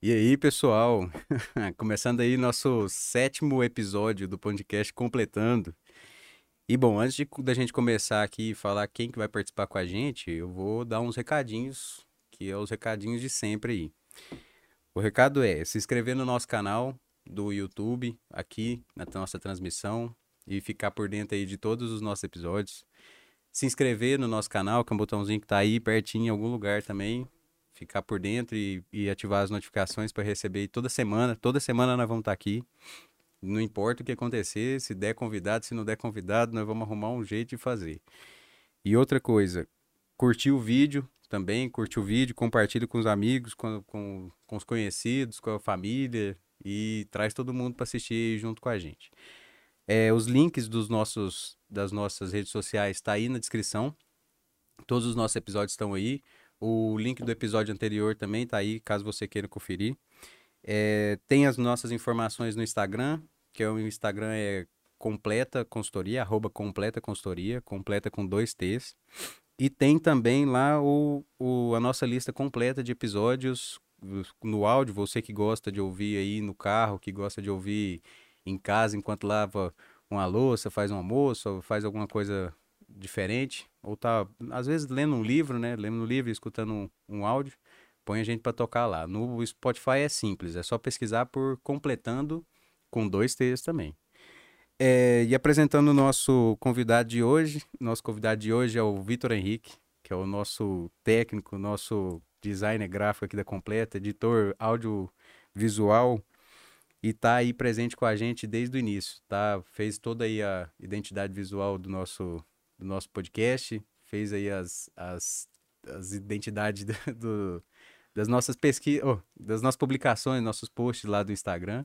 E aí, pessoal? Começando aí nosso sétimo episódio do podcast completando. E bom, antes de, da gente começar aqui e falar quem que vai participar com a gente, eu vou dar uns recadinhos, que é os recadinhos de sempre aí. O recado é se inscrever no nosso canal do YouTube, aqui na nossa transmissão, e ficar por dentro aí de todos os nossos episódios. Se inscrever no nosso canal, que é um botãozinho que tá aí pertinho em algum lugar também, ficar por dentro e, e ativar as notificações para receber toda semana. Toda semana nós vamos estar tá aqui. Não importa o que acontecer, se der convidado, se não der convidado, nós vamos arrumar um jeito de fazer. E outra coisa, curtir o vídeo também, curtir o vídeo, compartilha com os amigos, com, com, com os conhecidos, com a família e traz todo mundo para assistir junto com a gente. É, os links dos nossos, das nossas redes sociais está aí na descrição. Todos os nossos episódios estão aí. O link do episódio anterior também tá aí, caso você queira conferir. É, tem as nossas informações no Instagram, que é o Instagram é completa consultoria, arroba completa consultoria, completa com dois T's. E tem também lá o, o, a nossa lista completa de episódios no áudio, você que gosta de ouvir aí no carro, que gosta de ouvir em casa enquanto lava uma louça, faz um almoço, faz alguma coisa diferente, ou tá, às vezes, lendo um livro, né? Lendo um livro escutando um, um áudio, põe a gente para tocar lá. No Spotify é simples, é só pesquisar por Completando com dois T's também. É, e apresentando o nosso convidado de hoje, nosso convidado de hoje é o Vitor Henrique, que é o nosso técnico, nosso designer gráfico aqui da Completa, editor audiovisual, e tá aí presente com a gente desde o início, tá? Fez toda aí a identidade visual do nosso do nosso podcast, fez aí as, as, as identidades do, das nossas pesquisas, oh, das nossas publicações, nossos posts lá do Instagram.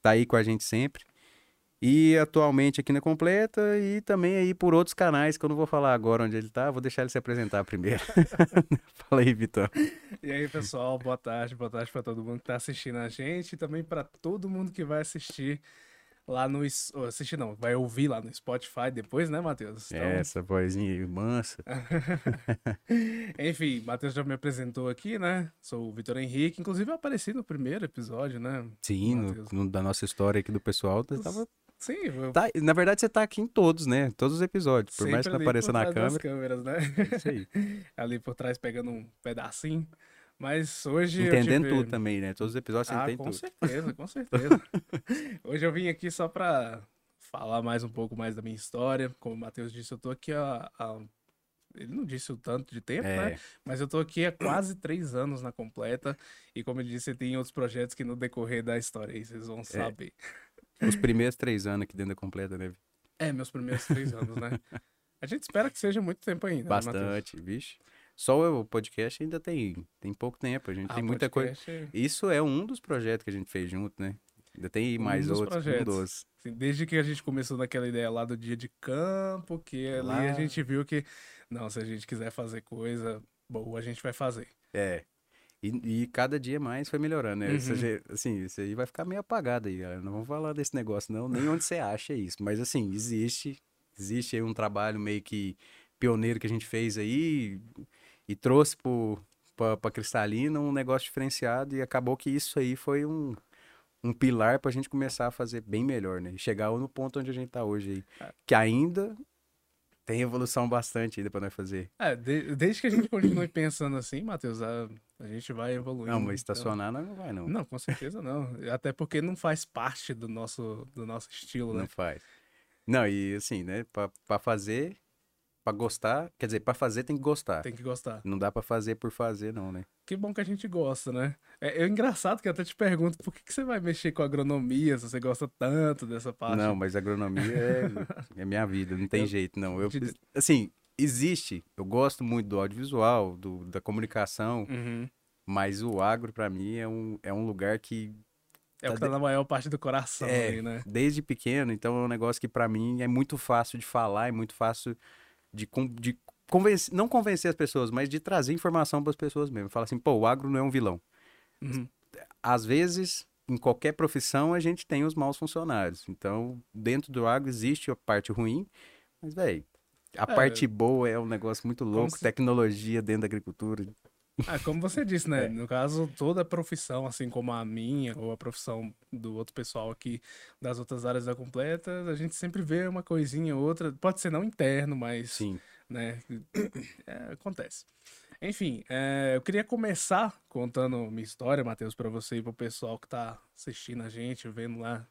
Tá aí com a gente sempre. E atualmente aqui na Completa e também aí por outros canais que eu não vou falar agora onde ele tá, vou deixar ele se apresentar primeiro. Fala aí, Vitor. E aí, pessoal, boa tarde, boa tarde para todo mundo que tá assistindo a gente e também para todo mundo que vai assistir lá no. Assistir não, vai ouvir lá no Spotify depois, né, Matheus? Então... É, essa vozinha mansa. Enfim, Matheus já me apresentou aqui, né? Sou o Vitor Henrique. Inclusive, eu apareci no primeiro episódio, né? Sim, no, no, da nossa história aqui do pessoal, tava. Sim, eu... tá, na verdade você tá aqui em todos, né? Todos os episódios, por Sempre mais que não apareça na câmera. câmeras, né? É isso aí. ali por trás pegando um pedacinho. Mas hoje. Entendendo tive... tudo também, né? Todos os episódios você ah, entende com tudo. certeza, com certeza. hoje eu vim aqui só pra falar mais um pouco mais da minha história. Como o Matheus disse, eu tô aqui há, há... Ele não disse o tanto de tempo, né? é. né? Mas eu tô aqui há quase três anos na completa. E como ele disse, tem outros projetos que no decorrer da história aí vocês vão é. saber. Os primeiros três anos aqui dentro da completa, né? É, meus primeiros três anos, né? A gente espera que seja muito tempo ainda. Né, Bastante, né, vixe. Só o podcast ainda tem, tem pouco tempo, a gente ah, tem muita coisa. Isso é um dos projetos que a gente fez junto, né? Ainda tem um mais outros, projetos. um dos. Sim, desde que a gente começou naquela ideia lá do dia de campo, que lá... ali a gente viu que, não, se a gente quiser fazer coisa boa, a gente vai fazer. É. E, e cada dia mais foi melhorando, né? Uhum. Isso, assim, isso aí vai ficar meio apagado aí, galera. Não vamos falar desse negócio, não. Nem onde você acha isso. Mas, assim, existe. Existe aí um trabalho meio que pioneiro que a gente fez aí e trouxe para Cristalina um negócio diferenciado e acabou que isso aí foi um, um pilar para a gente começar a fazer bem melhor, né? E chegar no ponto onde a gente está hoje aí. É. Que ainda tem evolução bastante ainda para nós fazer. É, de, desde que a gente continue pensando assim, Matheus, a, a gente vai evoluindo. Não, mas então. estacionar então... não vai, não. Não, com certeza não. Até porque não faz parte do nosso, do nosso estilo, né? Não faz. Não, e assim, né, para fazer, Pra gostar, quer dizer, pra fazer tem que gostar. Tem que gostar. Não dá pra fazer por fazer, não, né? Que bom que a gente gosta, né? É, é engraçado que eu até te pergunto por que, que você vai mexer com agronomia se você gosta tanto dessa parte. Não, mas agronomia é, é minha vida, não tem eu, jeito, não. Eu, assim, existe, eu gosto muito do audiovisual, do, da comunicação, uhum. mas o agro, para mim, é um, é um lugar que é o que tá na maior parte do coração é, aí, né? Desde pequeno, então é um negócio que para mim é muito fácil de falar, é muito fácil de, de convencer, não convencer as pessoas, mas de trazer informação para as pessoas mesmo. Fala assim, pô, o agro não é um vilão. Uhum. Às vezes, em qualquer profissão, a gente tem os maus funcionários. Então, dentro do agro existe a parte ruim, mas, velho, a é, parte boa é um negócio muito louco, se... tecnologia dentro da agricultura. Ah, como você disse, né? É. No caso, toda profissão, assim como a minha, ou a profissão do outro pessoal aqui das outras áreas da completa, a gente sempre vê uma coisinha ou outra. Pode ser não interno, mas. Sim. Né? É, acontece. Enfim, é, eu queria começar contando minha história, Matheus, para você e para o pessoal que tá assistindo a gente, vendo lá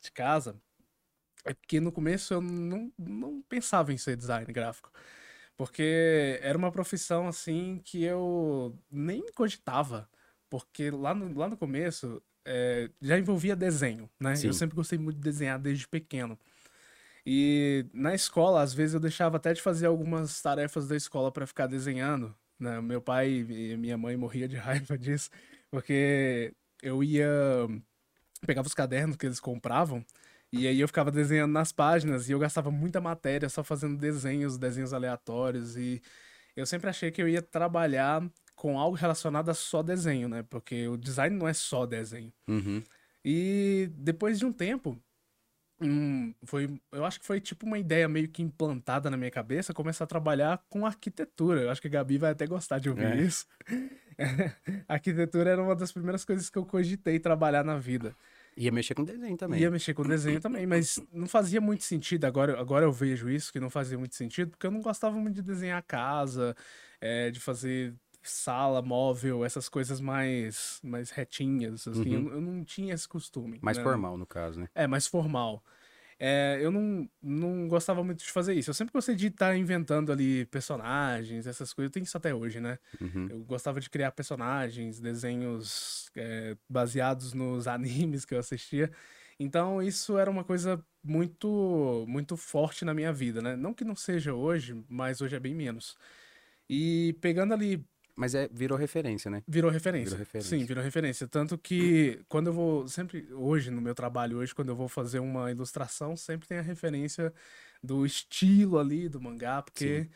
de casa. É porque no começo eu não, não pensava em ser design gráfico. Porque era uma profissão assim que eu nem cogitava. Porque lá no, lá no começo é, já envolvia desenho, né? Sim. Eu sempre gostei muito de desenhar desde pequeno. E na escola, às vezes, eu deixava até de fazer algumas tarefas da escola para ficar desenhando. Né? Meu pai e minha mãe morria de raiva disso, porque eu ia. pegava os cadernos que eles compravam e aí eu ficava desenhando nas páginas e eu gastava muita matéria só fazendo desenhos, desenhos aleatórios. E eu sempre achei que eu ia trabalhar com algo relacionado a só desenho, né? Porque o design não é só desenho. Uhum. E depois de um tempo, hum, foi, eu acho que foi tipo uma ideia meio que implantada na minha cabeça começar a trabalhar com arquitetura. Eu acho que a Gabi vai até gostar de ouvir é. isso. arquitetura era uma das primeiras coisas que eu cogitei trabalhar na vida. Ia mexer com desenho também. Ia mexer com desenho também, mas não fazia muito sentido. Agora, agora eu vejo isso, que não fazia muito sentido, porque eu não gostava muito de desenhar casa, é, de fazer sala, móvel, essas coisas mais, mais retinhas, assim. Uhum. Eu, eu, não tinha esse costume. Mais né? formal, no caso, né? É, mais formal. É, eu não, não gostava muito de fazer isso. Eu sempre gostei de estar tá inventando ali personagens, essas coisas. Eu tenho isso até hoje, né? Uhum. Eu gostava de criar personagens, desenhos é, baseados nos animes que eu assistia. Então isso era uma coisa muito muito forte na minha vida, né? Não que não seja hoje, mas hoje é bem menos. E pegando ali mas é, virou referência, né? Virou referência. Virou referência. Sim, virou referência. Tanto que quando eu vou, sempre, hoje, no meu trabalho, hoje, quando eu vou fazer uma ilustração, sempre tem a referência do estilo ali do mangá, porque. Sim.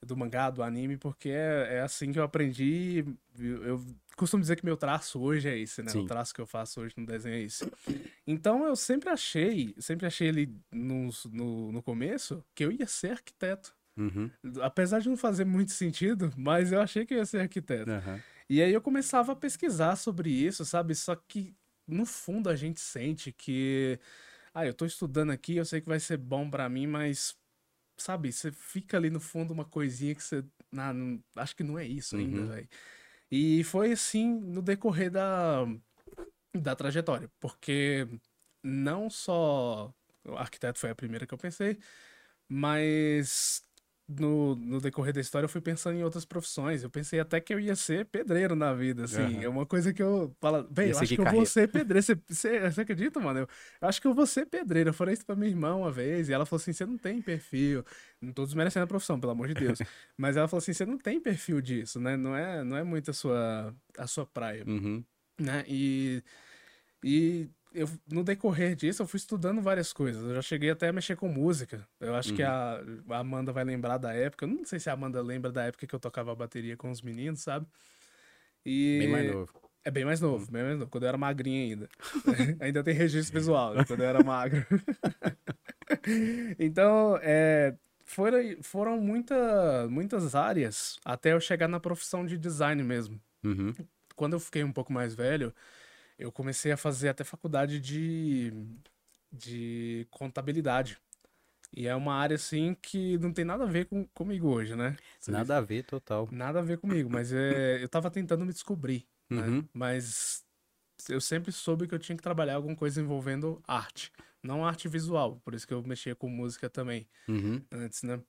Do mangá, do anime, porque é, é assim que eu aprendi. Eu, eu costumo dizer que meu traço hoje é esse, né? Sim. O traço que eu faço hoje no desenho é esse. Então eu sempre achei, sempre achei ali no, no, no começo que eu ia ser arquiteto. Uhum. Apesar de não fazer muito sentido, mas eu achei que ia ser arquiteto. Uhum. E aí eu começava a pesquisar sobre isso, sabe? Só que no fundo a gente sente que, ah, eu tô estudando aqui, eu sei que vai ser bom para mim, mas sabe, você fica ali no fundo uma coisinha que você, ah, não, acho que não é isso ainda, uhum. velho. E foi assim no decorrer da da trajetória, porque não só o arquiteto foi a primeira que eu pensei, mas no, no decorrer da história eu fui pensando em outras profissões. Eu pensei até que eu ia ser pedreiro na vida, assim. Uhum. É uma coisa que eu falo, bem, eu acho que carreira. eu vou ser pedreiro. Você, você, você acredita, mano? Eu, eu, acho que eu vou ser pedreiro. Eu falei isso pra minha irmã uma vez e ela falou assim: você não tem perfil. Não tô desmerecendo a profissão, pelo amor de Deus. Mas ela falou assim: você não tem perfil disso, né? Não é, não é muito a sua, a sua praia. Uhum. Né? E. E eu, no decorrer disso, eu fui estudando várias coisas. Eu já cheguei até a mexer com música. Eu acho uhum. que a, a, Amanda vai lembrar da época. Eu não sei se a Amanda lembra da época que eu tocava bateria com os meninos, sabe? E... Bem mais novo. É bem mais novo, uhum. bem mais novo. Quando eu era magrinho ainda. ainda tem registro visual, né? quando eu era magro. então, é, foram, foram muita, muitas áreas até eu chegar na profissão de design mesmo. Uhum. Quando eu fiquei um pouco mais velho, eu comecei a fazer até faculdade de, de contabilidade. E é uma área, assim, que não tem nada a ver com, comigo hoje, né? Você nada a ver, total. Nada a ver comigo, mas é, eu tava tentando me descobrir, né? uhum. né? Mas eu sempre soube que eu tinha que trabalhar alguma coisa envolvendo arte. Não arte visual, por isso que eu mexia com música também, uhum. antes, né?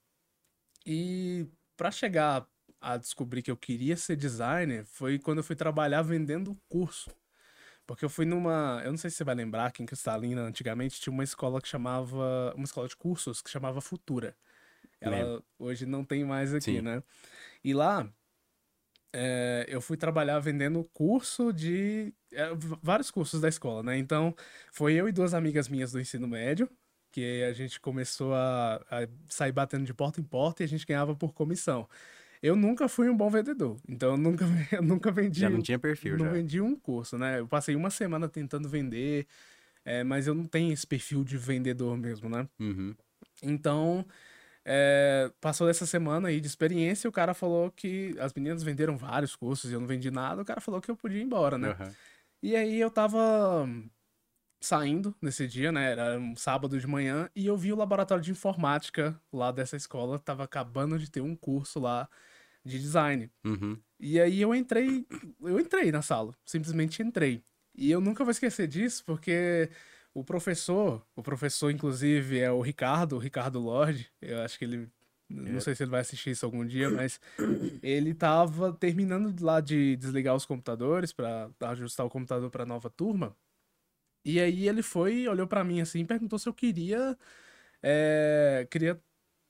E para chegar a descobrir que eu queria ser designer, foi quando eu fui trabalhar vendendo curso. Porque eu fui numa. Eu não sei se você vai lembrar que em Cristalina, antigamente, tinha uma escola que chamava. Uma escola de cursos que chamava Futura. Ela Lembro. hoje não tem mais aqui, Sim. né? E lá. É, eu fui trabalhar vendendo curso de. É, vários cursos da escola, né? Então, foi eu e duas amigas minhas do ensino médio, que a gente começou a, a sair batendo de porta em porta e a gente ganhava por comissão. Eu nunca fui um bom vendedor, então eu nunca, eu nunca vendi. Já não tinha perfil, não já. vendi um curso, né? Eu passei uma semana tentando vender, é, mas eu não tenho esse perfil de vendedor mesmo, né? Uhum. Então, É, passou essa semana aí de experiência, o cara falou que as meninas venderam vários cursos e eu não vendi nada, o cara falou que eu podia ir embora, né? Uhum. E aí eu tava saindo nesse dia, né? Era um sábado de manhã, e eu vi o laboratório de informática lá dessa escola, tava acabando de ter um curso lá de design. Uhum. E aí eu entrei, eu entrei na sala, simplesmente entrei. E eu nunca vou esquecer disso, porque o professor, o professor, inclusive, é o Ricardo, o Ricardo Lorde. Eu acho que ele. Não é. sei se ele vai assistir isso algum dia, mas ele tava terminando lá de desligar os computadores para ajustar o computador para nova turma. E aí ele foi, olhou para mim assim, perguntou se eu queria é, queria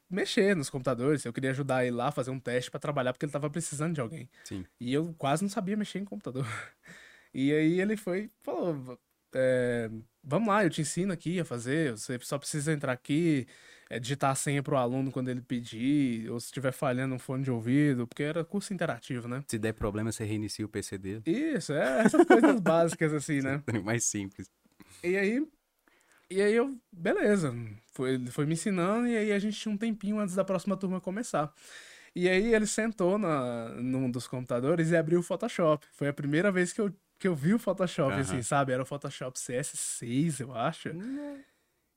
mexer nos computadores, se eu queria ajudar ele lá a fazer um teste para trabalhar porque ele tava precisando de alguém. Sim. E eu quase não sabia mexer em computador. E aí ele foi, falou, é, vamos lá, eu te ensino aqui a fazer, você só precisa entrar aqui, é, digitar a senha pro aluno quando ele pedir, ou se estiver falhando um fone de ouvido, porque era curso interativo, né? Se der problema, você reinicia o PC dele. Isso, é essas coisas básicas assim, né? Mais simples. E aí, e aí eu, beleza, foi, ele foi me ensinando e aí a gente tinha um tempinho antes da próxima turma começar. E aí ele sentou na, num dos computadores e abriu o Photoshop. Foi a primeira vez que eu que eu vi o Photoshop, uhum. assim, sabe? Era o Photoshop CS6, eu acho. Uhum.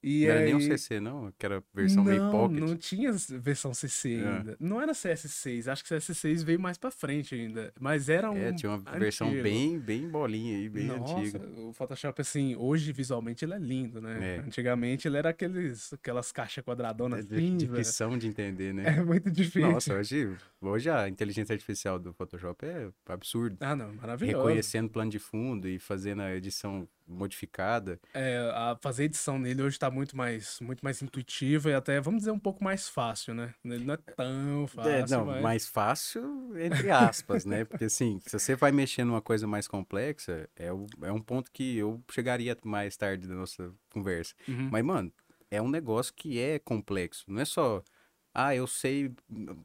E não aí... era nem um CC, não? Que era versão não, meio pocket? Não, tinha versão CC é. ainda. Não era CS6, acho que CS6 veio mais pra frente ainda. Mas era um. É, tinha uma antigo. versão bem, bem bolinha aí, bem Nossa, antiga. O Photoshop, assim, hoje visualmente ele é lindo, né? É. Antigamente ele era aqueles, aquelas caixas quadradonas é difícil de entender, né? É muito difícil. Nossa, hoje, hoje a inteligência artificial do Photoshop é absurdo. Ah, não, maravilhoso. Reconhecendo plano de fundo e fazendo a edição modificada. É, a fazer edição nele hoje tá muito mais, muito mais intuitiva e até, vamos dizer, um pouco mais fácil, né? Ele não é tão fácil. É, não, mas... mais fácil, entre aspas, né? Porque assim, se você vai mexer numa coisa mais complexa, é, o, é um ponto que eu chegaria mais tarde da nossa conversa. Uhum. Mas, mano, é um negócio que é complexo. Não é só, ah, eu sei,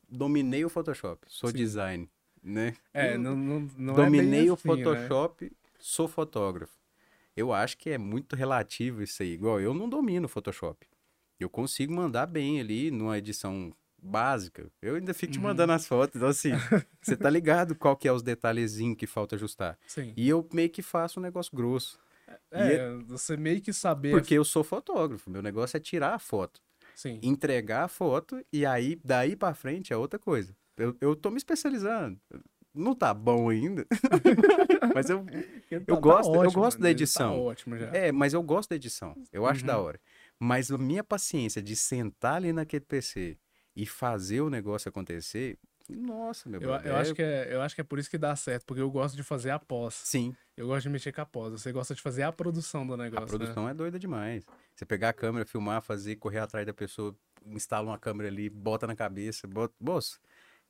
dominei o Photoshop, sou Sim. design, né? É, não, não, não Dominei é o assim, né? Photoshop, né? sou fotógrafo. Eu acho que é muito relativo isso aí. Igual eu não domino o Photoshop. Eu consigo mandar bem ali numa edição básica. Eu ainda fico te uhum. mandando as fotos. Então, assim, você tá ligado qual que é os detalhezinhos que falta ajustar. Sim. E eu meio que faço um negócio grosso. É, é, você meio que saber. Porque eu sou fotógrafo. Meu negócio é tirar a foto. Sim. Entregar a foto e aí, daí para frente, é outra coisa. Eu, eu tô me especializando não tá bom ainda. mas eu, eu, tá, gosto, tá ótimo, eu gosto da tá edição. Tá ótimo já. É, mas eu gosto da edição. Eu acho uhum. da hora. Mas a minha paciência de sentar ali naquele PC e fazer o negócio acontecer, nossa, meu eu, eu acho que é Eu acho que é por isso que dá certo, porque eu gosto de fazer a pós. Sim. Eu gosto de mexer com a pós. Você gosta de fazer a produção do negócio. A né? produção né? é doida demais. Você pegar a câmera, filmar, fazer, correr atrás da pessoa, instala uma câmera ali, bota na cabeça, bota. Moço,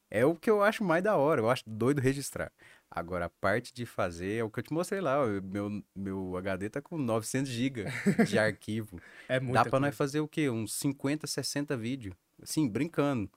é o que eu acho mais da hora, eu acho doido registrar. Agora, a parte de fazer é o que eu te mostrei lá. Meu, meu HD tá com 900 GB de arquivo. é muito. Dá pra nós fazer o quê? Uns 50, 60 vídeos. Assim, brincando.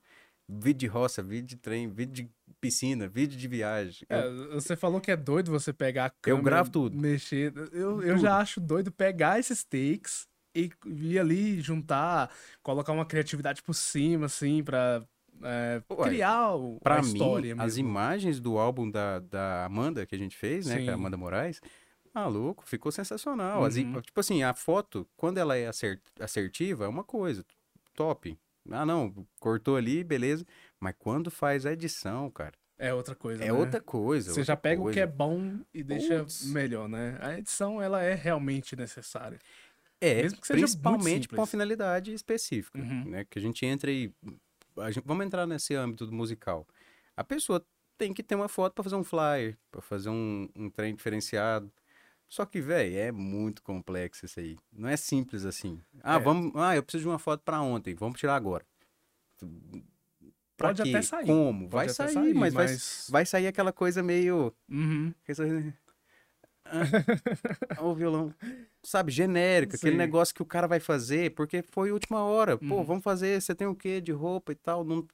Vídeo de roça, vídeo de trem, vídeo de piscina, vídeo de viagem. É, eu... Você falou que é doido você pegar a câmera. Eu gravo tudo. Mexer. Eu, eu já acho doido pegar esses takes e ir ali juntar, colocar uma criatividade por cima, assim, pra é, Ué, criar o, pra a mim, história mesmo. As imagens do álbum da, da Amanda que a gente fez, né? Sim. É a Amanda Moraes. Maluco, ficou sensacional. Uhum. As, tipo assim, a foto, quando ela é assertiva, é uma coisa, top. Ah, não, cortou ali, beleza. Mas quando faz a edição, cara. É outra coisa. É né? outra coisa. Você outra já pega coisa. o que é bom e deixa melhor, né? A edição, ela é realmente necessária. É, principalmente com uma finalidade específica, uhum. né? Que a gente entra e gente, vamos entrar nesse âmbito do musical. A pessoa tem que ter uma foto para fazer um flyer, para fazer um, um trem diferenciado. Só que, velho, é muito complexo isso aí. Não é simples assim. Ah, é. vamos. Ah, eu preciso de uma foto para ontem. Vamos tirar agora. Pra Pode quê? até sair. Como? Pode vai sair, sair, mas, mas... Vai, vai sair aquela coisa meio. Uhum. O violão, sabe, genérico, Sim. aquele negócio que o cara vai fazer porque foi última hora. Pô, uhum. vamos fazer, você tem o quê de roupa e tal? Não...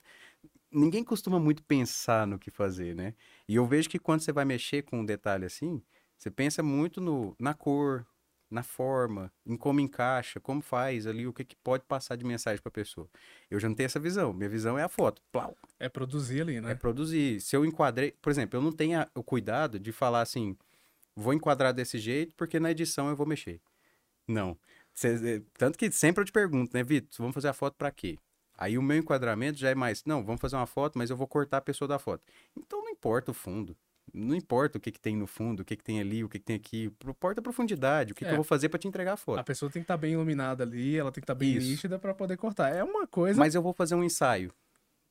Ninguém costuma muito pensar no que fazer, né? E eu vejo que quando você vai mexer com um detalhe assim, você pensa muito no, na cor, na forma, em como encaixa, como faz ali, o que, que pode passar de mensagem para a pessoa. Eu já não tenho essa visão. Minha visão é a foto. Plau. É produzir ali, né? É produzir. Se eu enquadrei, por exemplo, eu não tenho o cuidado de falar assim, vou enquadrar desse jeito porque na edição eu vou mexer. Não. Cê, tanto que sempre eu te pergunto, né, Vitor, vamos fazer a foto para quê? Aí o meu enquadramento já é mais, não, vamos fazer uma foto, mas eu vou cortar a pessoa da foto. Então não importa o fundo. Não importa o que, que tem no fundo, o que, que tem ali, o que, que tem aqui. Importa a profundidade, o que, é. que eu vou fazer para te entregar a foto. A pessoa tem que estar tá bem iluminada ali, ela tem que estar tá bem Isso. nítida para poder cortar. É uma coisa. Mas eu vou fazer um ensaio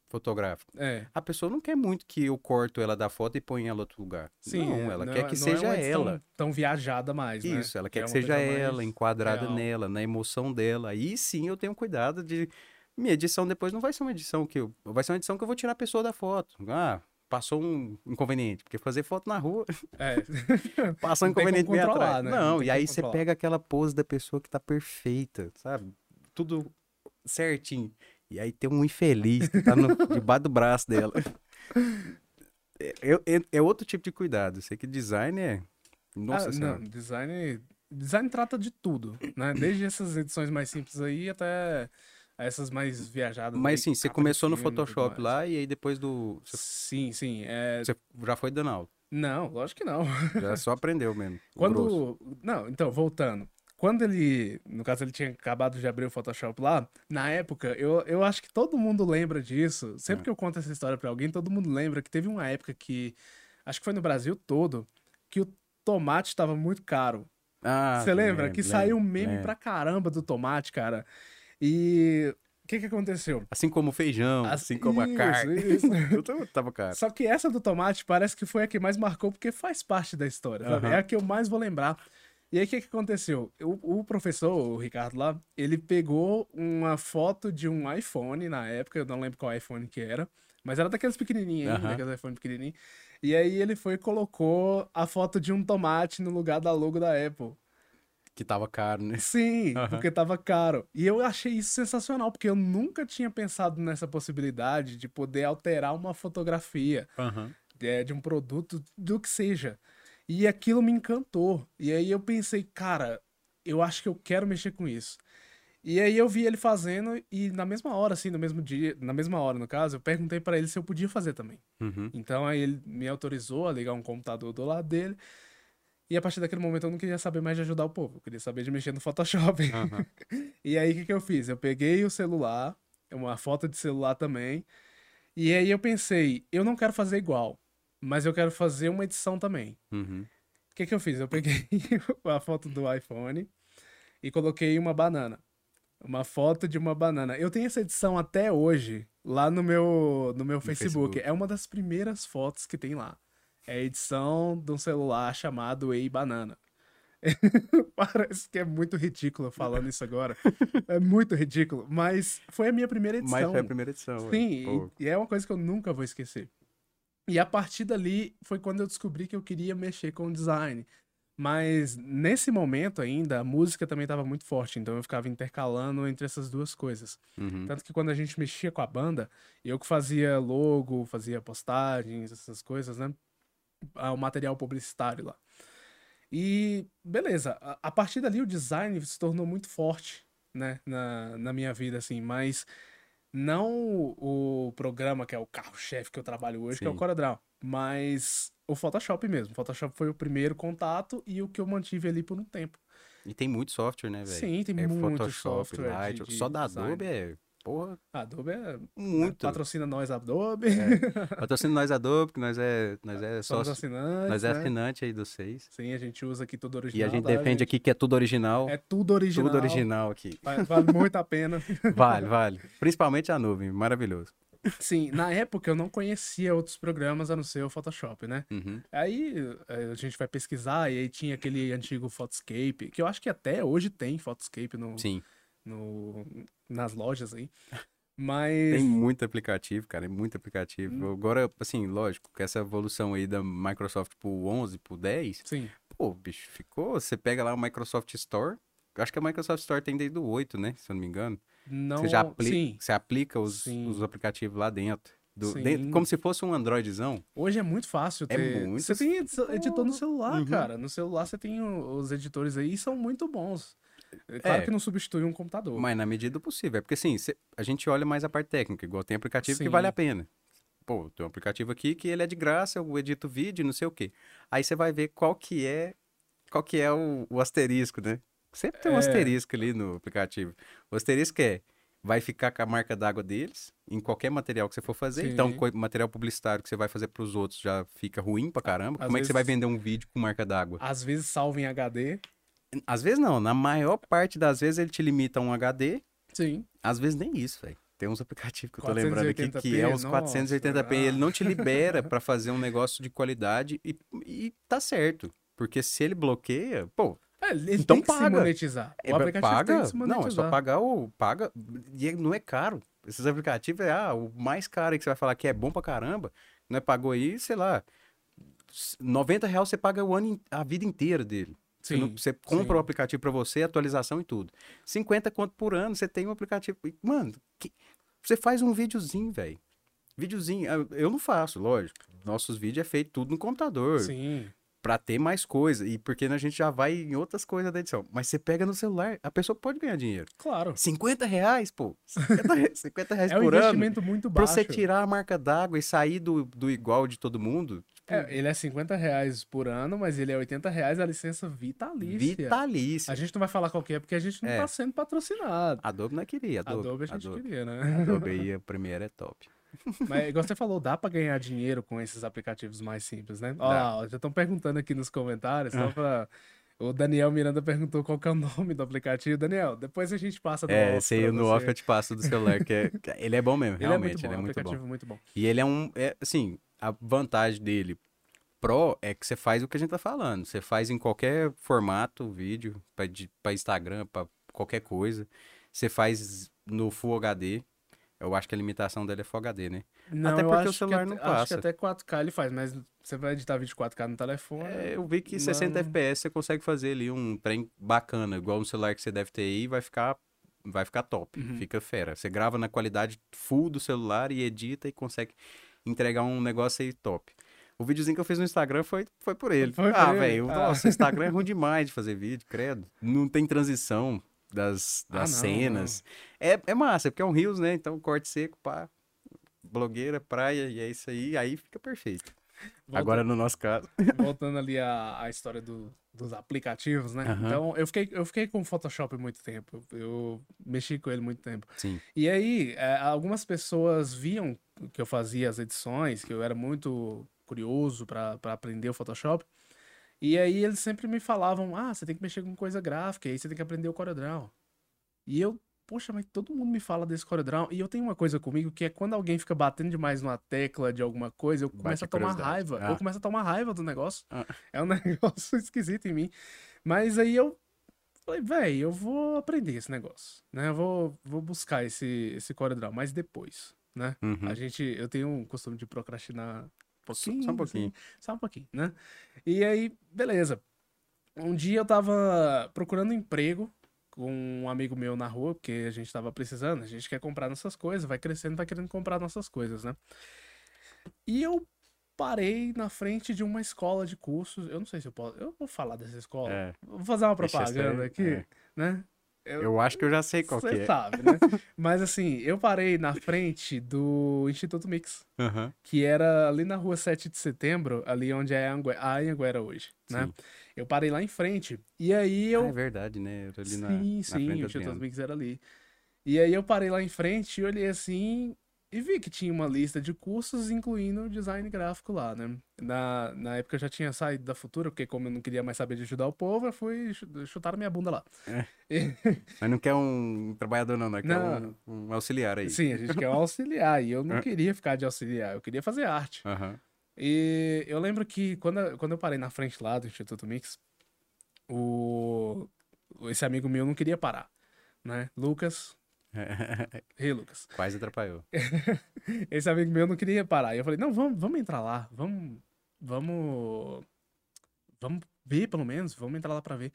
fotográfico. É. A pessoa não quer muito que eu corto ela da foto e ponha ela em outro lugar. Sim, não, ela não quer é, que seja é ela. Tão, tão, viajada mais, né? Isso, né? ela quer que, que seja ela, enquadrada real. nela, na emoção dela. Aí sim eu tenho cuidado de minha edição depois não vai ser uma edição que eu, vai ser uma edição que eu vou tirar a pessoa da foto. Ah, passou um inconveniente, porque fazer foto na rua. É. passou um inconveniente bem atrás. Né? Não, não e aí você pega aquela pose da pessoa que tá perfeita, sabe? Tudo certinho. E aí tem um infeliz que tá no, debaixo do braço dela. É, é, é, outro tipo de cuidado. Eu sei que design é. Nossa ah, senhora. Não, design. Design trata de tudo, né? Desde essas edições mais simples aí até essas mais viajadas. Mas sim, você começou no Photoshop lá e aí depois do. Sim, sim. É... Você já foi dando aula? Não, lógico que não. Já só aprendeu mesmo. Quando. Grosso. Não, então, voltando quando ele, no caso, ele tinha acabado de abrir o Photoshop lá, na época, eu, eu acho que todo mundo lembra disso. Sempre é. que eu conto essa história para alguém, todo mundo lembra que teve uma época que, acho que foi no Brasil todo, que o tomate estava muito caro. Ah, Você lembra? Lembro, que saiu um meme lembro. pra caramba do tomate, cara. E o que que aconteceu? Assim como o feijão, assim, assim como isso, a carne. Isso. tava caro. Só que essa do tomate parece que foi a que mais marcou, porque faz parte da história, uhum. É a que eu mais vou lembrar. E aí, o que, que aconteceu? O, o, professor, o Ricardo lá, ele pegou uma foto de um iPhone na época, eu não lembro qual iPhone que era, mas era daqueles pequenininhos, uhum. daqueles iPhone pequenininhos. E aí ele foi e colocou a foto de um tomate no lugar da logo da Apple. Que tava caro, né? Sim, uhum. porque tava caro. E eu achei isso sensacional, porque eu nunca tinha pensado nessa possibilidade de poder alterar uma fotografia uhum. de, de um produto, do que seja. E aquilo me encantou. E aí eu pensei, cara, eu acho que eu quero mexer com isso. E aí eu vi ele fazendo e na mesma hora, assim, no mesmo dia, na mesma hora, no caso, eu perguntei para ele se eu podia fazer também. Uhum. Então aí ele me autorizou a ligar um computador do lado dele. E a partir daquele momento eu não queria saber mais de ajudar o povo, eu queria saber de mexer no Photoshop. Uhum. e aí o que, que eu fiz? Eu peguei o celular, uma foto de celular também, e aí eu pensei, eu não quero fazer igual mas eu quero fazer uma edição também. Uhum. O que, que eu fiz? Eu peguei a foto do iPhone e coloquei uma banana. Uma foto de uma banana. Eu tenho essa edição até hoje lá no meu, no meu no Facebook. Facebook. É uma das primeiras fotos que tem lá. É a edição de um celular chamado Ei Banana. Parece que é muito ridículo falando isso agora. É muito ridículo. Mas foi a minha primeira edição. Mas foi a primeira edição. Sim, e, e, é uma coisa que eu nunca vou esquecer. E a partir dali foi quando eu descobri que eu queria mexer com design. Mas nesse momento ainda, a música também estava muito forte, então eu ficava intercalando entre essas duas coisas. Uhum. Tanto que quando a gente mexia com a banda, eu que fazia logo, fazia postagens, essas coisas, né? Ah, o material publicitário lá. E beleza, a, a partir dali o design se tornou muito forte, né, na, na minha vida, assim, mas não o programa que é o carro-chefe que eu trabalho hoje, Sim. que é o CorelDRAW, mas o Photoshop mesmo. O Photoshop foi o primeiro contato e o que eu mantive ali por um tempo. E tem muito software, né, velho? Sim, tem é muito Photoshop, software. Light, de, só da Adobe é Porra. Adobe é. Muito. Patrocina nós, Adobe. É. Patrocina nós, Adobe, que nós é, nós é sócio. assinantes. Nós é né? assinante aí dos seis. Sim, a gente usa aqui tudo original. E a gente defende gente. aqui que é tudo original. É tudo original. Tudo original aqui. Vale muito a pena. Vale, vale. Principalmente a nuvem, maravilhoso. Sim, na época eu não conhecia outros programas a não ser o Photoshop, né? Uhum. Aí eh, a gente vai pesquisar e aí tinha aquele antigo Photoscape, que eu acho que até hoje tem Photoscape no, Sim. No, nas lojas aí. Mas. Tem muito aplicativo, cara, é muito aplicativo. Hum. Agora, assim, lógico, com essa evolução aí da Microsoft pro 11, pro 10. Sim. Pô, bicho, ficou. Você pega lá o Microsoft Store. Acho que a Microsoft Store tem desde o 8, né? Se eu não me engano. Não, você já. Você aplica os, os aplicativos lá dentro. Do, dentro, como se fosse um Androidzão. Hoje é muito fácil É ter. muito Você tem editor no celular, Uhum. cara. No celular você tem os editores aí e são muito bons. É Claro É. que não substitui um computador. Mas na medida do possível. É porque assim, cê- a gente olha mais a parte técnica, igual tem aplicativo que Sim. vale a pena. Pô, tem um aplicativo aqui que ele é de graça, eu edito vídeo, não sei o quê. Aí você vai ver qual que é, qual que é o, o asterisco, né? Sempre tem um É. asterisco ali no aplicativo. O asterisco é, vai ficar com a marca d'água deles em qualquer material que você for fazer. Sim. Então, material publicitário que você vai fazer pros outros já fica ruim pra caramba. Às Como é que você vai vezes- vender um vídeo com marca d'água? Às vezes salva em HD. Às vezes não, na maior parte das vezes ele te limita a um HD Sim. às vezes nem isso, velho. Tem uns aplicativos que eu tô lembrando aqui 480p, que é uns nossa, 480p. ah. Ele não te libera pra fazer um negócio de qualidade e, e tá certo. Porque se ele bloqueia, pô, É, ele Então tem que se paga. monetizar. O é, aplicativo paga. tem que se Não, monetizar. é só pagar o. Paga. E não é caro. Esses aplicativos é ah, o mais caro que você vai falar que é bom pra caramba. Não é pagou aí, sei lá. 90 reais você paga o ano, a vida inteira dele. Você, Sim, não- você compra sim. o aplicativo pra você, atualização e tudo. 50 quanto por ano, você tem um aplicativo. Mano, que- você faz um videozinho, velho. Videozinho, ah, eu não faço, lógico. Nossos vídeos é feito tudo no computador, Sim. pra ter mais coisa. E porque a gente já vai em outras coisas da edição. Mas você pega no celular, a pessoa pode ganhar dinheiro. Claro. 50 reais, pô. 50, re- 50 reais É um por ano. investimento muito Pra baixo. você tirar a marca d'água e sair do, do igual de todo mundo, É, ele é 50 reais por ano, mas ele é 80 reais a licença vitalícia. vitalício. A gente não vai falar qual é, porque a gente não É. tá sendo patrocinado. Adobe não queria. Adobe, Adobe, a gente Adobe. queria, né? Adobe aí, a Premiere é top. Mas, igual você falou, dá pra ganhar dinheiro com esses aplicativos mais simples, né? Ó, já estão perguntando aqui nos comentários, Ah. só pra... O Daniel Miranda perguntou qual que é o nome do aplicativo. Daniel, depois a gente passa no É, off pra no você. off eu te passo do celular, que é, que ele é bom mesmo, Ele é realmente, bom, ele é muito bom. aplicativo muito bom. E ele é um, é, assim, a vantagem dele pro é que você faz o que a gente tá falando. Você faz em qualquer formato, vídeo, pra Instagram, pra qualquer coisa. Você faz no Full HD. Eu acho que a limitação dele é Full HD, né? Não, Até porque o celular que, não até- Acho passa. que até 4K ele faz, mas você vai editar vídeo 4K no telefone. É, eu vi que 60 Não. FPS você consegue fazer ali um trem bacana, igual no celular que você deve ter aí, vai ficar vai ficar top, Uhum. fica fera. Você grava na qualidade full do celular e edita e consegue entregar um negócio aí top. O videozinho que eu fiz no Instagram foi, foi por ele. Foi ah, velho, Ah. nossa, o Instagram é ruim demais de fazer vídeo, credo. Não tem transição das, Ah, das não, cenas. É, é massa, porque é um rios, né? Então, corte seco, pá, blogueira, praia, e é isso aí, aí fica perfeito. Volta- Agora, no nosso caso... voltando ali à, à história do- dos aplicativos, né? Aham. Então, eu fiquei, eu fiquei com o Photoshop muito tempo. Eu mexi com ele muito tempo. Sim. E aí, é, algumas pessoas viam que eu fazia as edições, que eu era muito curioso para aprender o Photoshop. E aí eles sempre me falavam: ah, você tem que mexer com coisa gráfica, aí você tem que aprender o CorelDRAW. E eu, poxa, mas todo mundo me fala desse CorelDRAW. E eu tenho uma coisa comigo que é quando alguém fica batendo demais numa tecla de alguma coisa, eu Bate começo a a tomar raiva. Ah. Eu começo a tomar raiva do negócio. Ah. É um negócio esquisito em mim. Mas aí eu falei, velho, eu vou aprender esse negócio, né? Eu vou, vou buscar esse, esse CorelDRAW, mas depois, né? Uhum. A gente, eu tenho um costume de procrastinar pouquinho. só um pouquinho. assim, só um pouquinho, né? E aí, beleza. Um dia eu tava procurando emprego com um amigo meu na rua, porque a gente tava precisando, a gente quer comprar nossas coisas, vai crescendo, vai querendo comprar nossas coisas, né? E eu parei na frente de uma escola de cursos, eu não sei se eu posso, eu vou falar dessa escola. É. Vou fazer uma propaganda aqui, é. né? Eu acho que eu já sei qual que Você é. sabe, né? Mas assim, eu parei na frente do Instituto Mix, Aham. que era ali na rua 7 de setembro, ali onde é a Angue- a Anhanguera hoje, né? Sim. Eu parei lá em frente. E aí eu. Ah, é verdade, né? Era ali na, sim, na sim, frente o Instituto. Mix era ali. E aí eu parei lá em frente e olhei assim e vi que tinha uma lista de cursos, incluindo design gráfico lá, né? Na, na época eu já tinha saído da Futura, porque como eu não queria mais saber de ajudar o povo, eu fui chu- chutar minha bunda lá. Mas não quer um trabalhador, não, né? Quer Não. um, um auxiliar aí. Sim, a gente quer um auxiliar. E eu não É. queria ficar de auxiliar, eu queria fazer arte. Aham. E eu lembro que quando, eu- quando eu parei na frente lá do Instituto Mix, o, esse amigo meu não queria parar, né? Lucas. Ei, Lucas. Quase atrapalhou. Esse amigo meu não queria parar. E eu falei, não, vamos, vamos entrar lá. Vamos. Vamos. Vamos ver, pelo menos. Vamos entrar lá pra ver.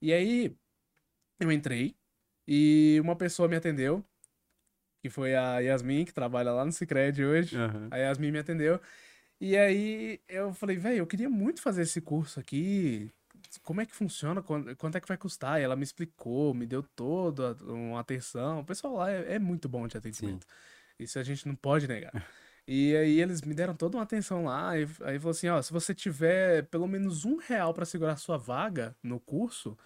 E aí, eu entrei e uma pessoa me atendeu que foi a Yasmin, que trabalha lá no Cicred hoje. Aham. A Yasmin me atendeu. E aí eu falei, velho, eu queria muito fazer esse curso aqui. Como é que funciona? Quanto, é que vai custar? E ela me explicou, me deu toda uma atenção. O pessoal lá é, é muito bom de atendimento. Isso a gente não pode negar. E aí eles me deram toda uma atenção lá. E aí falou assim: ó, se você tiver pelo menos um real pra segurar sua vaga no curso,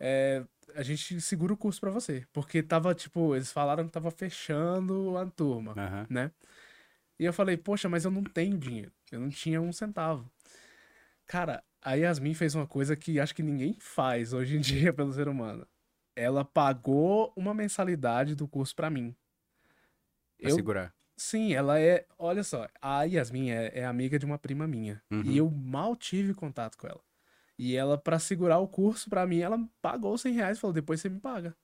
é, a gente segura o curso pra você. Porque tava, tipo, eles falaram que tava fechando a turma, Aham. né? E eu falei, poxa, mas eu não tenho dinheiro. Eu não tinha um centavo. Cara, a Yasmin fez uma coisa que acho que ninguém faz hoje em dia pelo ser humano. Ela pagou uma mensalidade do curso pra mim. Pra Eu, segurar. sim, ela é. Olha só, a Yasmin é, é amiga de uma prima minha. Uhum. E eu mal tive contato com ela. E ela, pra segurar o curso pra mim, ela pagou 100 reais e falou: depois você me paga.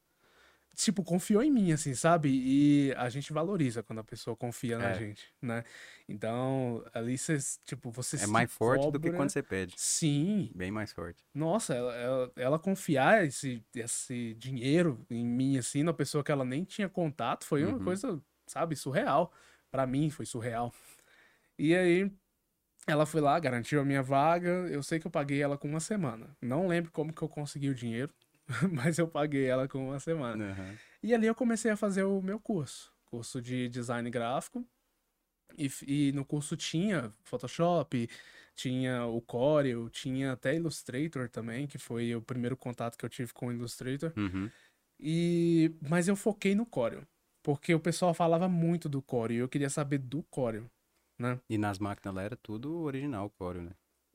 Tipo, confiou em mim, assim, sabe? E a gente valoriza quando a pessoa confia na É. gente, né? Então, ali você, tipo, você É mais forte do que cobra. quando você pede. Sim, Bem mais forte. nossa, ela, ela, ela confiar esse, esse dinheiro em mim, assim, na pessoa que ela nem tinha contato, foi uma Uhum. coisa, sabe, surreal. Pra mim foi surreal. E aí, ela foi lá, garantiu a minha vaga. Eu sei que eu paguei ela com uma semana. Não lembro como que eu consegui o dinheiro, mas eu paguei ela com uma semana. Aham. E ali eu comecei a fazer o meu curso, curso de design gráfico. E, e no curso tinha Photoshop, tinha o Corel, tinha até Illustrator também, que foi o primeiro contato que eu tive com o Illustrator. Uhum. E mas eu foquei no Corel, porque o pessoal falava muito do Corel e eu queria saber do Corel, né? E nas máquinas lá era tudo original, Corel, né?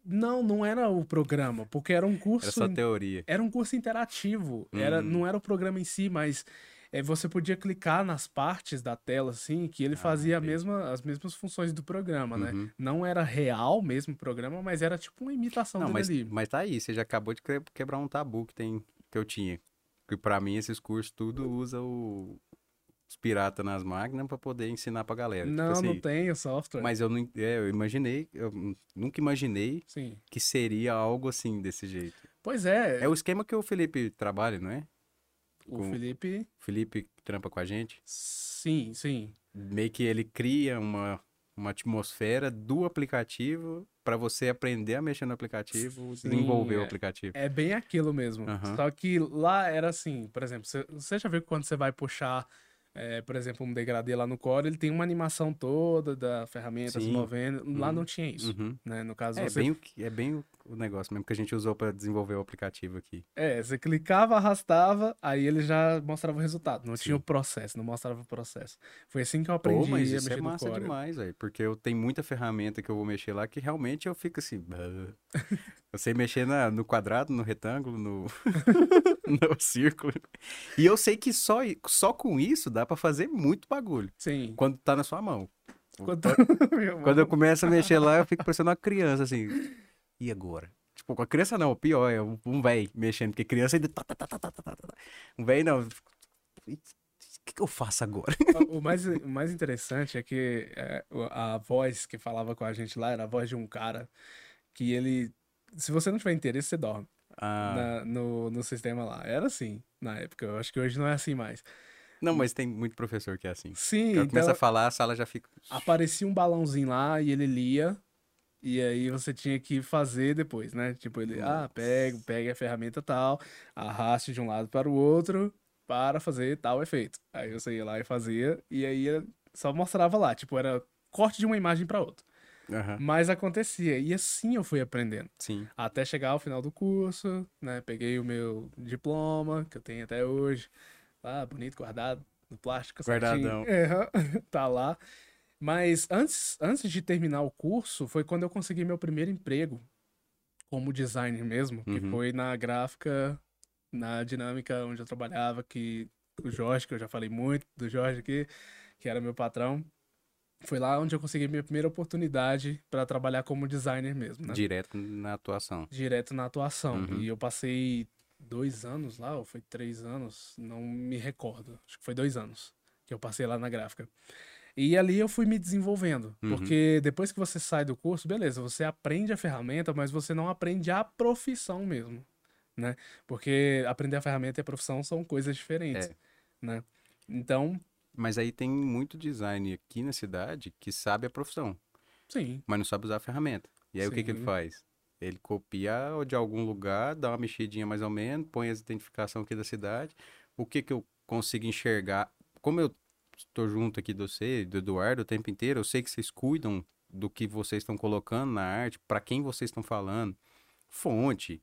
Não, não era o programa, porque era um curso Era só teoria. era um curso interativo. Era, Hum. não era o programa em si, mas é, você podia clicar nas partes da tela, assim, que ele Ah, fazia mesma, as mesmas funções do programa, né? Uhum. Não era real mesmo o programa, mas era tipo uma imitação Não, mas, ali. mas tá aí, você já acabou de que- quebrar um tabu que, tem, que eu tinha. Que pra mim esses cursos tudo usa o, os piratas nas máquinas pra poder ensinar pra galera. Tipo Não, não assim, tem o software. Mas eu não, é, eu imaginei, eu nunca imaginei Sim. que seria algo assim desse jeito. Pois é, É o esquema que o Felipe trabalha, não é? o com- Felipe. O Felipe trampa com a gente. Sim, sim. Meio que ele cria uma, uma atmosfera do aplicativo pra você aprender a mexer no aplicativo, Sim, desenvolver o é. aplicativo. É bem aquilo mesmo. Aham. Só que lá era assim, por exemplo, você, você já viu que quando você vai puxar, é, por exemplo, um degradê lá no Core, ele tem uma animação toda da ferramenta se Sim. movendo. Lá Uhum. não tinha isso, Uhum. né? No caso, É você bem, o que- é bem o, o negócio mesmo que a gente usou pra desenvolver o aplicativo aqui. É, você clicava, arrastava, aí ele já mostrava o resultado. Não tinha Sim. o processo, não mostrava o processo. Foi assim que eu aprendi Pô, mas a isso mexer é massa demais, velho. Porque eu tenho muita ferramenta que eu vou mexer lá que realmente eu fico assim. Eu sei mexer na, no quadrado, no retângulo, no, no círculo. E eu sei que só, só com isso dá pra fazer muito bagulho. Sim. Quando tá na sua mão. Quando... Quando eu começo a mexer lá, eu fico parecendo uma criança, assim. E agora? Tipo, com a criança não, o pior é um, velho mexendo, porque criança ainda. tá, tá, tá, tá, tá, tá, tá. Um velho não. fico, O que, que eu faço agora? O mais, o mais interessante é que é, a voz que falava com a gente lá era a voz de um cara que ele. Se você não tiver interesse, você dorme Ah, na- no, no sistema lá. Era assim na época. Eu acho que hoje não é assim mais. não, mas tem muito professor que é assim. Sim, O cara começa então a falar, a sala já fica. aparecia um balãozinho lá e ele lia. E aí você tinha que fazer depois, né? Tipo, ele, ah, Nossa. pega, pega a ferramenta tal, arraste de um lado para o outro para fazer tal efeito. Aí você ia lá e fazia, e aí só mostrava lá, tipo, era corte de uma imagem para outra. Aham, Mas acontecia, e assim eu fui aprendendo. Sim. Até chegar ao final do curso, né? Peguei o meu diploma, que eu tenho até hoje, lá, bonito, guardado no plástico. Guardadão. É, tá lá. Mas antes, antes de terminar o curso, foi quando eu consegui meu primeiro emprego como designer mesmo, que Uhum. foi na gráfica, na dinâmica onde eu trabalhava, que o Jorge, que eu já falei muito do Jorge aqui, que era meu patrão. Foi lá onde eu consegui minha primeira oportunidade para trabalhar como designer mesmo, né? Direto na atuação. direto na atuação. Uhum. E eu passei dois anos lá, ou foi três anos, não me recordo. Acho que foi dois anos que eu passei lá na gráfica. E ali eu fui me desenvolvendo, Uhum. porque depois que você sai do curso, beleza, você aprende a ferramenta, mas você não aprende a profissão mesmo, né? Porque aprender a ferramenta e a profissão são coisas diferentes, É. né? Então, mas aí tem muito design aqui na cidade que sabe a profissão. Sim. Mas não sabe usar a ferramenta. E aí Sim. o que, que ele faz? Ele copia de algum lugar, dá uma mexidinha mais ou menos, põe as identificações aqui da cidade. O que que eu consigo enxergar? Como eu estou junto aqui de você, do Eduardo, o tempo inteiro, eu sei que vocês cuidam do que vocês estão colocando na arte, para quem vocês estão falando, fonte,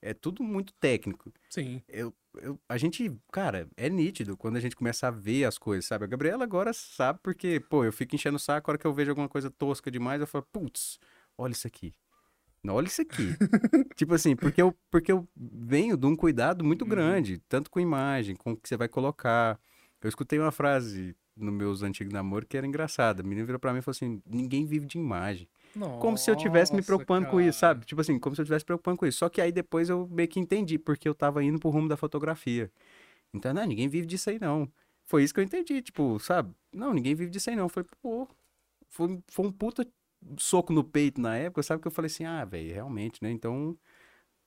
é tudo muito técnico. Sim. Eu, eu, a gente, cara, é nítido quando a gente começa a ver as coisas, sabe? A Gabriela agora sabe porque, pô, eu fico enchendo o saco, a hora que eu vejo alguma coisa tosca demais, eu falo, putz, olha isso aqui. Não, olha isso aqui. tipo assim, porque eu, porque eu venho de um cuidado muito uhum. grande, tanto com imagem, com o que você vai colocar. Eu escutei uma frase no meus antigos namoros que era engraçada. A menina virou pra mim e falou assim: ninguém vive de imagem. Nossa, como se eu tivesse me preocupando cara. com isso, sabe? Tipo assim, como se eu tivesse preocupando com isso. Só que aí depois eu meio que entendi, porque eu tava indo pro rumo da fotografia. Então, não, ninguém vive disso aí não. Foi isso que eu entendi, tipo, sabe? Não, ninguém vive disso aí não. Foi, pô, foi, foi um puta soco no peito na época, sabe? Que eu falei assim, ah, velho, realmente, né? Então,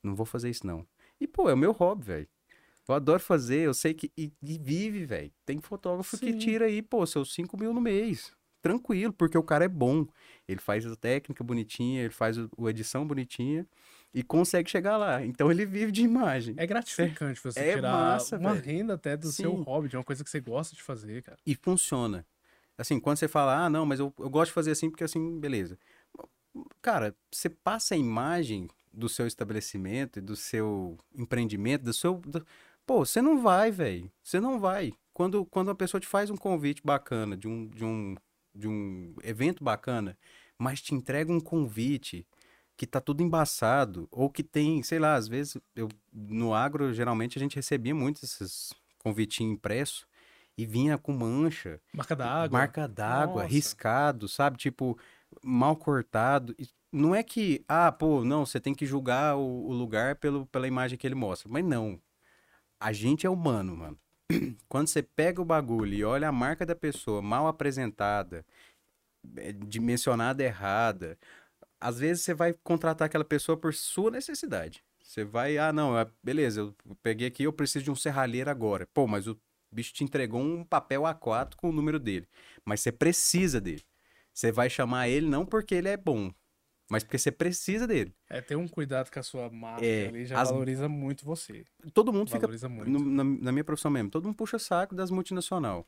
não vou fazer isso não. E, pô, é o meu hobby, velho. Eu adoro fazer, eu sei que. E, e vive, velho. Tem fotógrafo Sim. que tira aí, pô, seus 5 mil no mês. Tranquilo, porque o cara é bom. Ele faz a técnica bonitinha, ele faz a edição bonitinha e consegue chegar lá. Então ele vive de imagem. É gratificante você é tirar massa, uma véio. renda até do Sim. seu hobby, de uma coisa que você gosta de fazer, cara. E funciona. Assim, quando você fala, ah, não, mas eu, eu gosto de fazer assim porque assim, beleza. Cara, você passa a imagem do seu estabelecimento e do seu empreendimento, do seu. Do... Pô, você não vai, velho. Você não vai. Quando, quando a pessoa te faz um convite bacana, de um, de, um, de um evento bacana, mas te entrega um convite que tá tudo embaçado, ou que tem, sei lá, às vezes, eu, no agro, geralmente a gente recebia muito esses convitinhos impressos e vinha com mancha. Marca d'água. Marca d'água, riscado, sabe? Tipo, mal cortado. Não é que, ah, pô, não, você tem que julgar o, o lugar pelo, pela imagem que ele mostra. Mas não a gente é humano, mano. Quando você pega o bagulho e olha a marca da pessoa mal apresentada, é, dimensionada errada, às vezes você vai contratar aquela pessoa por sua necessidade. Você vai, ah, não, é, beleza, eu peguei aqui, eu preciso de um serralheiro agora. Pô, mas o bicho te entregou um papel A4 com o número dele. Mas você precisa dele. Você vai chamar ele não porque ele é bom, mas porque você precisa dele. É, ter um cuidado com a sua marca é, ali já as... valoriza muito você. Todo mundo valoriza fica. No, na, na, minha profissão mesmo, todo mundo puxa saco das multinacional.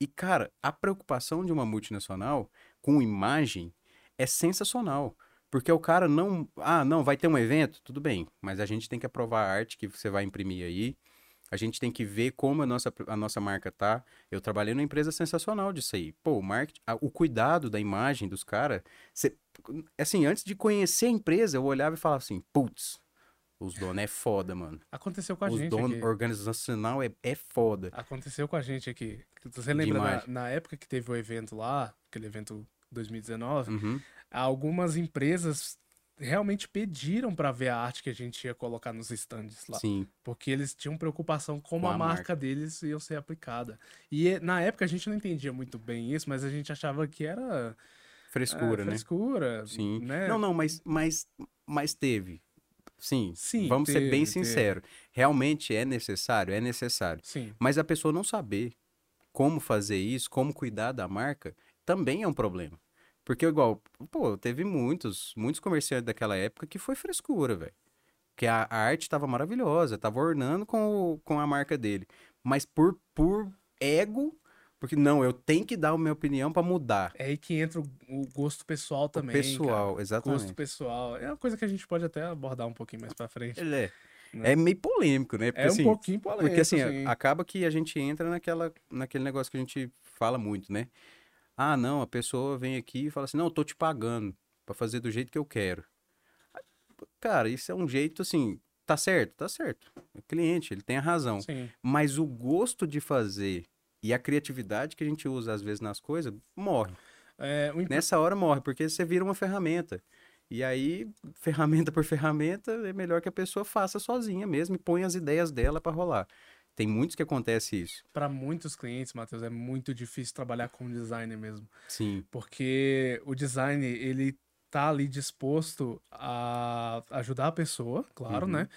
E, cara, a preocupação de uma multinacional com imagem é sensacional. Porque o cara não. Ah, não, vai ter um evento? Tudo bem. Mas a gente tem que aprovar a arte que você vai imprimir aí. A gente tem que ver como a nossa, a nossa marca tá. Eu trabalhei numa empresa sensacional disso aí. Pô, o marketing, o cuidado da imagem dos caras. Assim, antes de conhecer a empresa, eu olhava e falava assim, putz, os donos é foda, mano. Aconteceu com a os gente. Os donos organizacional é, é foda. Aconteceu com a gente aqui. Você lembra na, na, época que teve o evento lá, aquele evento 2019, uhum. algumas empresas realmente pediram para ver a arte que a gente ia colocar nos stands lá. Sim. Porque eles tinham preocupação como Com a, a marca, marca, deles ia ser aplicada. E na época a gente não entendia muito bem isso, mas a gente achava que era frescura, é, né? Frescura, Sim. Né? Não, não, mas mas mas teve. Sim, Sim vamos teve, ser bem sinceros. Realmente é necessário, é necessário. Sim. Mas a pessoa não saber como fazer isso, como cuidar da marca, também é um problema. Porque, igual, pô, teve muitos, muitos comerciantes daquela época que foi frescura, velho. Que a, a arte tava maravilhosa, tava ornando com, o, com a marca dele. Mas por, por ego, porque não, eu tenho que dar a minha opinião para mudar. É aí que entra o, o gosto pessoal também. O pessoal, cara. exatamente. Gosto pessoal. É uma coisa que a gente pode até abordar um pouquinho mais para frente. É. Né? É meio polêmico, né? Porque, é um assim, pouquinho polêmico. Porque assim, sim. acaba que a gente entra naquela, naquele negócio que a gente fala muito, né? Ah, não, a pessoa vem aqui e fala assim: não, eu tô te pagando para fazer do jeito que eu quero. Cara, isso é um jeito assim. Tá certo? Tá certo. O cliente, ele tem a razão. Sim. Mas o gosto de fazer e a criatividade que a gente usa às vezes nas coisas morre. É, imp... Nessa hora morre, porque você vira uma ferramenta. E aí, ferramenta por ferramenta, é melhor que a pessoa faça sozinha mesmo e põe as ideias dela para rolar. Tem muitos que acontece isso. Para muitos clientes, Matheus, é muito difícil trabalhar com designer mesmo. Sim. Porque o design, ele tá ali disposto a ajudar a pessoa, claro, uhum. né?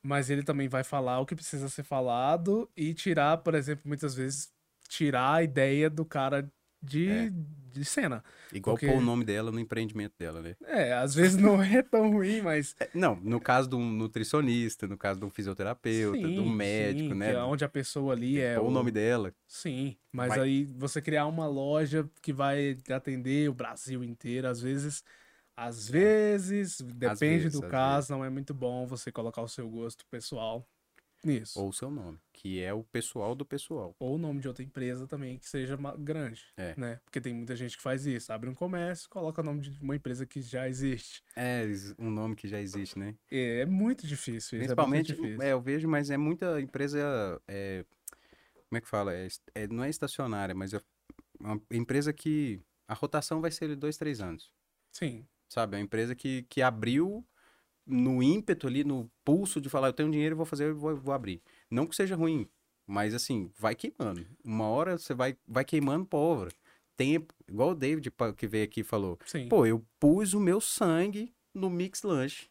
Mas ele também vai falar o que precisa ser falado e tirar, por exemplo, muitas vezes tirar a ideia do cara de, é. de cena. Igual Porque... pôr o nome dela no empreendimento dela, né? É, às vezes não é tão ruim, mas. É, não, no caso de um nutricionista, no caso de um fisioterapeuta, sim, de um médico, sim, né? é onde a pessoa ali é. o... o nome dela. Sim, mas vai... aí você criar uma loja que vai atender o Brasil inteiro, às vezes. Às vezes, depende vezes, do caso, vezes. não é muito bom você colocar o seu gosto pessoal isso. Ou o seu nome, que é o pessoal do pessoal. Ou o nome de outra empresa também que seja grande, é. né? Porque tem muita gente que faz isso, abre um comércio, coloca o nome de uma empresa que já existe. É, um nome que já existe, né? É, é muito difícil. É Principalmente, é, difícil. é, eu vejo, mas é muita empresa, é, como é que fala? É, é, não é estacionária, mas é uma empresa que a rotação vai ser de dois, três anos. Sim. Sabe, é uma empresa que, que abriu no ímpeto ali, no pulso de falar, eu tenho dinheiro, vou fazer, vou, vou abrir. Não que seja ruim, mas assim, vai queimando. Uma hora você vai, vai queimando pólvora. Tempo, igual o David que veio aqui falou. Sim. Pô, eu pus o meu sangue no Mix Lunch.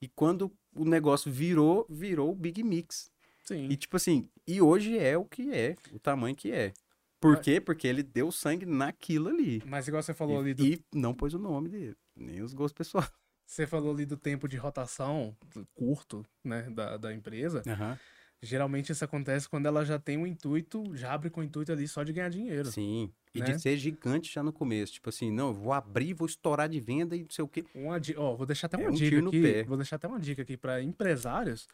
E quando o negócio virou, virou o Big Mix. Sim. E tipo assim, e hoje é o que é, o tamanho que é. Por quê? Porque ele deu sangue naquilo ali. Mas igual você falou e, ali do... E não pôs o nome dele, nem os gostos pessoais. Você falou ali do tempo de rotação curto, né, da, da empresa. Uhum. Geralmente isso acontece quando ela já tem um intuito, já abre com o intuito ali só de ganhar dinheiro. Sim. E né? de ser gigante já no começo. Tipo assim, não, eu vou abrir, vou estourar de venda e não sei o quê. Uma, ó, vou deixar até uma é um dica aqui. Vou deixar até uma dica aqui para empresários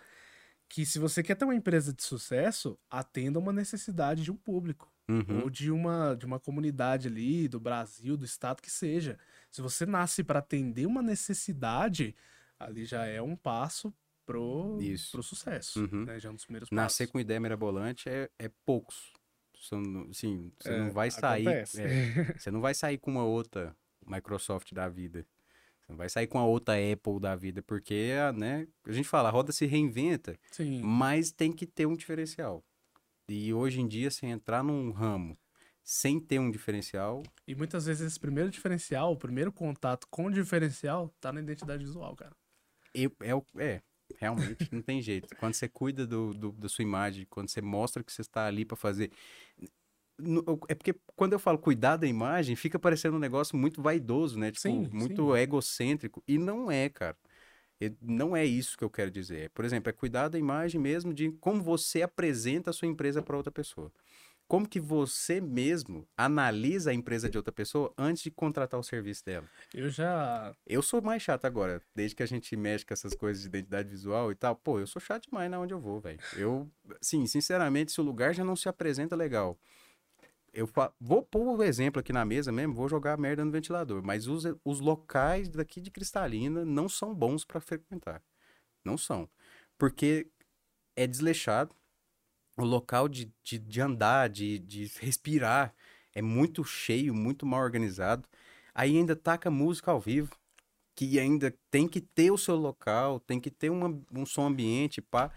que se você quer ter uma empresa de sucesso, atenda uma necessidade de um público. Uhum. Ou de uma, de uma comunidade ali, do Brasil, do estado que seja. Se você nasce para atender uma necessidade, ali já é um passo pro, Isso. pro sucesso. Uhum. Né? Já é um dos primeiros Nascer passos. com ideia mirabolante é, é poucos. Assim, você é, não vai sair. É, você não vai sair com uma outra Microsoft da vida. Você não vai sair com a outra Apple da vida, porque né, a gente fala, a roda se reinventa, Sim. mas tem que ter um diferencial. E hoje em dia, sem entrar num ramo sem ter um diferencial. E muitas vezes esse primeiro diferencial, o primeiro contato com o diferencial, tá na identidade visual, cara. Eu, é, é, realmente, não tem jeito. Quando você cuida do, do, da sua imagem, quando você mostra que você está ali para fazer. É porque quando eu falo cuidar da imagem, fica parecendo um negócio muito vaidoso, né? Tipo, sim, muito sim. egocêntrico. E não é, cara. Não é isso que eu quero dizer. Por exemplo, é cuidar da imagem mesmo de como você apresenta a sua empresa para outra pessoa como que você mesmo analisa a empresa de outra pessoa antes de contratar o serviço dela? Eu já. Eu sou mais chato agora, desde que a gente mexe com essas coisas de identidade visual e tal. Pô, eu sou chato demais na onde eu vou, velho. Eu, sim, sinceramente, se o lugar já não se apresenta legal. Eu fa... vou pôr o exemplo aqui na mesa mesmo, vou jogar merda no ventilador, mas os, os locais daqui de Cristalina não são bons para frequentar. Não são. Porque é desleixado, o local de, de, de andar, de, de respirar, é muito cheio, muito mal organizado. Aí ainda taca música ao vivo, que ainda tem que ter o seu local, tem que ter uma, um som ambiente, pá.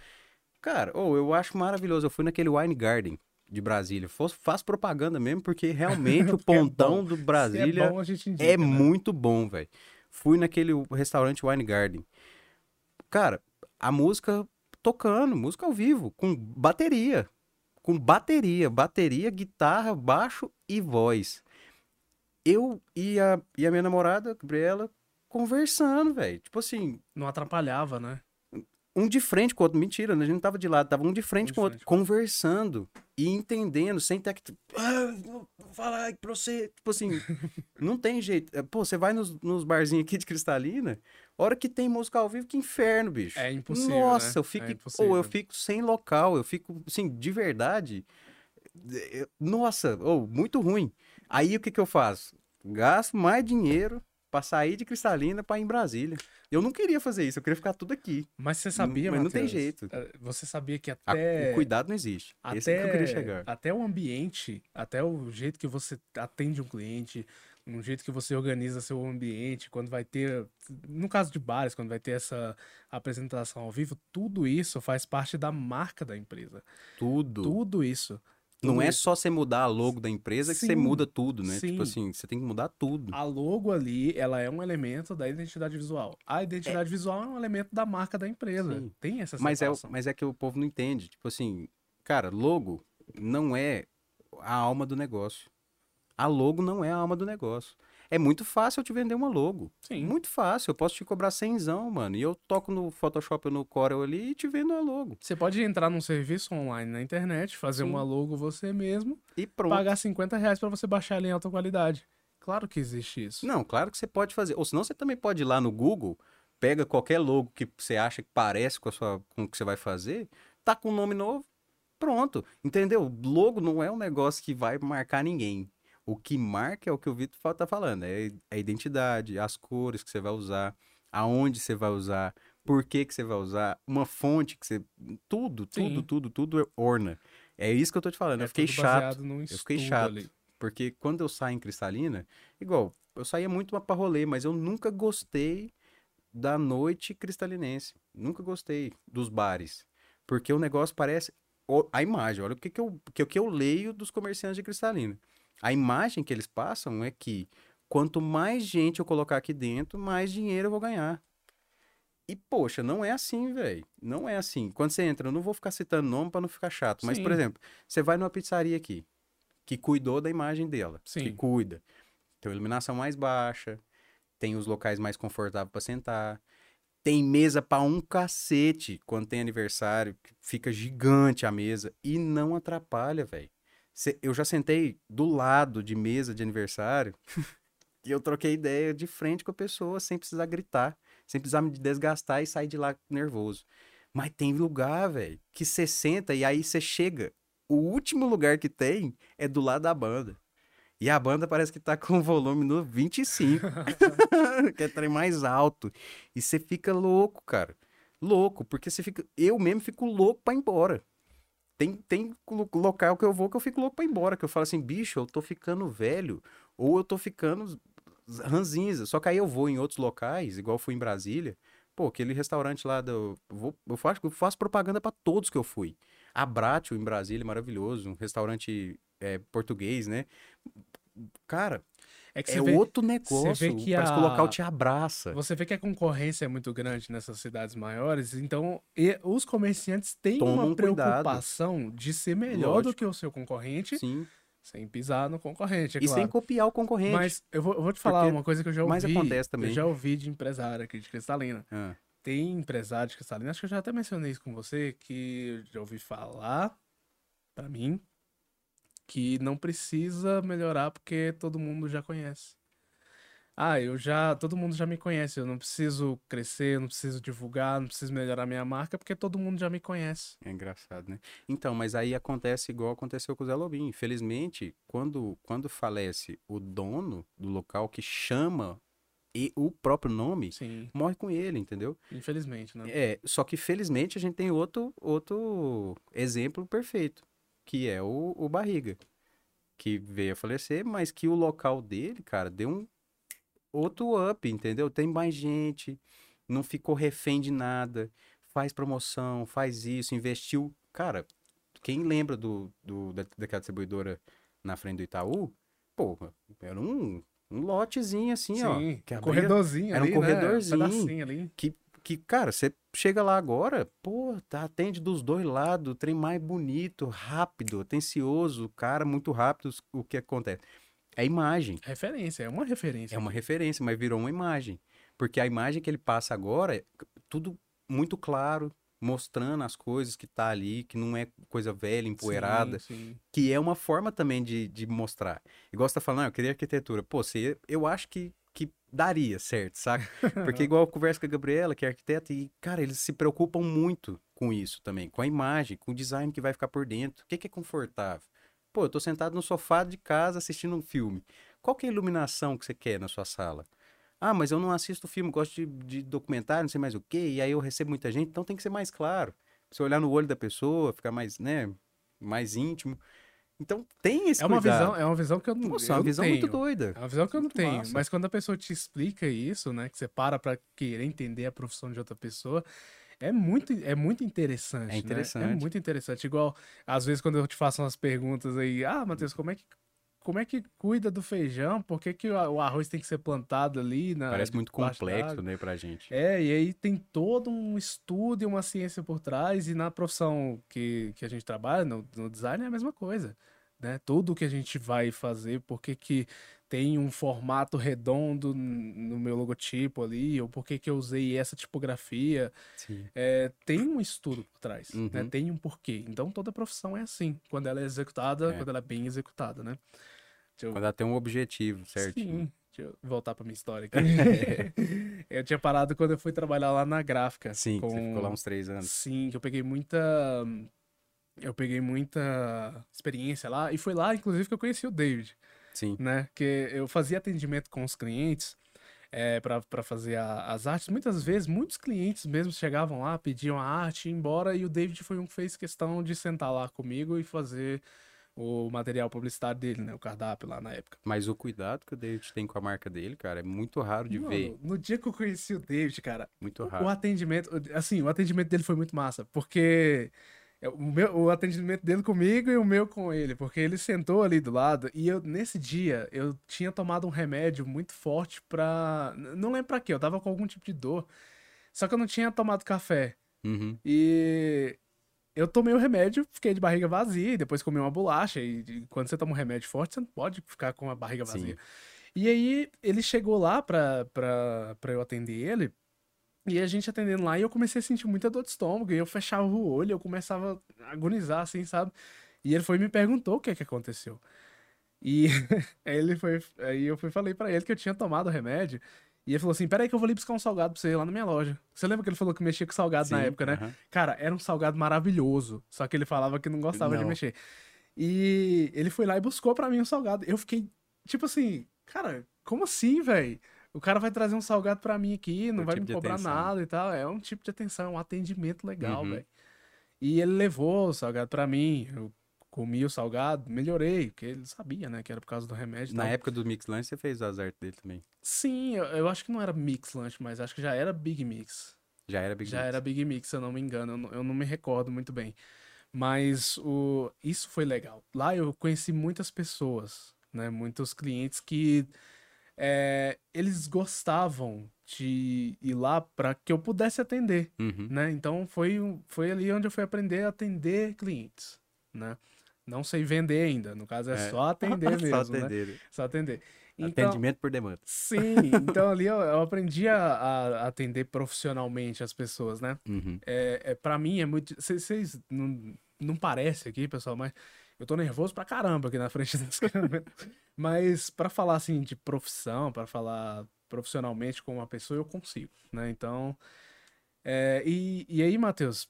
Cara, oh, eu acho maravilhoso. Eu fui naquele Wine Garden de Brasília. Faz propaganda mesmo, porque realmente o é pontão é do Brasília é, bom, indica, é né? muito bom, velho. Fui naquele restaurante Wine Garden. Cara, a música tocando música ao vivo, com bateria. Com bateria, bateria, guitarra, baixo e voz. Eu e a, e a minha namorada, Gabriela, conversando, velho. Tipo assim. Não atrapalhava, né? Um de frente com o outro. Mentira, a gente não tava de lado, tava um de frente um com o outro, conversando e entendendo, sem ter que. Ah, vou falar pra você. Tipo assim, não tem jeito. Pô, você vai nos, nos barzinhos aqui de cristalina, Hora que tem música ao vivo, que inferno, bicho. É impossível. Nossa, né? eu fico. É ou eu fico sem local, eu fico, assim, de verdade. Nossa, ou oh, muito ruim. Aí o que, que eu faço? Gasto mais dinheiro pra sair de Cristalina pra ir em Brasília. Eu não queria fazer isso, eu queria ficar tudo aqui. Mas você sabia, Mas Mateus, não tem jeito. Eh, você sabia que até. A, o cuidado não existe. Até, Esse é que eu queria chegar. Até o ambiente, até o jeito que você atende um cliente, um jeito que você organiza seu ambiente, quando vai ter, no caso de bares, quando vai ter essa apresentação ao vivo, tudo isso faz parte da marca da empresa. Tudo. Tudo isso. Não é só você mudar a logo da empresa que sim, você muda tudo, né? Tipo sim. Tipo assim, você tem que mudar tudo. A logo ali, ela é um elemento da identidade visual. A identidade é. visual é um elemento da marca da empresa. Sim. Tem essa mas é, mas é que o povo não entende. Tipo assim, cara, logo não é a alma do negócio. A logo não é a alma do negócio. É muito fácil eu te vender uma logo. Sim. Muito fácil. Eu posso te cobrar cenzão, mano. E eu toco no Photoshop ou no Corel ali e te vendo a logo. Você pode entrar num serviço online na internet, fazer Sim. uma logo você mesmo, E pronto. pagar 50 reais pra você baixar ela em alta qualidade. Claro que existe isso. Não, claro que você pode fazer. Ou senão você também pode ir lá no Google, pega qualquer logo que você acha que parece com, a sua, com o que você vai fazer, tá com um nome novo, pronto. Entendeu? Logo não é um negócio que vai marcar ninguém. O que marca é o que o Vitor tá falando, é a identidade, as cores que você vai usar, aonde você vai usar, por que que você vai usar, uma fonte que você... Tudo, tudo, Sim. tudo, tudo orna. É isso que eu tô te falando. É eu fiquei chato. Eu fiquei chato. ali. Porque quando eu saio em cristalina, igual, eu saía muito pra rolê, mas eu nunca gostei da noite cristalinense. Nunca gostei dos bares. Porque o negócio parece. A imagem, olha o que, que, eu, que, que eu leio dos comerciantes de cristalina. A imagem que eles passam é que quanto mais gente eu colocar aqui dentro, mais dinheiro eu vou ganhar. E, poxa, não é assim, velho. Não é assim. Quando você entra, eu não vou ficar citando nome pra não ficar chato. Mas, por Sim. exemplo, você vai numa pizzaria aqui, que cuidou da imagem dela. Que Sim. cuida. Tem iluminação mais baixa, tem os locais mais confortáveis pra sentar. Tem mesa pra um cacete quando tem aniversário, que fica gigante a mesa e não atrapalha, velho. Eu já sentei do lado de mesa de aniversário e eu troquei ideia de frente com a pessoa sem precisar gritar, sem precisar me desgastar e sair de lá nervoso. Mas tem lugar, velho, que você senta e aí você chega. O último lugar que tem é do lado da banda. E a banda parece que tá com o volume no 25. que é trem mais alto. E você fica louco, cara. Louco, porque você fica. Eu mesmo fico louco pra ir embora. Tem, tem lo- local que eu vou que eu fico louco pra ir embora. Que eu falo assim, bicho, eu tô ficando velho. Ou eu tô ficando ranzinza. Só que aí eu vou em outros locais, igual fui em Brasília. Pô, aquele restaurante lá do. Eu, vou- eu faço, eu faço propaganda pra todos que eu fui. A Bratio em Brasília, maravilhoso. Um restaurante é, português, né? Cara, É que é você vê, outro negócio. que Parece que o a- local te abraça. você vê que a concorrência é muito grande nessas cidades maiores, então os comerciantes têm Tomam uma cuidado. preocupação de ser melhor do Lógico. que o seu concorrente, Sim. sem pisar no concorrente, é E sem claro. copiar o concorrente. Mas eu vou, eu vou te falar Porque uma coisa que eu já ouvi. acontece também. Eu já ouvi de empresário aqui de Cristalina. Ah, Tem empresário de Cristalina, acho que eu já até mencionei isso com você, que eu já ouvi falar pra mim que não precisa melhorar porque todo mundo já conhece. Ah, eu já, todo mundo já me conhece, eu não preciso crescer, não preciso divulgar, não preciso melhorar minha marca porque todo mundo já me conhece. é engraçado, né? Então, mas aí acontece igual aconteceu com o Zé Lobinho. Infelizmente, quando, quando falece o dono do local que chama e o próprio nome, Sim, morre com ele, entendeu? infelizmente, né? É, só que felizmente a gente tem outro, outro exemplo perfeito, que é o, o Barriga, que veio a falecer, mas que o local dele, cara, deu um outro up, entendeu? Tem mais gente, não ficou refém de nada, faz promoção, faz isso, investiu. Cara, quem lembra do, do, da, daquela distribuidora na frente do Itaú? Porra, era um, um lotezinho assim, ó. Sim, que um abria- corredorzinho era um ali, né? corredorzinho. pedacinho ali. que, que, cara, você chega lá agora, pô, tá, atende dos dois lados, o trem mais bonito, rápido, atencioso, cara, muito rápido, o que acontece? É imagem, Referência, é uma referência. é uma referência, mas virou uma imagem. Porque a imagem que ele passa agora é tudo muito claro, mostrando as coisas que tá ali, que não é coisa velha, empoeirada, Sim, sim. que é uma forma também de, de mostrar. Igual você tá falando, ah, eu queria arquitetura. Pô, você, eu acho que, que daria certo, saca? Porque igual eu converso com a Gabriela, que é arquiteta, e, cara, eles se preocupam muito com isso também, com a imagem, com o design que vai ficar por dentro. O que, que é confortável? Pô, eu tô sentado no sofá de casa assistindo um filme. Qual que é a iluminação que você quer na sua sala? Ah, mas eu não assisto filme, gosto de, de documentário, não sei mais o quê, e aí eu recebo muita gente, então tem que ser mais claro. Você olhar no olho da pessoa, ficar mais, né, mais íntimo. Então tem esse É uma cuidado. visão, é uma visão que eu não, Nossa, eu é uma visão muito tenho. doida. É uma visão que eu não Muito tenho. massa. Mas quando a pessoa te explica isso, né? Que você para pra querer entender a profissão de outra pessoa, é muito, é muito interessante. É né? É interessante. muito interessante. Igual, às vezes, quando eu te faço umas perguntas aí, ah, Matheus, como é que. Como é que cuida do feijão? Por que, que o arroz tem que ser plantado ali? Na, Parece muito complexo, né, pra gente. É, e aí tem todo um estudo e uma ciência por trás, e na profissão que, que a gente trabalha, no, no design, é a mesma coisa. Né? Tudo que a gente vai fazer, por que que tem um formato redondo no meu logotipo ali, ou por que que eu usei essa tipografia. É, tem um estudo por trás, né? uhum. né? Tem um porquê. Então toda profissão é assim, quando ela é executada, é. quando ela é bem executada, né? Eu... Quando ela tem um objetivo, certo? Sim. Deixa eu voltar pra minha história aqui. eu tinha parado quando eu fui trabalhar lá na gráfica. Sim, com... você ficou lá uns três anos. Sim, que eu peguei muita eu peguei muita experiência lá e foi lá, inclusive, que eu conheci o David. Sim. Né? Que eu fazia atendimento com os clientes é, para fazer a, as artes. Muitas vezes, muitos clientes mesmo chegavam lá, pediam a arte, embora, e o David foi um que fez questão de sentar lá comigo e fazer o material publicitário dele, né? O cardápio lá na época. Mas o cuidado que o David tem com a marca dele, cara, é muito raro de Mano, ver. No dia que eu conheci o David, cara, muito raro. O atendimento, assim, o atendimento dele foi muito massa, porque o, meu, o atendimento dele comigo e o meu com ele, porque ele sentou ali do lado e eu, nesse dia, eu tinha tomado um remédio muito forte pra. Não lembro pra quê, eu tava com algum tipo de dor. Só que eu não tinha tomado café. Uhum. E eu tomei o remédio, fiquei de barriga vazia, e depois comi uma bolacha. E, e, quando você toma um remédio forte, você não pode ficar com a barriga vazia. Sim. E aí ele chegou lá pra, pra, pra eu atender ele. E a gente atendendo lá, e eu comecei a sentir muita dor de estômago, e eu fechava o olho, eu começava a agonizar, assim, sabe? E ele foi e me perguntou o que é que aconteceu. E aí ele foi, aí eu fui falei para ele que eu tinha tomado o remédio, e ele falou assim: Peraí, que eu vou ali buscar um salgado pra você lá na minha loja. Você lembra que ele falou que mexia com salgado Sim, na época, né? Uh -huh. Cara, era um salgado maravilhoso. Só que ele falava que não gostava não. de mexer. E ele foi lá e buscou para mim um salgado. Eu fiquei, tipo assim, cara, como assim, velho? O cara vai trazer um salgado para mim aqui, não um vai tipo me cobrar nada e tal. É um tipo de atenção, é um atendimento legal, uhum. velho. E ele levou o salgado para mim. Eu comi o salgado, melhorei, porque ele sabia, né, que era por causa do remédio. Na época do Mix Lunch, você fez o azar dele também. Sim, eu, eu, acho que não era Mix Lunch, mas acho que já era Big Mix. Já era Big já Mix. Já era Big Mix, se eu não me engano. Eu não, eu não me recordo muito bem. Mas o, isso foi legal. Lá eu conheci muitas pessoas, né, muitos clientes que é, eles gostavam de ir lá para que eu pudesse atender, uhum. né? Então foi, foi ali onde eu fui aprender a atender clientes, né? Não sei vender ainda, no caso é, é. só atender mesmo, só né? atender. Né? Só atender. Então, Atendimento por demanda. Sim, então ali eu, eu aprendi a, a, atender profissionalmente as pessoas, né? Uhum. É, é, para mim é muito. Vocês não, não parece aqui, pessoal, mas eu tô nervoso pra caramba aqui na frente das câmeras. Mas para falar assim de profissão, para falar profissionalmente com uma pessoa, eu consigo, né? Então, é, e, e aí, Matheus,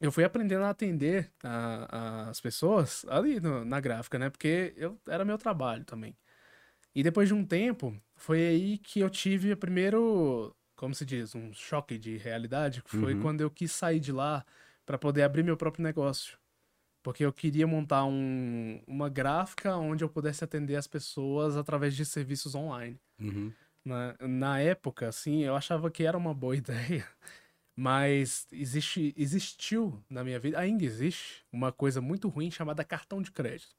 eu fui aprendendo a atender a, a, as pessoas ali no, na gráfica, né? Porque eu, era meu trabalho também. E depois de um tempo, foi aí que eu tive o primeiro, como se diz, um choque de realidade, que foi uhum. quando eu quis sair de lá para poder abrir meu próprio negócio. Porque eu queria montar um, uma gráfica onde eu pudesse atender as pessoas através de serviços online. Uhum. Na, na época, assim, eu achava que era uma boa ideia. Mas existe, existiu na minha vida, ainda existe, uma coisa muito ruim chamada cartão de crédito.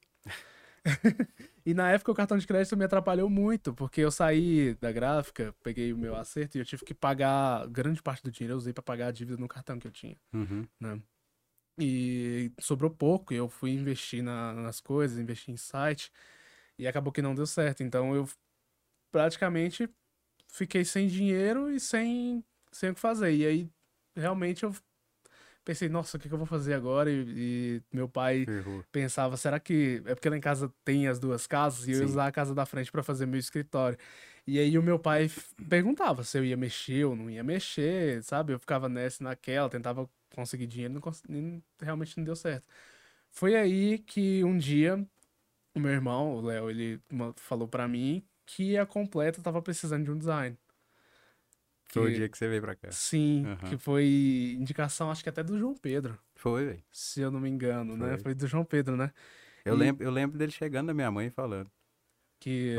e na época o cartão de crédito me atrapalhou muito, porque eu saí da gráfica, peguei o meu acerto e eu tive que pagar grande parte do dinheiro, eu usei para pagar a dívida no cartão que eu tinha. Uhum. Né? E sobrou pouco, e eu fui investir na, nas coisas, investir em site, e acabou que não deu certo. Então eu praticamente fiquei sem dinheiro e sem, sem o que fazer. E aí realmente eu pensei, nossa, o que, eu vou fazer agora? E, e meu pai Errou. pensava, será que. É porque lá em casa tem as duas casas e eu ia usar a casa da frente para fazer meu escritório. E aí o meu pai perguntava se eu ia mexer ou não ia mexer, sabe? Eu ficava nessa e naquela, tentava conseguir dinheiro, não consegui, realmente não deu certo. Foi aí que um dia o meu irmão, o Léo, ele falou para mim que a Completa tava precisando de um design. Que... Foi o dia que você veio pra cá. Sim, uhum. que foi indicação, acho que até do João Pedro. Foi, velho. Se eu não me engano, né? foi. né? Foi do João Pedro, né? Eu, e... lembro, eu lembro dele chegando da minha mãe falando. Que.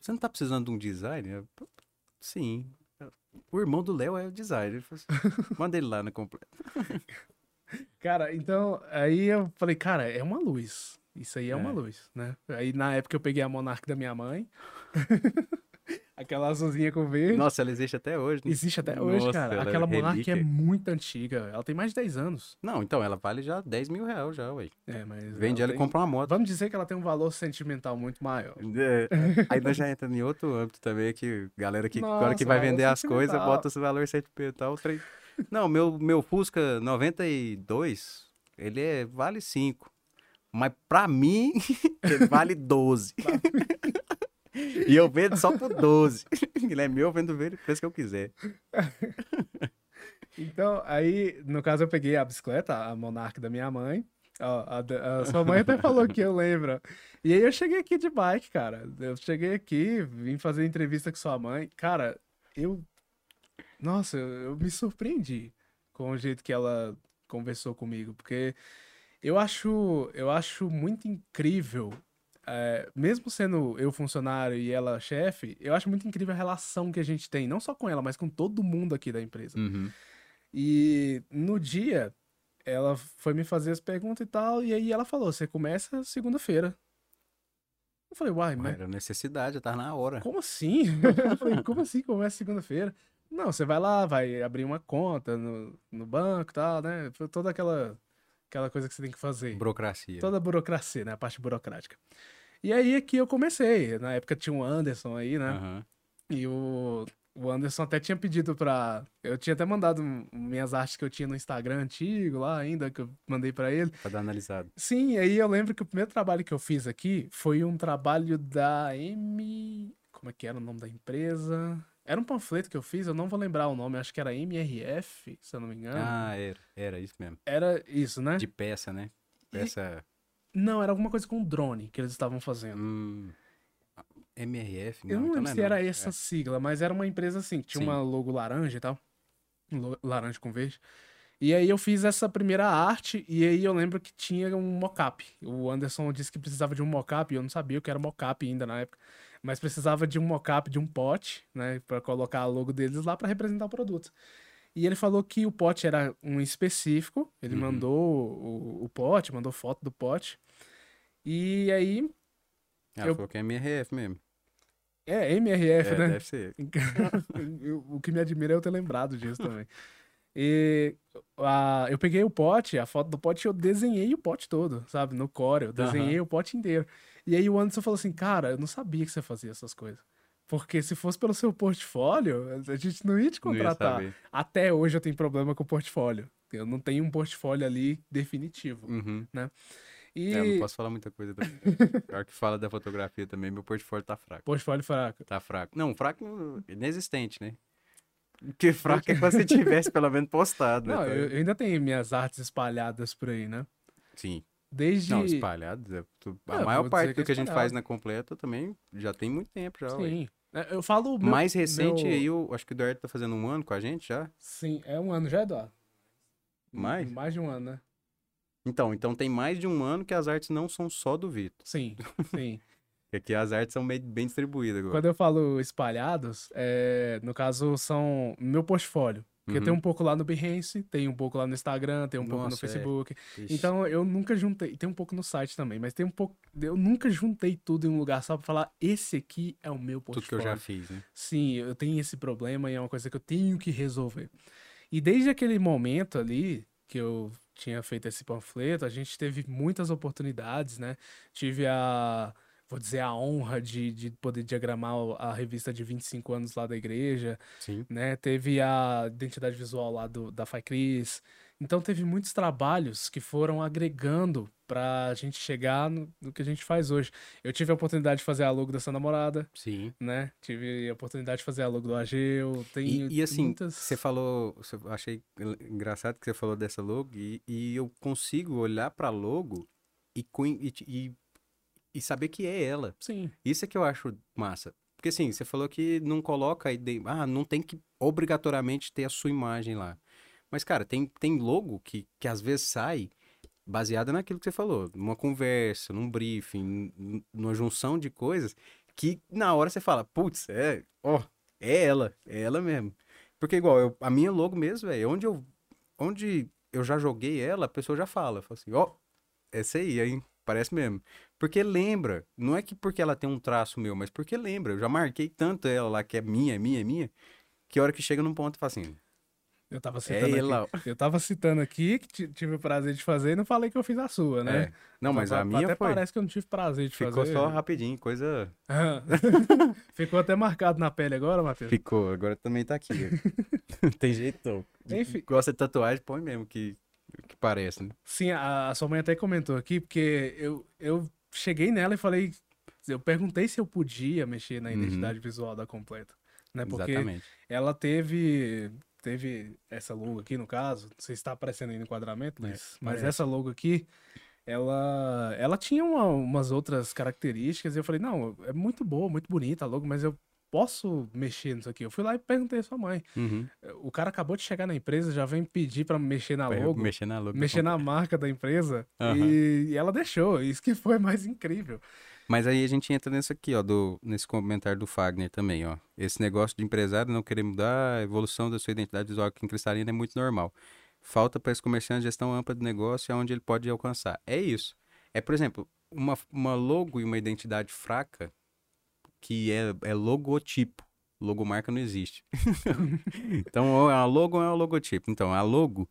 Você não tá precisando de um design? Sim. O irmão do Léo é o designer. Assim, Manda ele lá na completa. cara, então, aí eu falei, cara, é uma luz. Isso aí é, é, uma luz, né? Aí na época eu peguei a Monarch da minha mãe. Aquela azulzinha com verde. Nossa, ela existe até hoje. Né? Existe até hoje, Nossa, cara. É Aquela é Monark é muito antiga. Ela tem mais de 10 anos. Não, então, ela vale já 10 mil reais já, ué. É, mas... Vende ela, ela tem... e compra uma moto. Vamos dizer que ela tem um valor sentimental muito maior. É. Aí nós já entra em outro âmbito também, que galera que Nossa, agora que vai vender as coisas, bota esse valor sentimental. Tre... Não, meu, meu Fusca 92, ele é, vale 5. Mas pra mim, ele vale 12. E eu vendo só por 12. Ele é meu, eu vendo o que eu quiser. Então, aí, no caso, eu peguei a bicicleta, a Monarch da minha mãe. a, a, sua mãe até falou que eu lembro. E aí eu cheguei aqui de bike, cara. Eu cheguei aqui, vim fazer entrevista com sua mãe. Cara, eu. Nossa, eu, eu me surpreendi com o jeito que ela conversou comigo, porque eu acho, eu acho muito incrível é, mesmo sendo eu funcionário e ela chefe, eu acho muito incrível a relação que a gente tem, não só com ela, mas com todo mundo aqui da empresa. Uhum. E no dia, ela foi me fazer as perguntas e tal, e aí ela falou: você começa segunda-feira. Eu falei, uai, mas. Era necessidade, tá na hora. Como assim? eu falei, como assim começa segunda-feira? Não, você vai lá, vai abrir uma conta no, no banco e tal, né? Toda aquela, aquela coisa que você tem que fazer. Burocracia. Toda a burocracia, né? A parte burocrática. E aí aqui eu comecei. Na época tinha o Anderson aí, né? Uhum. E o, o Anderson até tinha pedido pra. Eu tinha até mandado minhas artes que eu tinha no Instagram antigo lá ainda, que eu mandei para ele. Pra dar analisado. Sim, aí eu lembro que o primeiro trabalho que eu fiz aqui foi um trabalho da M. Como é que era o nome da empresa? Era um panfleto que eu fiz, eu não vou lembrar o nome, acho que era MRF, se eu não me engano. Ah, era, era isso mesmo. Era isso, né? De peça, né? Peça. E... Não, era alguma coisa com drone que eles estavam fazendo. Hum, MRF? Não, eu não então lembro não é se era essa é. sigla, mas era uma empresa assim, que tinha Sim. uma logo laranja e tal. Laranja com verde. E aí eu fiz essa primeira arte e aí eu lembro que tinha um mockup. O Anderson disse que precisava de um mockup e eu não sabia o que era mockup ainda na época. Mas precisava de um mockup de um pote, né, para colocar a logo deles lá para representar o produto. E ele falou que o pote era um específico. Ele uhum. mandou o, o, pote, mandou foto do pote. E aí. Ah, eu... falou que é MRF mesmo. É, MRF, é, né? Deve ser. o que me admira é eu ter lembrado disso também. E a, eu peguei o pote, a foto do pote, eu desenhei o pote todo, sabe? No core, eu desenhei uhum. o pote inteiro. E aí o Anderson falou assim, cara, eu não sabia que você fazia essas coisas. Porque se fosse pelo seu portfólio, a gente não ia te contratar. Ia Até hoje eu tenho problema com o portfólio. Eu não tenho um portfólio ali definitivo, uhum. né? E... É, eu não posso falar muita coisa. Pior que fala da fotografia também, meu portfólio tá fraco. Portfólio fraco. Tá fraco. Não, fraco inexistente, né? Que fraco é que você tivesse pelo menos postado, né? Não, eu, eu ainda tenho minhas artes espalhadas por aí, né? Sim. Desde... Não, espalhados. É, a é, maior parte do que, é que a gente faz na completa também já tem muito tempo já. Sim. Ué. Eu falo. Meu, Mais recente meu... aí, eu acho que o Eduardo tá fazendo um ano com a gente já. Sim, é um ano já, Eduardo? Mais? Mais de um ano, né? Então, então tem mais de um ano que as artes não são só do Vitor. Sim, sim. Porque aqui as artes são bem, bem distribuídas agora. Quando eu falo espalhados, é, no caso são meu portfólio. Porque uhum. tem um pouco lá no Behance, tem um pouco lá no Instagram, tem um Nossa, pouco no é. Facebook. É. Então eu nunca juntei. Tem um pouco no site também, mas tem um pouco. Eu nunca juntei tudo em um lugar só pra falar: esse aqui é o meu portfólio. Tudo que eu já fiz, né? Sim, eu tenho esse problema e é uma coisa que eu tenho que resolver. E desde aquele momento ali que eu tinha feito esse panfleto, a gente teve muitas oportunidades, né? Tive a vou dizer, a honra de, de poder diagramar a revista de 25 anos lá da igreja. Sim. Né? Teve a identidade visual lá do, da FACRIS. Então teve muitos trabalhos que foram agregando para a gente chegar no, no, que a gente faz hoje. Eu tive a oportunidade de fazer a logo dessa namorada. Sim. Né? Tive a oportunidade de fazer a logo do Ageu. Tem e, e assim, muitas... você falou, eu achei engraçado que você falou dessa logo e, e eu consigo olhar para logo e, e, e e saber que é ela. Sim. Isso é que eu acho massa. Porque assim, você falou que não coloca aí, ah, não tem que obrigatoriamente ter a sua imagem lá. Mas, cara, tem, tem logo que, que às vezes sai baseada naquilo que você falou, numa conversa, num briefing, numa junção de coisas que na hora você fala, putz, é, ó, é ela, é ela mesmo. Porque igual, eu, a minha logo mesmo, é onde eu onde eu já joguei ela, a pessoa já fala, fala assim, ó, essa aí, hein? parece mesmo. Porque lembra, não é que porque ela tem um traço meu, mas porque lembra. Eu já marquei tanto ela lá que é minha, é minha, é minha, que a hora que chega num ponto, fala assim, eu tava citando, é aqui, eu tava citando aqui que tive o prazer de fazer e não falei que eu fiz a sua, né? É. Não, mas a minha até foi... parece que eu não tive prazer de Ficou fazer. Ficou só rapidinho, coisa... Ficou até marcado na pele agora, Matheus? Ficou, agora também tá aqui. Tem jeito não. Enfim. Gosta de tatuagem, põe mesmo que, que parece, né? Sim, a, a sua mãe até comentou aqui, porque eu, eu cheguei nela e falei... Eu perguntei se eu podia mexer na uhum. identidade uhum. visual da Completa. Né? Porque Exatamente. ela teve teve essa logo aqui, no caso, não sei se está aparecendo aí no enquadramento, mas, é, mas essa logo aqui, ela, ela tinha uma, umas outras características e eu falei, não, é muito boa, muito bonita a logo, mas eu posso mexer nisso aqui. Eu fui lá e perguntei à sua mãe. Uhum. O cara acabou de chegar na empresa, já vem pedir para mexer na logo. Mexer na logo. Mexer na marca da empresa. Uhum. E, e, ela deixou. Isso que foi mais incrível. Mas aí a gente entra nesse aqui, ó, do, nesse comentário do Fagner também, ó. Esse negócio de empresário não querer mudar a evolução da sua identidade visual aqui em Cristalina é muito normal. Falta para esse comerciante gestão ampla do negócio e aonde ele pode alcançar. É isso. É, por exemplo, uma, uma logo e uma identidade fraca, que é, é logotipo. Logomarca não existe. então, a logo é um logotipo. Então, a logo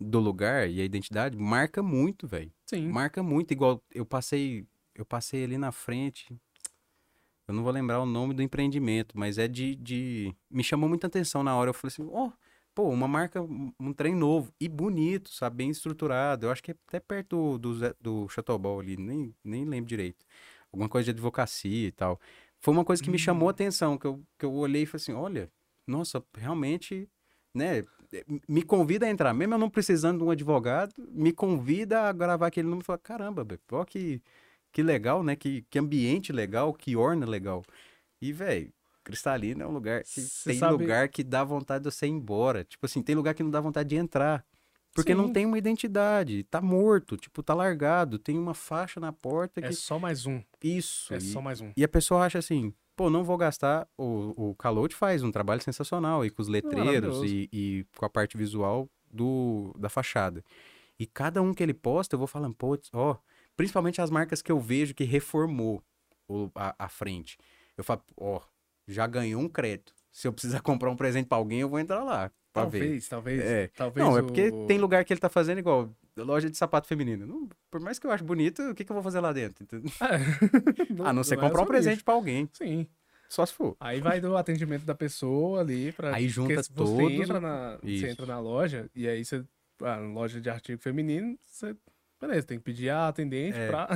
do lugar e a identidade marca muito, velho. Sim. Marca muito. Igual eu passei eu passei ali na frente. Eu não vou lembrar o nome do empreendimento, mas é de. de... Me chamou muita atenção na hora. Eu falei assim, ó, oh, pô, uma marca, um trem novo e bonito, sabe? Bem estruturado. Eu acho que é até perto do, do, do Chateaubal ali, nem, nem lembro direito. Alguma coisa de advocacia e tal. Foi uma coisa que me chamou a hum. atenção, que eu, que eu olhei e falei assim, olha, nossa, realmente, né? Me convida a entrar, mesmo eu não precisando de um advogado, me convida a gravar aquele número e falar, caramba, ó que que legal, né? Que, que ambiente legal, que orna legal. E, velho, Cristalina é um lugar que Cê tem sabe... lugar que dá vontade de você ir embora. Tipo assim, tem lugar que não dá vontade de entrar. Porque Sim. não tem uma identidade, tá morto, tipo, tá largado, tem uma faixa na porta que... É só mais um. Isso. É e, só mais um. E a pessoa acha assim, pô, não vou gastar, o, o Calote faz um trabalho sensacional aí com os letreiros e, e, com a parte visual do, da fachada. E cada um que ele posta, eu vou falando, pô, ó, Principalmente as marcas que eu vejo que reformou o, a, a frente. Eu falo, ó, já ganhou um crédito. Se eu precisar comprar um presente para alguém, eu vou entrar lá. Talvez, talvez. É. talvez não, é porque tem lugar que ele tá fazendo igual loja de sapato feminino. Não, por mais que eu ache bonito, o que, que eu vou fazer lá dentro? É. não, a não ser não comprar é um presente para alguém. Sim. Só se for. Aí vai do atendimento da pessoa ali para Aí junta você todos. Entra na, você entra na loja e aí você, ah, loja de artigo feminino, você beleza, tem que pedir a atendente é. pra,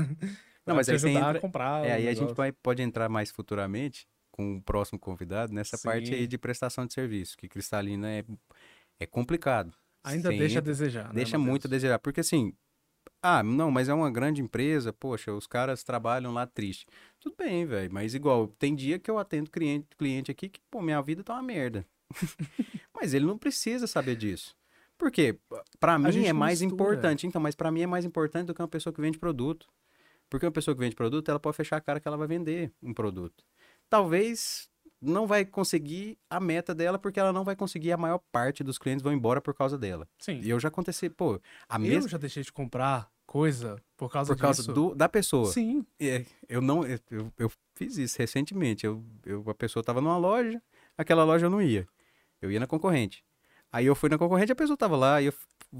Não, mas ajudar entra... a comprar. É, aí a gente vai, pode entrar mais futuramente com o próximo convidado nessa Sim. parte aí de prestação de serviço, que Cristalina é, é complicado. Ainda deixa a desejar, né, Deixa muito a desejar, porque assim, ah, não, mas é uma grande empresa, poxa, os caras trabalham lá triste. Tudo bem, velho, mas igual, tem dia que eu atendo cliente, cliente aqui que, pô, minha vida tá uma merda. mas ele não precisa saber disso. Porque para mim é mais mistura. importante, então, mas para mim é mais importante do que uma pessoa que vende produto. Porque uma pessoa que vende produto, ela pode fechar a cara que ela vai vender um produto. Talvez não vai conseguir a meta dela porque ela não vai conseguir a maior parte dos clientes vão embora por causa dela. Sim. E eu já aconteci, pô, a eu mesma já deixei de comprar coisa por causa por causa do, da pessoa. Sim. É, eu não eu, eu, fiz isso recentemente. Eu, eu a pessoa estava numa loja, aquela loja eu não ia. Eu ia na concorrente. Aí eu fui na concorrente, a pessoa tava lá, e eu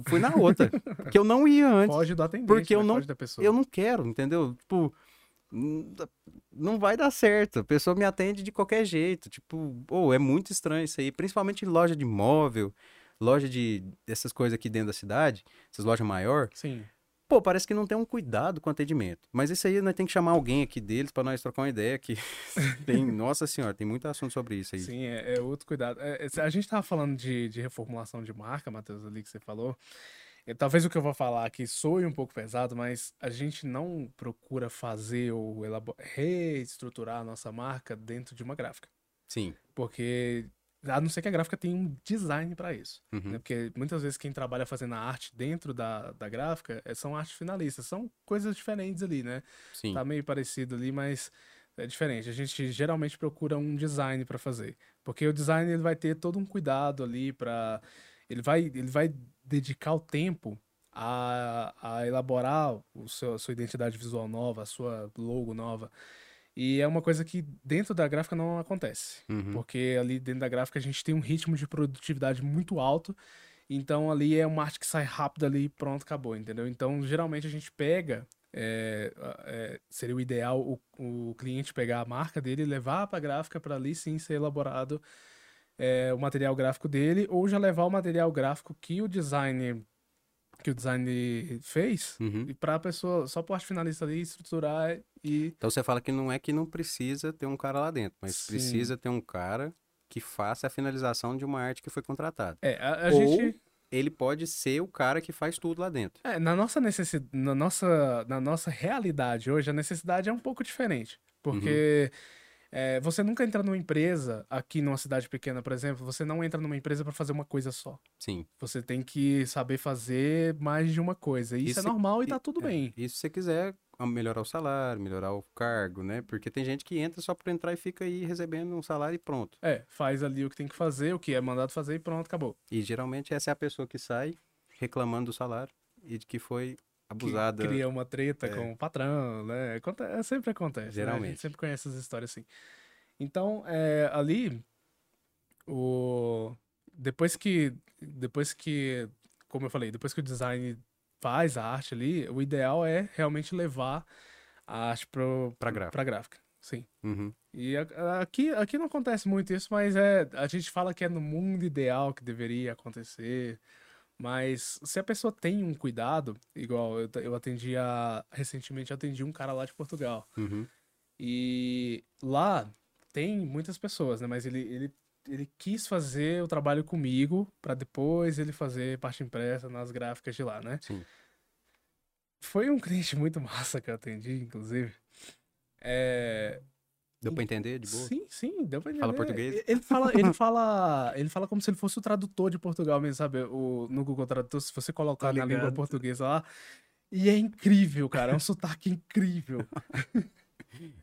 fui na outra. que eu não ia antes. Foge do atendente, porque eu né? não, eu não quero, entendeu? Tipo, não vai dar certo. A pessoa me atende de qualquer jeito. Tipo, oh, é muito estranho isso aí. Principalmente em loja de móvel, loja de dessas coisas aqui dentro da cidade, essas lojas maior. Sim pô, parece que não tem um cuidado com o atendimento. Mas isso aí nós tem que chamar alguém aqui deles para nós trocar uma ideia que tem, nossa senhora, tem muito assunto sobre isso aí. Sim, é, é outro cuidado. É, é a gente tava falando de, de reformulação de marca, Matheus, ali que você falou. É, talvez o que eu vou falar aqui soe um pouco pesado, mas a gente não procura fazer ou reestruturar a nossa marca dentro de uma gráfica. Sim. Porque a não ser que a gráfica tenha um design para isso. Uhum. Né? Porque muitas vezes quem trabalha fazendo a arte dentro da, da gráfica é, são artes finalistas. São coisas diferentes ali, né? Sim. Tá meio parecido ali, mas é diferente. A gente geralmente procura um design para fazer. Porque o design ele vai ter todo um cuidado ali para ele vai ele vai dedicar o tempo a, a elaborar o seu, a sua identidade visual nova, a sua logo nova. E é uma coisa que dentro da gráfica não acontece. Uhum. Porque ali dentro da gráfica a gente tem um ritmo de produtividade muito alto. Então ali é uma arte que sai rápido ali pronto, acabou, entendeu? Então geralmente a gente pega. É, é, seria o ideal o, o cliente pegar a marca dele e levar para a gráfica para ali sim ser elaborado é, o material gráfico dele, ou já levar o material gráfico que o design que o design fez Uhum. e para a pessoa só parte finalista ali estruturar e Então você fala que não é que não precisa ter um cara lá dentro, mas Sim. precisa ter um cara que faça a finalização de uma arte que foi contratada. é a, a Ou- gente Ele pode ser o cara que faz tudo lá dentro. É, na nossa necessidade, na nossa, na nossa realidade hoje, a necessidade é um pouco diferente. Porque é, você nunca entra numa empresa, aqui numa cidade pequena, por exemplo, você não entra numa empresa para fazer uma coisa só. Sim. Você tem que saber fazer mais de uma coisa. E isso, Isso é normal e tá tudo é, bem. E se você quiser melhorar o salário, melhorar o cargo, né? Porque tem gente que entra só por entrar e fica aí recebendo um salário e pronto. É, faz ali o que tem que fazer, o que é mandado fazer e pronto, acabou. E geralmente essa é a pessoa que sai reclamando do salário e de que foi abusada. cria uma treta É. com o patrão, né? Aconte- é, sempre acontece. né? A Geralmente. gente sempre conhece essas histórias assim. Então, é, ali, o... depois que, depois que, como eu falei, depois que o design faz a arte ali, o ideal é realmente levar a arte pro, Pra gráfica. pra gráfica. Sim. Uhum. E a- a- aqui, aqui não acontece muito isso, mas é, a gente fala que é no mundo ideal que deveria acontecer. Mas se a pessoa tem um cuidado, igual eu, eu atendi a, recentemente eu atendi um cara lá de Portugal. Uhum. E lá tem muitas pessoas, né? Mas ele, ele, ele quis fazer o trabalho comigo para depois ele fazer parte impressa nas gráficas de lá, né? Sim. Foi um cliente muito massa que eu atendi, inclusive. É, Deu pra entender de boa? Sim, sim, deu pra entender. Fala português? Ele fala, ele fala, ele fala como se ele fosse o tradutor de Portugal mesmo, sabe? O, no Google Tradutor, se você colocar Tô na língua portuguesa lá. E é incrível, cara. É um sotaque incrível.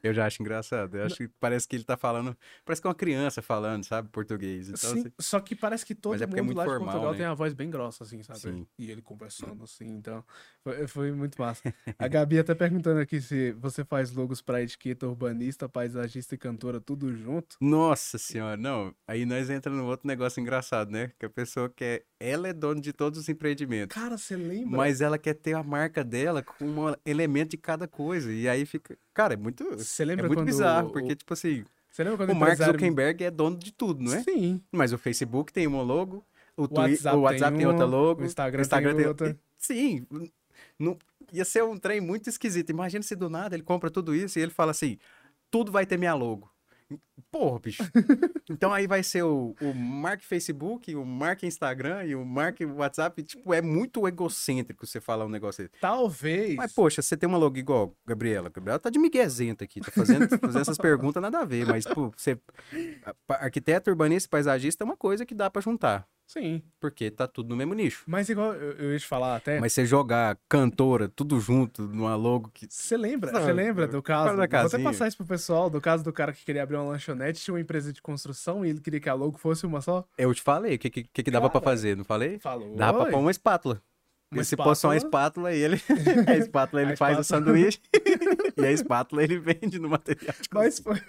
Eu já acho engraçado. Eu acho que parece que ele tá falando. Parece que é uma criança falando, sabe? Português. Então, Sim, assim, só que parece que todo Mas é é mundo muito lá de formal, Portugal né? tem a voz bem grossa, assim, sabe? Sim. E ele conversando assim, então. Foi, foi muito massa. A Gabi até perguntando aqui se você faz logos pra etiqueta urbanista, paisagista e cantora, tudo junto. Nossa senhora, não. Aí nós entramos num outro negócio engraçado, né? Que a pessoa quer. Ela é dona de todos os empreendimentos. Cara, você lembra? Mas ela quer ter a marca dela com um elemento de cada coisa. E aí fica. Cara, é muito. Você É lembra muito quando. bizarro, o- porque, tipo assim, Você lembra quando o Mark empresário- Zuckerberg é dono de tudo, não é? Sim. Mas o Facebook tem uma logo, o, O Twi- WhatsApp o WhatsApp tem tem outra logo, o Instagram tem outra. Sim, não... ia ser um trem muito esquisito. Imagina se do nada ele compra tudo isso e ele fala assim: tudo vai ter minha logo. Porra, bicho. então aí vai ser o, o Mark Facebook, o Mark Instagram e o Mark WhatsApp. Tipo, é muito egocêntrico você falar um negócio desse. Talvez. Mas, poxa, você tem uma logo igual Gabriela. Gabriela tá de miguezenta aqui, tá fazendo, fazendo essas perguntas nada a ver. Mas, pô, você. Arquiteto, urbanista e paisagista é uma coisa que dá pra juntar. Sim. Porque tá tudo no mesmo nicho. Mas igual eu, eu ia te falar até. Mas você jogar cantora, tudo junto, numa logo que. Você lembra? Você lembra do caso? Vou até passar isso pro pessoal, do caso do cara que queria abrir uma lanchonete, tinha uma empresa de construção e ele queria que a logo fosse uma só? Eu te falei o que, que, que dava pra Cara, fazer, não falei? Falou. Dava pra pôr uma espátula. Uma E se fosse só uma espátula, aí ele. a espátula ele A faz o espátula. sanduíche. e a espátula ele vende no material de Mas foi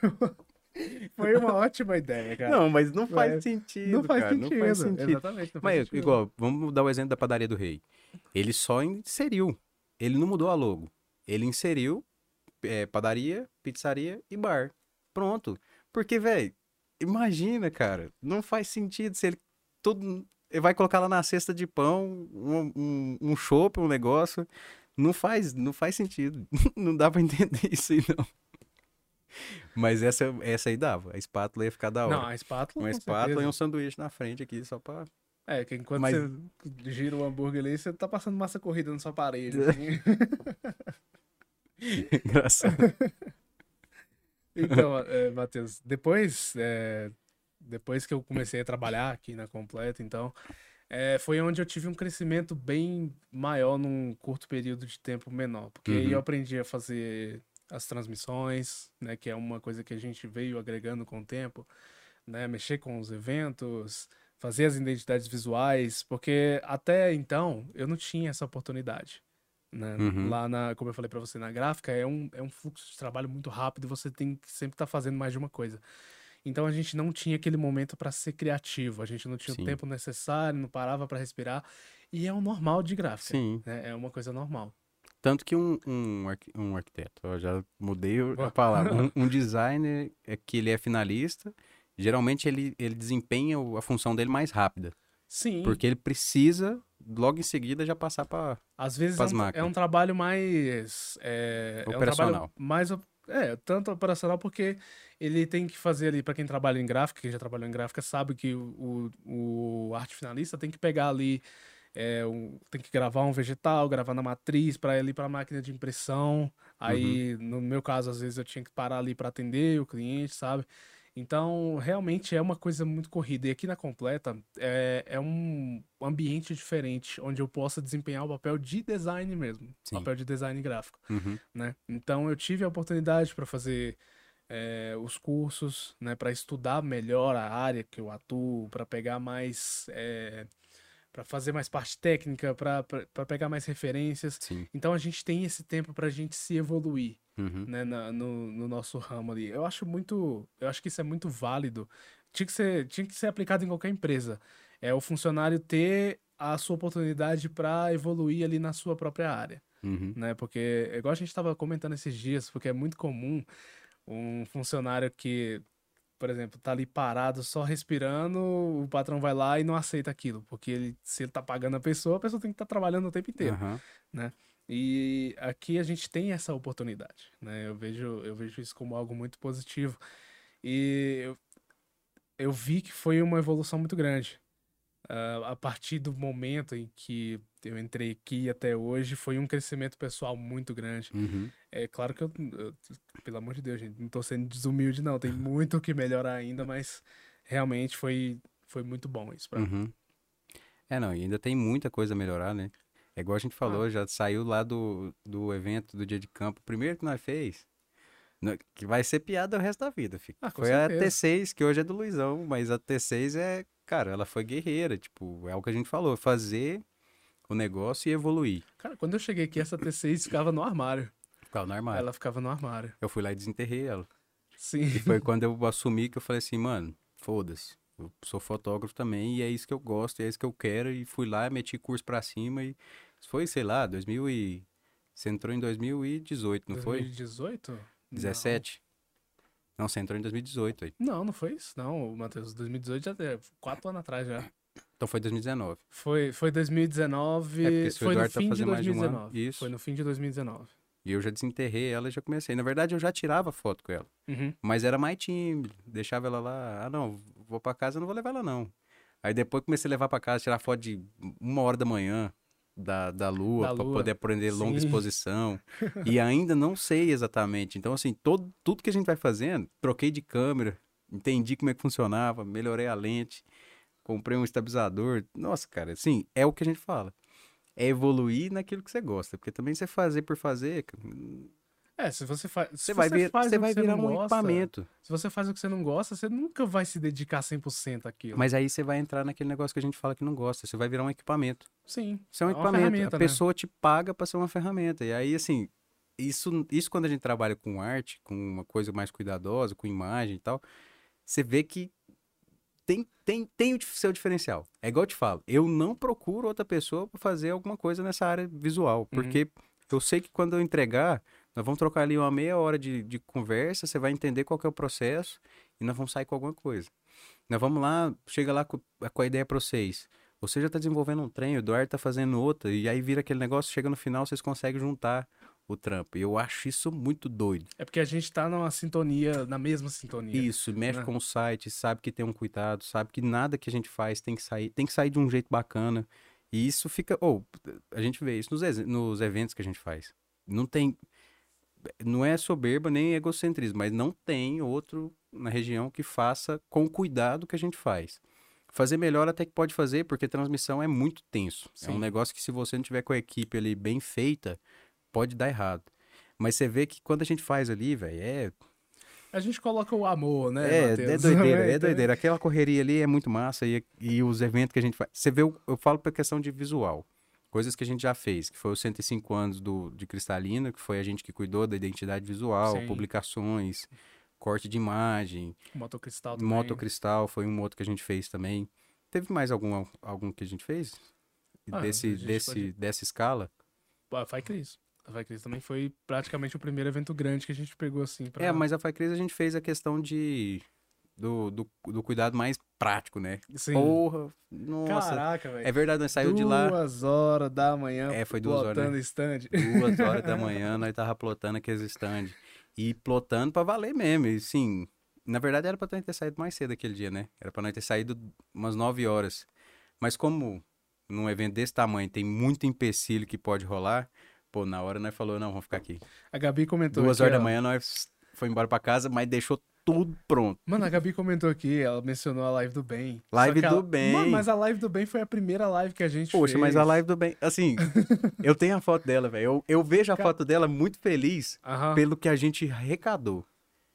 foi uma ótima ideia, cara. Não, mas não faz Mas sentido. não faz cara, sentido. Não faz sentido. Exatamente. Faz Mas, sentido. igual, vamos dar o exemplo da padaria do rei. Ele só inseriu. Ele não mudou a logo. Ele inseriu é, padaria, pizzaria e bar. Pronto. Porque, velho, imagina, cara. Não faz sentido se ele. Tudo. Ele vai colocar lá na cesta de pão um, um, um chopp, um negócio. Não faz, não faz sentido. não dá pra entender isso aí, não. Mas essa, essa aí dava. A espátula ia ficar da hora. Não, a espátula. Uma espátula certeza. e um sanduíche na frente aqui, só pra. É, que enquanto Mas- você gira o hambúrguer ali, você tá passando massa corrida na sua parede. assim. Engraçado. Então, é, Matheus, depois, é, depois que eu comecei a trabalhar aqui na Completa, então, é, foi onde eu tive um crescimento bem maior num curto período de tempo menor. Porque aí Uhum. eu aprendi a fazer as transmissões, né, que é uma coisa que a gente veio agregando com o tempo, né, mexer com os eventos, fazer as identidades visuais, porque até então eu não tinha essa oportunidade. Né? Uhum. Lá na, como eu falei para você, na gráfica é um, é um fluxo de trabalho muito rápido e você tem que sempre estar tá fazendo mais de uma coisa. Então a gente não tinha aquele momento para ser criativo, a gente não tinha Sim. o tempo necessário, não parava para respirar. E é o normal de gráfica. Sim. Né? É uma coisa normal. Tanto que um, um, um arquiteto, eu já mudei a palavra, um, um designer é que ele é finalista, geralmente ele, ele desempenha a função dele mais rápida. Sim. Porque ele precisa, logo em seguida, já passar para Às vezes é um, é um, trabalho mais... É, operacional. É um mais... É, tanto operacional porque ele tem que fazer ali, para quem trabalha em gráfica, quem já trabalhou em gráfica sabe que o, o, o arte finalista tem que pegar ali é, um, tem que gravar um vegetal, gravar na matriz para ir para a máquina de impressão. Aí, uhum. no meu caso, às vezes eu tinha que parar ali para atender o cliente, sabe? Então, realmente é uma coisa muito corrida. E aqui na Completa é, é um ambiente diferente, onde eu possa desempenhar o papel de design mesmo, Sim. papel de design gráfico, uhum. né? Então, eu tive a oportunidade para fazer é, os cursos, né, para estudar melhor a área que eu atuo, para pegar mais é, para fazer mais parte técnica, para pegar mais referências. Sim. Então a gente tem esse tempo para a gente se evoluir, uhum. né, na, no, no, nosso ramo ali. Eu acho muito, eu acho que isso é muito válido. Tinha que ser, tinha que ser aplicado em qualquer empresa. É o funcionário ter a sua oportunidade para evoluir ali na sua própria área, uhum. né? Porque igual a gente estava comentando esses dias, porque é muito comum um funcionário que por exemplo, tá ali parado, só respirando, o patrão vai lá e não aceita aquilo, porque ele, se ele tá pagando a pessoa, a pessoa tem que estar tá trabalhando o tempo inteiro, uhum. né? E aqui a gente tem essa oportunidade, né? Eu vejo, eu vejo isso como algo muito positivo. E eu, eu vi que foi uma evolução muito grande. Uh, a partir do momento em que eu entrei aqui até hoje, foi um crescimento pessoal muito grande. Uhum. É claro que eu, eu, pelo amor de Deus, gente, não tô sendo desumilde, não. Tem muito que melhorar ainda, mas realmente foi, foi muito bom isso pra uhum. mim. É, não, e ainda tem muita coisa a melhorar, né? É igual a gente falou, ah. já saiu lá do, do evento do dia de campo. O primeiro que nós fez, que vai ser piada o resto da vida, fica. Ah, foi certeza. a T6, que hoje é do Luizão, mas a T6 é cara, ela foi guerreira, tipo, é o que a gente falou, fazer o negócio e evoluir. Cara, quando eu cheguei aqui, essa T6 ficava no armário. Ficava no armário. Ela ficava no armário. Eu fui lá e desenterrei ela. Sim. E foi quando eu assumi que eu falei assim, mano, foda-se. Eu sou fotógrafo também e é isso que eu gosto, e é isso que eu quero. E fui lá, meti curso pra cima e foi, sei lá, 2000 e... Você entrou em 2018, não 2018? foi? 2018? 17? Não, você entrou em 2018 aí. Não, não foi isso, não, Matheus. 2018 já é quatro anos atrás já. Então foi 2019. Foi, foi 2019. É foi no tá fim de 2019. De um Isso. Foi no fim de 2019. E eu já desenterrei ela e já comecei. Na verdade, eu já tirava foto com ela. Uhum. Mas era mais tímido. Deixava ela lá. Ah, não, vou pra casa, não vou levar ela, não. Aí depois comecei a levar pra casa, tirar foto de uma hora da manhã da, da lua, para poder aprender Sim. longa exposição. e ainda não sei exatamente. Então, assim, todo, tudo que a gente vai fazendo, troquei de câmera, entendi como é que funcionava, melhorei a lente, comprei um estabilizador. Nossa, cara, assim, é o que a gente fala. É evoluir naquilo que você gosta. Porque também você fazer por fazer, é, se você, fa você vai, vir, faz você vai virar um gosta, equipamento. Se você faz o que você não gosta, você nunca vai se dedicar 100% àquilo. Mas aí você vai entrar naquele negócio que a gente fala que não gosta. Você vai virar um equipamento. Sim. Você é um é equipamento. A né? pessoa te paga para ser uma ferramenta. E aí, assim, isso, isso quando a gente trabalha com arte, com uma coisa mais cuidadosa, com imagem e tal, você vê que tem, tem, tem o seu diferencial. É igual eu te falo, eu não procuro outra pessoa para fazer alguma coisa nessa área visual, uhum. porque uhum. eu sei que quando eu entregar, nós vamos trocar ali uma meia hora de, de conversa, você vai entender qual é o processo e nós vamos sair com alguma coisa. Nós vamos lá, chega lá com, com a ideia para vocês. Você já está desenvolvendo um trem, o Eduardo está fazendo outra, e aí vira aquele negócio, chega no final, vocês conseguem juntar o trampo. Eu acho isso muito doido. É porque a gente está numa sintonia, na mesma sintonia. Isso, mexe né? com o site, sabe que tem um cuidado, sabe que nada que a gente faz tem que sair, tem que sair de um jeito bacana. E isso fica, ou oh, a gente vê isso nos, nos eventos que a gente faz. Não tem não é soberba nem egocentrismo, mas não tem outro na região que faça com o cuidado que a gente faz. Fazer melhor até que pode fazer, porque transmissão é muito tenso. Sim. É um negócio que se você não tiver com a equipe ali bem feita, pode dar errado. Mas você vê que quando a gente faz ali, velho, é A gente coloca o amor, né? É, é doideira, é doideira. Aquela correria ali é muito massa e, e os eventos que a gente faz. Você vê, eu falo pra questão de visual. Coisas que a gente já fez, que foi os 105 anos do, de Cristalina, que foi a gente que cuidou da identidade visual, Sim. publicações, corte de imagem. Motocristal também. Motocristal foi um outro que a gente fez também. Teve mais algum, algum que a gente fez? Ah, desse, desse, pode... dessa escala? A Fai Cris. A Fai Cris também foi praticamente o primeiro evento grande que a gente pegou assim. Pra... É, mas a Fai Cris a gente fez a questão de do, do, do, cuidado mais prático, né? Sim. Porra, nossa. Caraca, velho. É verdade, nós saiu de lá. Duas horas da manhã. É, foi duas horas. Né? stand. Duas horas da manhã, nós tava plotando aqueles stand. E plotando pra valer mesmo. E sim, na verdade era pra nós ter saído mais cedo aquele dia, né? Era pra nós ter saído umas nove horas. Mas como num evento desse tamanho tem muito empecilho que pode rolar, pô, na hora nós falou, não, vamos ficar aqui. A Gabi comentou. Duas horas da manhã nós foi embora pra casa, mas deixou tudo pronto. Mano, a Gabi comentou aqui, ela mencionou a live do bem. Live do bem. Mano, mas a live do bem foi a primeira live que a gente Poxa, fez. mas a live do bem, assim, eu tenho a foto dela, velho. Eu, eu vejo a foto dela muito feliz pelo que a gente arrecadou.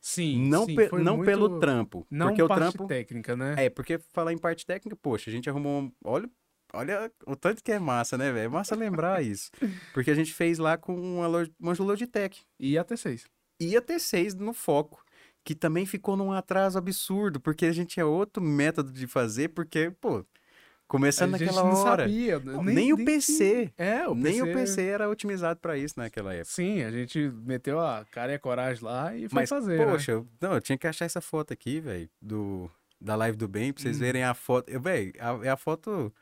Sim, não, sim, pe não muito... pelo trampo. Não porque parte o trampo técnica, né? É, porque falar em parte técnica, poxa, a gente arrumou, olha, olha o tanto que é massa, né, velho? É massa lembrar isso. Porque a gente fez lá com uma, uma Logitech. E a T6. E a T6 no foco que também ficou num atraso absurdo, porque a gente tinha outro método de fazer, porque, pô, começando naquela hora. Sabia, não, nem, nem, o PC. É, o nem PC... o PC era otimizado para isso naquela época. Sim, a gente meteu a cara e a coragem lá e foi Mas, fazer. Né? Poxa, né? não, eu tinha que achar essa foto aqui, velho, do da live do bem, pra vocês hum. verem a foto. Velho, a, a foto.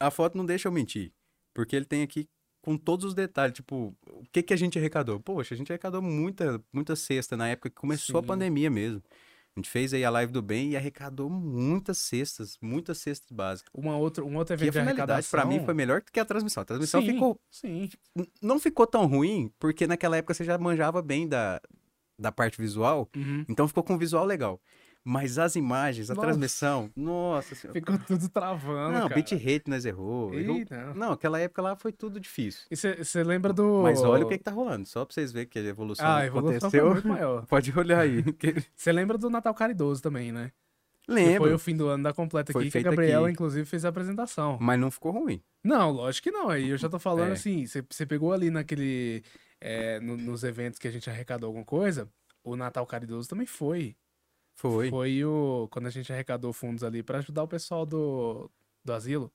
A foto não deixa eu mentir. Porque ele tem aqui com todos os detalhes, tipo, o que que a gente arrecadou? Poxa, a gente arrecadou muita, muita cesta na época que começou Sim. a pandemia mesmo. A gente fez aí a live do bem e arrecadou muitas cestas, muitas cestas básicas. Uma outra, um outro evento e a de arrecadação... para mim foi melhor do que a transmissão. A transmissão sim, ficou sim. não ficou tão ruim, porque naquela época você já manjava bem da, da parte visual, uhum. então ficou com um visual legal. Mas as imagens, a nossa. transmissão, nossa senhora. Ficou tudo travando. Não, cara. bitrate nós errou. Ih, errou. Não. não, aquela época lá foi tudo difícil. E você lembra do. Mas olha o que, que tá rolando, só pra vocês verem que a evolução, ah, a evolução aconteceu. Muito maior. Pode olhar aí. Você lembra do Natal Caridoso também, né? Lembro. Que foi o fim do ano da completa Foi aqui, que a Gabriela, aqui. inclusive, fez a apresentação. Mas não ficou ruim. Não, lógico que não. Aí eu já tô falando É. assim, você você pegou ali naquele. é, no- nos eventos que a gente arrecadou alguma coisa, o Natal Caridoso também foi. Foi. Foi o. Quando a gente arrecadou fundos ali pra ajudar o pessoal do, do asilo.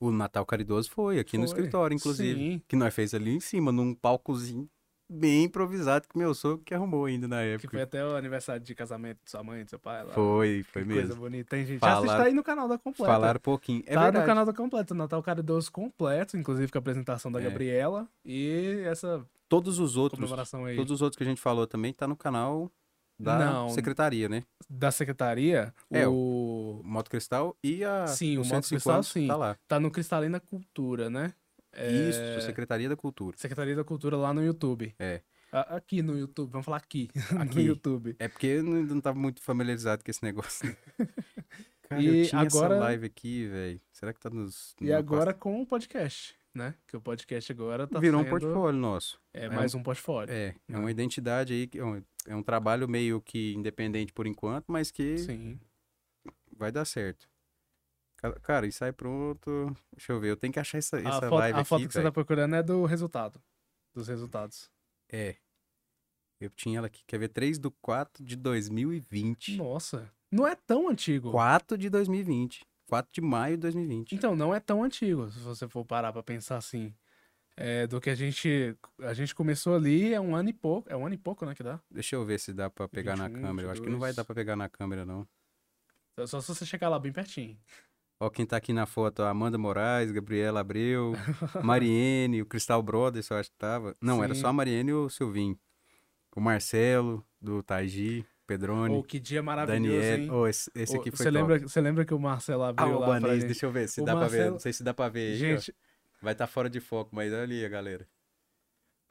O Natal Caridoso foi, aqui no Foi. escritório, inclusive. Sim. Que nós fez ali em cima, num palcozinho bem improvisado que meu sogro que arrumou ainda na Que época. foi até o aniversário de casamento de sua mãe, do seu pai lá. Foi, foi Que mesmo. Coisa bonita. Tem gente. Falaram- Já assiste aí no canal da Completa. Falaram pouquinho. É tá verdade. no canal da Completa, Natal Caridoso completo, inclusive com a apresentação da É. Gabriela e essa Todos os outros, comemoração aí todos os outros que a gente falou também tá no canal da Não. secretaria, né? da secretaria. É, o... O Moto Cristal e a Sim, o os Moto 150 Cristal, sim. Tá lá. Tá no Cristalina Cultura, né? É, Isso, Secretaria da Cultura. Secretaria da Cultura lá no YouTube. É. Aqui no YouTube, vamos falar aqui, no Aqui. YouTube. É porque eu não, não tava muito familiarizado com esse negócio. Cara, E eu tinha agora- essa live aqui, velho. Será que tá nos... E numa agora com o podcast, né? Que o podcast agora tá Virou um portfólio nosso. É É mais um portfólio. É, é Ah. uma identidade aí, que é um, trabalho meio que independente por enquanto, mas que Sim. vai dar certo. Ca- Cara, e sai pronto. Deixa eu ver, eu tenho que achar essa, A essa foto, live a foto aqui, que você tá procurando é do resultado. Dos resultados. É. Eu tinha ela aqui, quer ver? 3 do 4 de 2020. Nossa. Não é tão antigo. 4 de 2020. 4 de maio de 2020. Então, não é tão antigo, se você for parar pra pensar assim. É, do que a gente. A gente começou ali, é um ano e pouco. É um ano e pouco, né? Que dá. Deixa eu ver se dá pra pegar na 21, câmera. Eu acho que não vai 22. dar pra pegar na câmera, não. Só- Só se você chegar lá bem pertinho. Ó, quem tá aqui na foto, Amanda Moraes, Gabriela Abreu, Mariene, o Cristal Brothers, eu acho que tava. Não, era Sim. só a Mariene e o Silvinho. O Marcelo, do Taiji, Pedrone, Ou que dia maravilhoso, Daniel. Oh, esse, esse Ô, aqui foi você lembra, você lembra que o Marcelo Ah, abriu o lá pra Albanês, gente? deixa eu ver se O dá pra ver. Marcelo- Não sei se dá pra ver. Gente, Vai estar fora de foco, mas olha ali, a galera.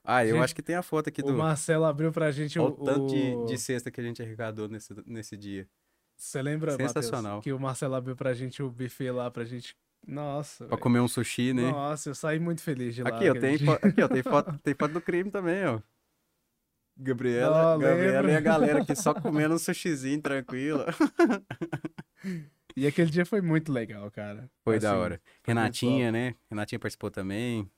Ah, eu Gente, acho que tem a foto aqui o do... Marcelo abriu pra gente o... o tanto de, o- de cesta que a gente arrecadou nesse, nesse dia. Você lembra, Sensacional. que o Marcelo abriu pra gente o buffet lá pra gente... Nossa, Pra velho. comer um sushi, né? Nossa, eu saí muito feliz de lá. Aqui, ó, tem, fo- aqui, ó, tem foto, tem foto do crime também, ó. Gabriela, Gabriela e a galera aqui só comendo um sushizinho tranquilo. E aquele dia foi muito legal, cara. Foi assim, da hora. Renatinha, né? Renatinha participou também.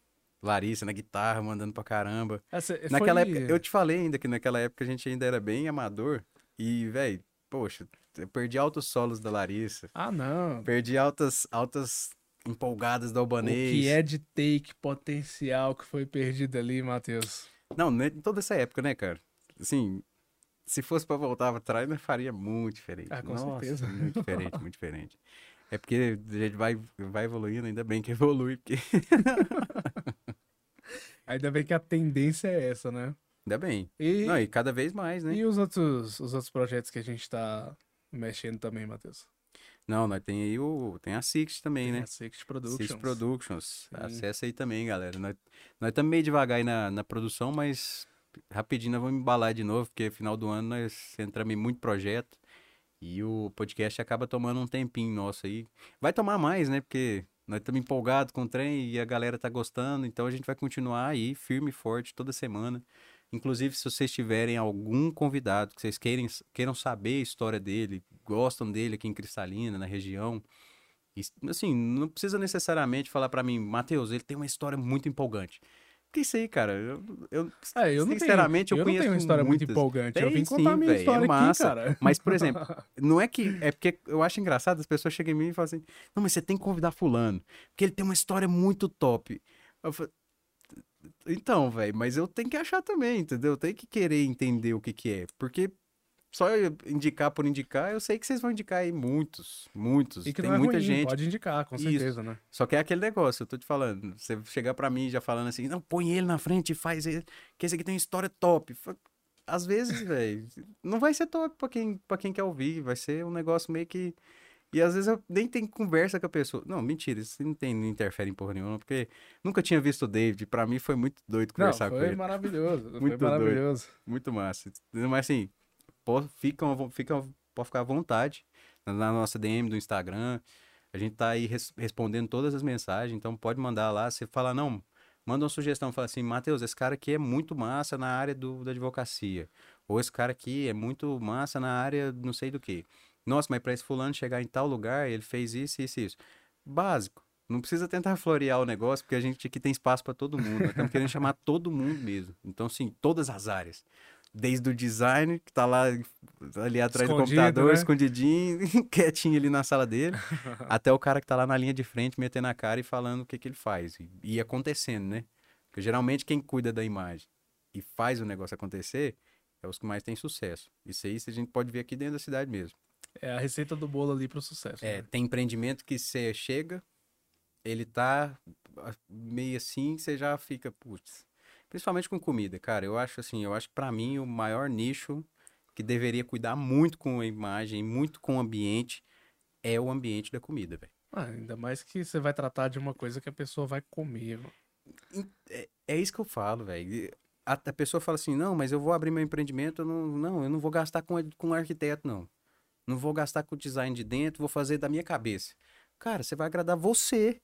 Larissa na guitarra, mandando pra caramba. Essa, naquela foi... época, eu te falei ainda que naquela época a gente ainda era bem amador. E, velho, poxa, eu perdi altos solos da Larissa. Ah, não. Perdi altas, altas empolgadas do Albanês. O que é de take potencial que foi perdido ali, Matheus? Não, em toda essa época, né, cara? Assim, se fosse pra voltar pra trás, eu faria muito diferente. Ah, com Nossa, certeza. Muito diferente, muito diferente. É porque a gente vai, vai evoluindo, ainda bem que evolui, porque... ainda bem que a tendência é essa, né? Ainda bem. E, Não, e cada vez mais, né? E os outros, os outros projetos que a gente tá mexendo também, Matheus? Não, nós tem aí o. Tem a Six também, tem né? A Six Productions. Six Productions. Sim. Acessa aí também, galera. Nós, nós estamos meio devagar aí na, na produção, mas rapidinho nós vamos embalar de novo, porque final do ano nós entramos em muito projeto. E o podcast acaba tomando um tempinho nosso aí. Vai tomar mais, né? Porque nós estamos empolgados com o trem e a galera tá gostando. Então a gente vai continuar aí, firme e forte, toda semana. Inclusive, se vocês tiverem algum convidado que vocês queiram, queiram saber a história dele, gostam dele aqui em Cristalina, na região, e, assim, não precisa necessariamente falar para mim, Matheus, ele tem uma história muito empolgante. Que isso aí, cara. Eu, eu, é, eu sinceramente, tenho, eu, eu conheço. Eu não tenho uma história muitas. muito empolgante. Tem, eu vim contar sim, minha véio, história é massa. aqui, cara. Mas, por exemplo, não é que. É porque eu acho engraçado, as pessoas chegam em mim e falam assim: não, mas você tem que convidar Fulano, porque ele tem uma história muito top. Eu falo, então, velho, mas eu tenho que achar também, entendeu? Eu tenho que querer entender o que que é. Porque só indicar por indicar, eu sei que vocês vão indicar aí muitos, muitos. E que Tem não é muita ruim, gente. Pode indicar, com certeza, Isso. né? Só que é aquele negócio, eu tô te falando. Você chegar para mim já falando assim, não, põe ele na frente e faz ele, que esse aqui tem uma história top. Às vezes, velho, não vai ser top pra quem, pra quem quer ouvir, vai ser um negócio meio que e às vezes eu nem tenho conversa com a pessoa. Não, mentira, isso não, tem, não interfere em porra nenhuma, porque nunca tinha visto o David. Pra mim foi muito doido conversar não, com ele. Foi maravilhoso. muito foi maravilhoso. Doido, muito massa. Mas assim, pode, fica, fica, pode ficar à vontade na nossa DM do Instagram. A gente tá aí res, respondendo todas as mensagens, então pode mandar lá. Você fala, não, manda uma sugestão, fala assim, Matheus, esse cara aqui é muito massa na área do, da advocacia. Ou esse cara aqui é muito massa na área não sei do que. Nossa, mas para esse fulano chegar em tal lugar, ele fez isso, isso isso. Básico. Não precisa tentar florear o negócio, porque a gente aqui tem espaço para todo mundo. Estamos querendo chamar todo mundo mesmo. Então, sim, todas as áreas. Desde o design, que está lá ali atrás Escondido, do computador, né? escondidinho, quietinho ali na sala dele, até o cara que está lá na linha de frente, metendo a cara e falando o que, que ele faz. E, e acontecendo, né? Porque geralmente quem cuida da imagem e faz o negócio acontecer é os que mais têm sucesso. Isso aí a gente pode ver aqui dentro da cidade mesmo. É a receita do bolo ali para o sucesso. É, né? tem empreendimento que você chega, ele tá meio assim, você já fica, putz. Principalmente com comida, cara. Eu acho assim, eu acho que para mim o maior nicho que deveria cuidar muito com a imagem, muito com o ambiente, é o ambiente da comida, velho. Ah, ainda mais que você vai tratar de uma coisa que a pessoa vai comer. É, é isso que eu falo, velho. A, a, pessoa fala assim, não, mas eu vou abrir meu empreendimento, eu não, não, eu não vou gastar com, com arquiteto, não. Não vou gastar com o design de dentro, vou fazer da minha cabeça. Cara, você vai agradar você.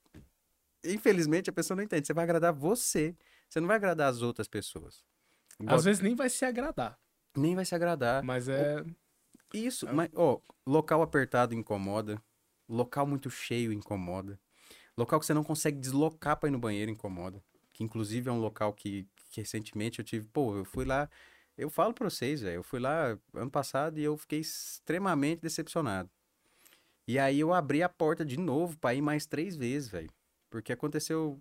Infelizmente, a pessoa não entende. Você vai agradar você. Você não vai agradar as outras pessoas. Às vezes nem vai se agradar. Nem vai se agradar. Mas é. Isso, é... mas, ó, local apertado incomoda. Local muito cheio incomoda. Local que você não consegue deslocar para ir no banheiro incomoda. Que inclusive é um local que, que recentemente eu tive. Pô, eu fui lá eu falo pra vocês, velho. Eu fui lá ano passado e eu fiquei extremamente decepcionado. E aí eu abri a porta de novo pra ir mais três vezes, velho. Porque aconteceu.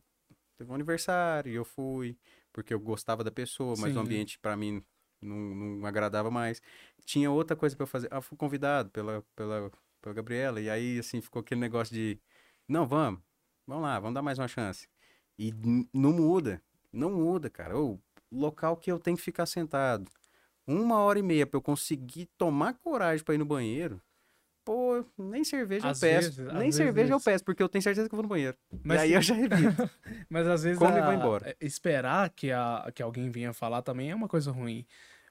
Teve um aniversário e eu fui. Porque eu gostava da pessoa, mas Sim. o ambiente para mim não, não agradava mais. Tinha outra coisa para eu fazer. Ah, fui convidado pela, pela, pela Gabriela. E aí, assim, ficou aquele negócio de. Não, vamos. Vamos lá, vamos dar mais uma chance. E não muda. Não muda, cara. Ou local que eu tenho que ficar sentado uma hora e meia para eu conseguir tomar coragem para ir no banheiro, pô, nem cerveja às eu peço. Vezes, nem cerveja vezes... eu peço, porque eu tenho certeza que eu vou no banheiro. Mas, e aí eu já evito. Mas às vezes Como a... vai embora. É, esperar que, a... que alguém venha falar também é uma coisa ruim.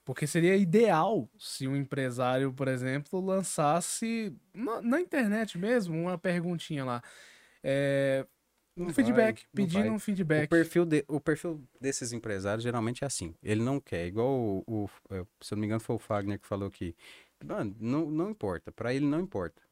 Porque seria ideal se um empresário, por exemplo, lançasse na, na internet mesmo uma perguntinha lá. É, um feedback, vai, pedindo um feedback. O perfil, de, o perfil desses empresários geralmente é assim. Ele não quer, igual o, o, é, se eu não me engano foi o Fagner que falou que, mano, não, não importa, para ele não importa.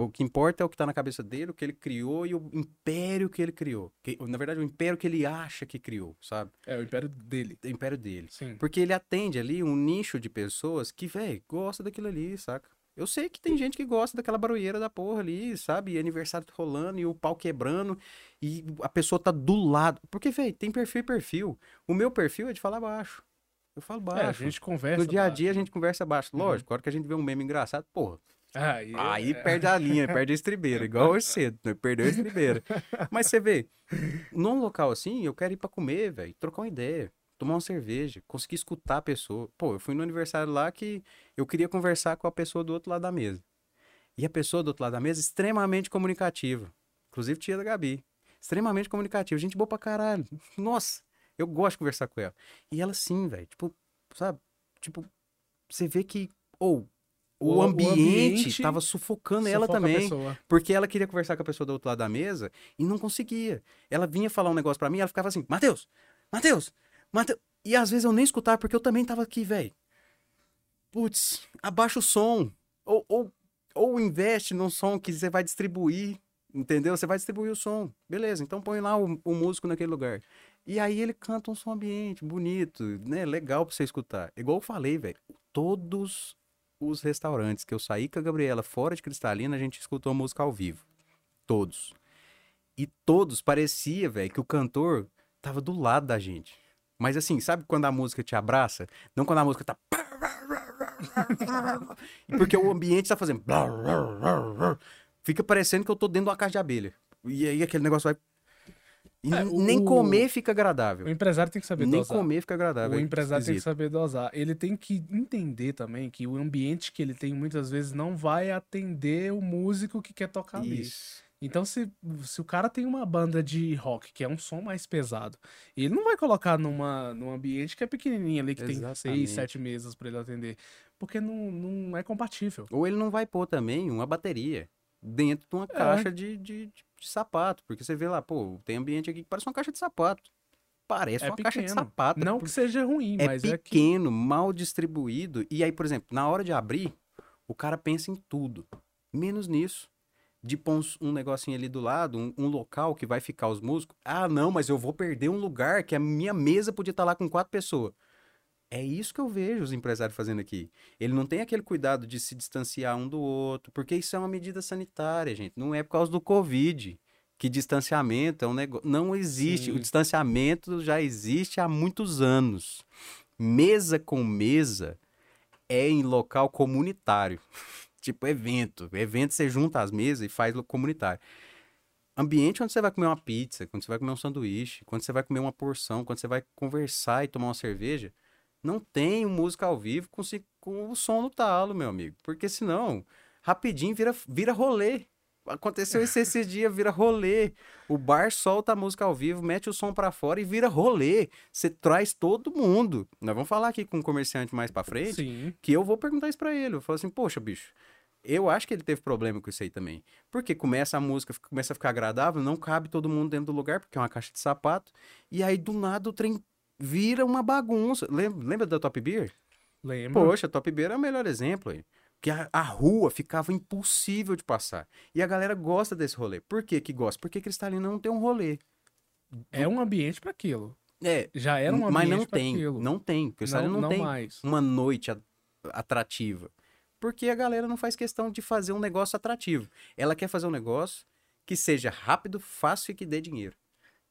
O que importa é o que tá na cabeça dele, o que ele criou e o império que ele criou. Que, na verdade, o império que ele acha que criou, sabe? É, o império dele. O império dele. Sim. Porque ele atende ali um nicho de pessoas que, velho, gosta daquilo ali, saca? Eu sei que tem gente que gosta daquela barulheira da porra ali, sabe? E aniversário rolando e o pau quebrando e a pessoa tá do lado. Porque, velho, tem perfil e perfil. O meu perfil é de falar baixo. Eu falo baixo. É, a gente conversa. No dia a dia a gente conversa baixo. Uhum. Lógico, uhum. a hora que a gente vê um meme engraçado, porra. Aí, aí é... perde a linha, perde a estribeira, igual hoje cedo, né? Perdeu a estribeira. Mas você vê, num local assim, eu quero ir pra comer, velho, trocar uma ideia tomar uma cerveja, conseguir escutar a pessoa. Pô, eu fui no aniversário lá que eu queria conversar com a pessoa do outro lado da mesa. E a pessoa do outro lado da mesa, extremamente comunicativa. Inclusive tia da Gabi. Extremamente comunicativa. Gente boa pra caralho. Nossa, eu gosto de conversar com ela. E ela sim, velho. Tipo, sabe? Tipo, você vê que. Ou. O, o, ambiente, ambiente tava sufocando ela também. Porque ela queria conversar com a pessoa do outro lado da mesa e não conseguia. Ela vinha falar um negócio para mim, ela ficava assim: Matheus, Matheus, Matheus. E às vezes eu nem escutava porque eu também tava aqui, velho. Putz, abaixa o som. Ou, ou, ou investe num som que você vai distribuir. Entendeu? Você vai distribuir o som. Beleza, então põe lá o, o músico naquele lugar. E aí ele canta um som ambiente, bonito, né? Legal pra você escutar. Igual eu falei, velho. Todos os restaurantes que eu saí com a Gabriela fora de Cristalina, a gente escutou música ao vivo. Todos. E todos parecia, velho, que o cantor tava do lado da gente. Mas assim, sabe quando a música te abraça? Não quando a música tá. Porque o ambiente tá fazendo. Fica parecendo que eu tô dentro de uma caixa de abelha. E aí aquele negócio vai. É, nem comer fica agradável. O empresário tem que saber nem dosar. Nem comer fica agradável. O é empresário tem que saber dosar. Ele tem que entender também que o ambiente que ele tem muitas vezes não vai atender o músico que quer tocar Isso. ali. Então, se, se o cara tem uma banda de rock, que é um som mais pesado, ele não vai colocar numa, num ambiente que é pequenininho ali, que Exatamente. tem seis, sete mesas para ele atender, porque não, não é compatível. Ou ele não vai pôr também uma bateria dentro de uma é. caixa de, de, de, de, sapato, porque você vê lá, pô, tem ambiente aqui que parece uma caixa de sapato. Parece é uma pequeno. caixa de sapato. Não que seja ruim, é mas pequeno, é pequeno, mal distribuído. E aí, por exemplo, na hora de abrir, o cara pensa em tudo, menos nisso de pôr um, negocinho ali do lado, um, um, local que vai ficar os músicos. Ah, não, mas eu vou perder um lugar que a minha mesa podia estar tá lá com quatro pessoas. É isso que eu vejo os empresários fazendo aqui. Ele não tem aquele cuidado de se distanciar um do outro, porque isso é uma medida sanitária, gente. Não é por causa do Covid que distanciamento é um negócio. Não existe. Sim. O distanciamento já existe há muitos anos. Mesa com mesa é em local comunitário. Tipo, evento. Evento você junta as mesas e faz comunitário. Ambiente onde você vai comer uma pizza, quando você vai comer um sanduíche, quando você vai comer uma porção, quando você vai conversar e tomar uma cerveja, não tem música ao vivo com, com o som no talo, meu amigo. Porque senão, rapidinho vira, vira rolê. Aconteceu isso esse dia, vira rolê. O bar solta a música ao vivo, mete o som para fora e vira rolê. Você traz todo mundo. Nós vamos falar aqui com um comerciante mais para frente, Sim. que eu vou perguntar isso para ele. Eu falo assim: "Poxa, bicho, eu acho que ele teve problema com isso aí também. Porque começa a música, começa a ficar agradável, não cabe todo mundo dentro do lugar, porque é uma caixa de sapato. E aí, do nada, o trem vira uma bagunça. Lembra, lembra da Top Beer? Lembro. Poxa, Top Beer é o melhor exemplo aí. Que a, a, rua ficava impossível de passar. E a galera gosta desse rolê. Por que que gosta? Porque Cristalina não tem um rolê. É um ambiente para aquilo. É. Já era um ambiente Mas não tem. Aquilo. Não tem. Cristalina não, não, não tem mais. uma noite atrativa. Porque a galera não faz questão de fazer um negócio atrativo. Ela quer fazer um negócio que seja rápido, fácil e que dê dinheiro.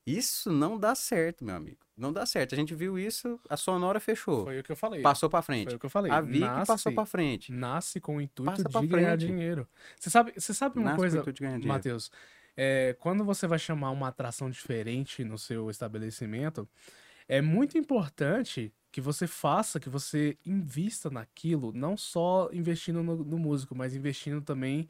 Isso não dá certo, meu amigo. Não dá certo. A gente viu isso, a Sonora fechou. Foi o que eu falei. Passou para frente. Foi o que eu falei. A Vic nasce, passou para frente. Nasce com o intuito Passa de ganhar dinheiro. Você sabe, você sabe uma nasce coisa, Matheus? É, quando você vai chamar uma atração diferente no seu estabelecimento, é muito importante que você faça, que você invista naquilo, não só investindo no, no músico, mas investindo também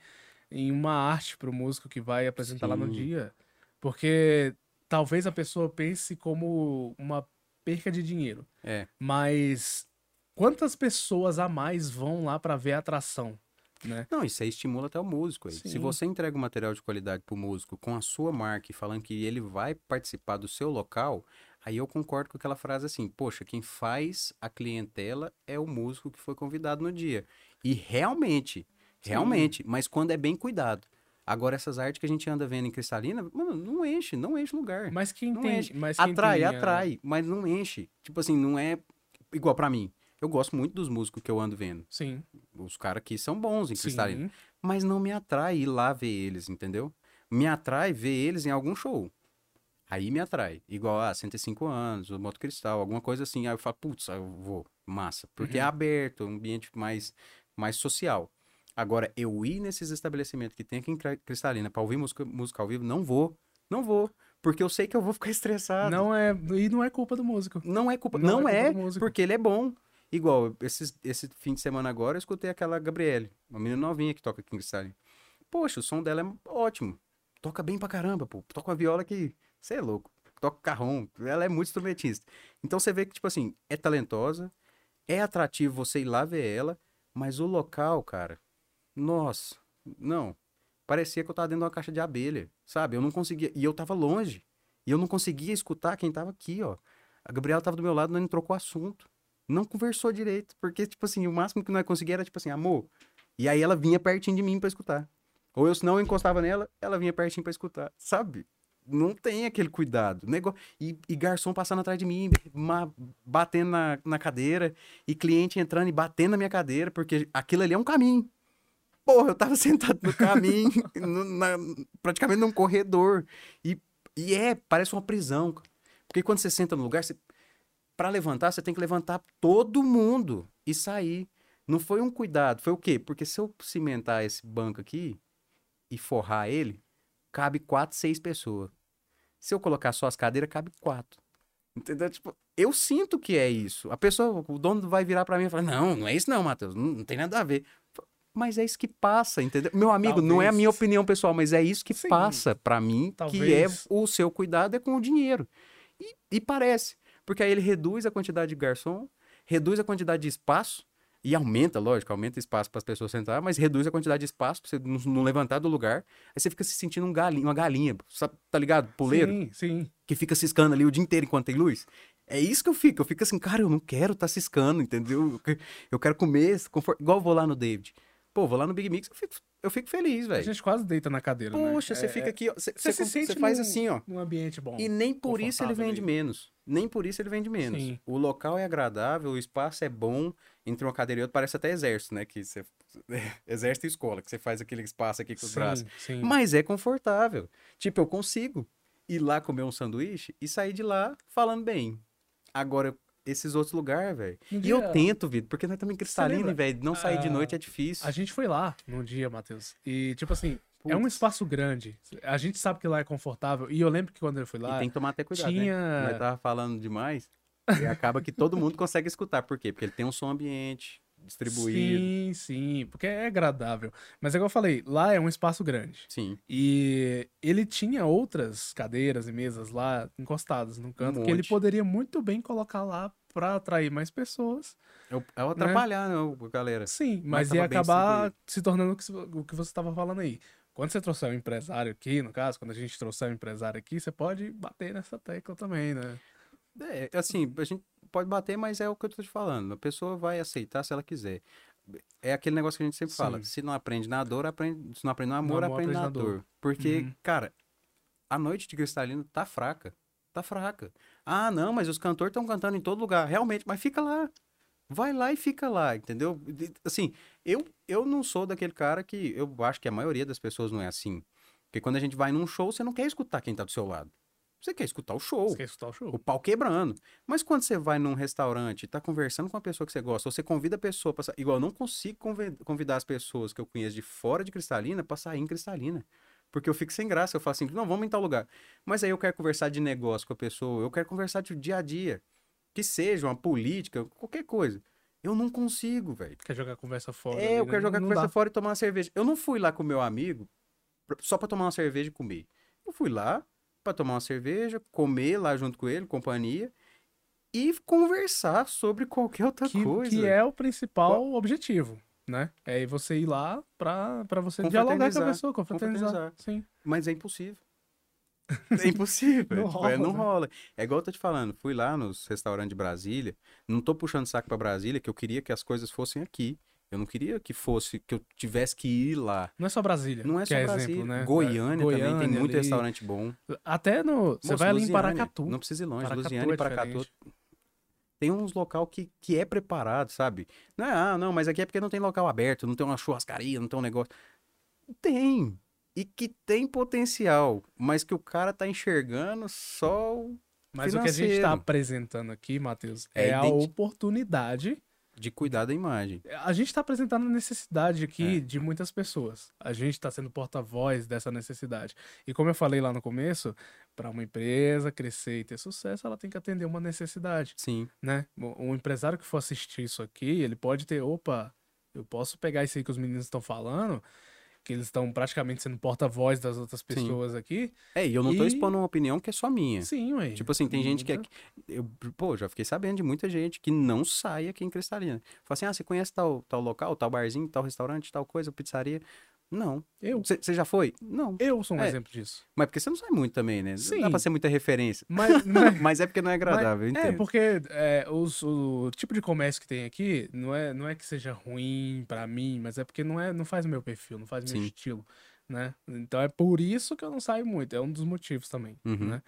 em uma arte para o músico que vai apresentar Sim. lá no dia. Porque talvez a pessoa pense como uma perca de dinheiro. É. Mas quantas pessoas a mais vão lá para ver a atração? né? Não, isso aí estimula até o músico. Aí. Se você entrega um material de qualidade pro músico com a sua marca e falando que ele vai participar do seu local, aí eu concordo com aquela frase assim, poxa, quem faz a clientela é o músico que foi convidado no dia. E realmente, realmente, Sim. mas quando é bem cuidado. Agora, essas artes que a gente anda vendo em cristalina, mano, não enche, não enche lugar. Mas quem não tem. Enche. Mas quem atrai, tem, atrai, mas não enche. Tipo assim, não é igual para mim. Eu gosto muito dos músicos que eu ando vendo. Sim. Os caras aqui são bons em cristalina. Sim. Mas não me atrai ir lá ver eles, entendeu? Me atrai ver eles em algum show. Aí me atrai. Igual, ah, 105 anos, o Moto Cristal, alguma coisa assim. Aí eu falo, putz, eu vou. Massa. Porque é uhum. é aberto, um ambiente mais, mais social. Agora, eu ir nesses estabelecimentos que tem aqui em Cristalina para ouvir música, música ao vivo, não vou. Não vou. Porque eu sei que eu vou ficar estressado. Não é. E não é culpa do músico. Não é culpa. Não, não é, é porque ele é bom. Igual, esse, esse fim de semana agora, eu escutei aquela Gabriele, uma menina novinha que toca aqui em Cristalina. Poxa, o som dela é ótimo. Toca bem pra caramba, pô. Toca uma viola que. Você é louco. Toca carrom. Ela é muito instrumentista. Então você vê que, tipo assim, é talentosa, é atrativo você ir lá ver ela, mas o local, cara, nossa, não. Parecia que eu tava dentro de uma caixa de abelha, sabe? Eu não conseguia. E eu tava longe. E eu não conseguia escutar quem tava aqui, ó. A Gabriela tava do meu lado, não trocou assunto. Não conversou direito. Porque, tipo assim, o máximo que nós conseguia era, tipo assim, amor. E aí ela vinha pertinho de mim para escutar. Ou eu, se não, encostava nela, ela vinha pertinho para escutar. Sabe? Não tem aquele cuidado. Negócio... E, e garçom passando atrás de mim, batendo na, na cadeira. E cliente entrando e batendo na minha cadeira, porque aquilo ali é um caminho. Porra, eu tava sentado no caminho, no, na, praticamente num corredor. E, e é, parece uma prisão. Porque quando você senta no lugar, para levantar, você tem que levantar todo mundo e sair. Não foi um cuidado, foi o quê? Porque se eu cimentar esse banco aqui e forrar ele, cabe quatro, seis pessoas. Se eu colocar só as cadeiras, cabe quatro. Entendeu? Tipo, eu sinto que é isso. A pessoa, o dono vai virar para mim e falar: Não, não é isso, não, Matheus. Não, não, tem nada a ver. Mas é isso que passa, entendeu? Meu amigo, Talvez. não é a minha opinião pessoal, mas é isso que Sim. passa para mim, Talvez. que é o seu cuidado é com o dinheiro. E, e, parece, porque aí ele reduz a quantidade de garçom, reduz a quantidade de espaço e aumenta, lógico, aumenta espaço para as pessoas sentar, mas reduz a quantidade de espaço para você não, não, levantar do lugar. Aí você fica se sentindo um galinho, uma galinha, sabe, tá ligado? Puleiro. Sim, sim. Que fica ciscando ali o dia inteiro enquanto tem luz. É isso que eu fico. Eu fico assim, cara, eu não quero estar tá ciscando, entendeu? Eu quero comer, confort... igual eu vou lá no David. Pô, vou lá no Big Mix, eu fico, eu fico feliz, velho. A gente quase deita na cadeira, né? Poxa, né? você é, fica aqui, você, você, se sente você faz num, assim, ó. Num ambiente bom. E nem por isso ele vende menos. Nem por isso ele vende menos. Sim. O local é agradável, o espaço é bom. Entre uma cadeira e outra parece até exército, né? Que você... exército e escola, que você faz aquele espaço aqui com os sim, braços. Sim. Mas é confortável. Tipo, eu consigo ir lá comer um sanduíche e sair de lá falando bem. Agora, esses outros lugares, velho. Um e eu tento, Vitor, porque nós estamos em cristalina, velho. Não sair de noite é difícil. A gente foi lá num dia, Matheus. E, tipo assim, Putz. é um espaço grande. A gente sabe que lá é confortável. E eu lembro que quando eu fui lá. E tem que tomar até cuidado. Tinha. Né? Nós tava falando demais. E acaba que todo mundo consegue escutar. Por quê? Porque ele tem um som ambiente distribuído. Sim, sim, porque é agradável. Mas é igual eu falei, lá é um espaço grande. Sim. E ele tinha outras cadeiras e mesas lá encostadas no canto um que ele poderia muito bem colocar lá para atrair mais pessoas. É, o atrapalhar, né, né galera? Sim, mas, mas ia acabar se tornando o que você estava falando aí. Quando você trouxer um empresário aqui, no caso, quando a gente trouxer um empresário aqui, você pode bater nessa tecla também, né? É, assim, a gente pode bater, mas é o que eu tô te falando. A pessoa vai aceitar se ela quiser. É aquele negócio que a gente sempre Sim. fala. Se não aprende na dor, aprende. Se não aprende no amor, no amor aprende, aprende, na, dor. dor. Porque, uhum. cara, a noite de cristalino tá fraca. Tá fraca. Ah, não, mas os cantores estão cantando em todo lugar. Realmente, mas fica lá. Vai lá e fica lá, entendeu? Assim, eu, eu não sou daquele cara que. Eu acho que a maioria das pessoas não é assim. Porque quando a gente vai num show, você não quer escutar quem tá do seu lado. Você quer escutar o show. Você quer escutar o show. O pau quebrando. Mas quando você vai num restaurante e tá conversando com uma pessoa que você gosta, ou você convida a pessoa pra sair. Igual eu não consigo convidar as pessoas que eu conheço de fora de Cristalina pra sair em Cristalina. Porque eu fico sem graça. Eu falo assim, não, vamos em tal lugar. Mas aí eu quero conversar de negócio com a pessoa, eu quero conversar de dia a dia. Que seja uma política, qualquer coisa. Eu não consigo, velho. Quer jogar conversa fora? É, ali, eu né? quero jogar não conversa dá. fora e tomar uma cerveja. Eu não fui lá com meu amigo só pra tomar uma cerveja e comer. Eu fui lá, para tomar uma cerveja, comer lá junto com ele, companhia, e conversar sobre qualquer outra que, coisa. Que é o principal Qual... objetivo. né? É você ir lá pra você dialogar com a pessoa, confraternizar. confraternizar. Sim. Mas é impossível. É impossível. não, tipo, rola, é, não né? rola. É igual eu tô te falando, fui lá nos restaurantes de Brasília, não tô puxando saco para Brasília, que eu queria que as coisas fossem aqui. Eu não queria que fosse, que eu tivesse que ir lá. Não é só Brasília. Não é só é Brasília. Exemplo, né? Goiânia, Goiânia, também tem muito ali... restaurante bom. Até no. Você vai ali em Paracatu. Não precisa ir longe. Paracatu Lusiane e é Paracatu. Tem uns local que, que é preparado, sabe? Não é, ah, não, mas aqui é porque não tem local aberto, não tem uma churrascaria, não tem um negócio. Tem e que tem potencial, mas que o cara tá enxergando só o Mas financeiro. o que a gente está apresentando aqui, Matheus, é, é a oportunidade de cuidar da imagem. A gente está apresentando a necessidade aqui é. de muitas pessoas. A gente está sendo porta-voz dessa necessidade. E como eu falei lá no começo, para uma empresa crescer e ter sucesso, ela tem que atender uma necessidade. Sim. Né? Um empresário que for assistir isso aqui, ele pode ter, opa, eu posso pegar isso aí que os meninos estão falando que eles estão praticamente sendo porta-voz das outras pessoas Sim. aqui. É, e eu não e... tô expondo uma opinião que é só minha. Sim, ué. Tipo assim, tem gente que é... Eu, pô, já fiquei sabendo de muita gente que não sai aqui em Cristalina. Fala assim, ah, você conhece tal, tal local, tal barzinho, tal restaurante, tal coisa, pizzaria. Não. Eu. Você já foi? Não. Eu sou um é. exemplo disso. Mas porque você não sai muito também, né? Sim. Não dá pra ser muita referência. Mas, mas, mas é porque não é agradável, mas, É, porque é, os, o tipo de comércio que tem aqui não é, não é que seja ruim para mim, mas é porque não, é, não faz o meu perfil, não faz o meu Sim. estilo, né? Então é por isso que eu não saio muito. É um dos motivos também, uhum. né?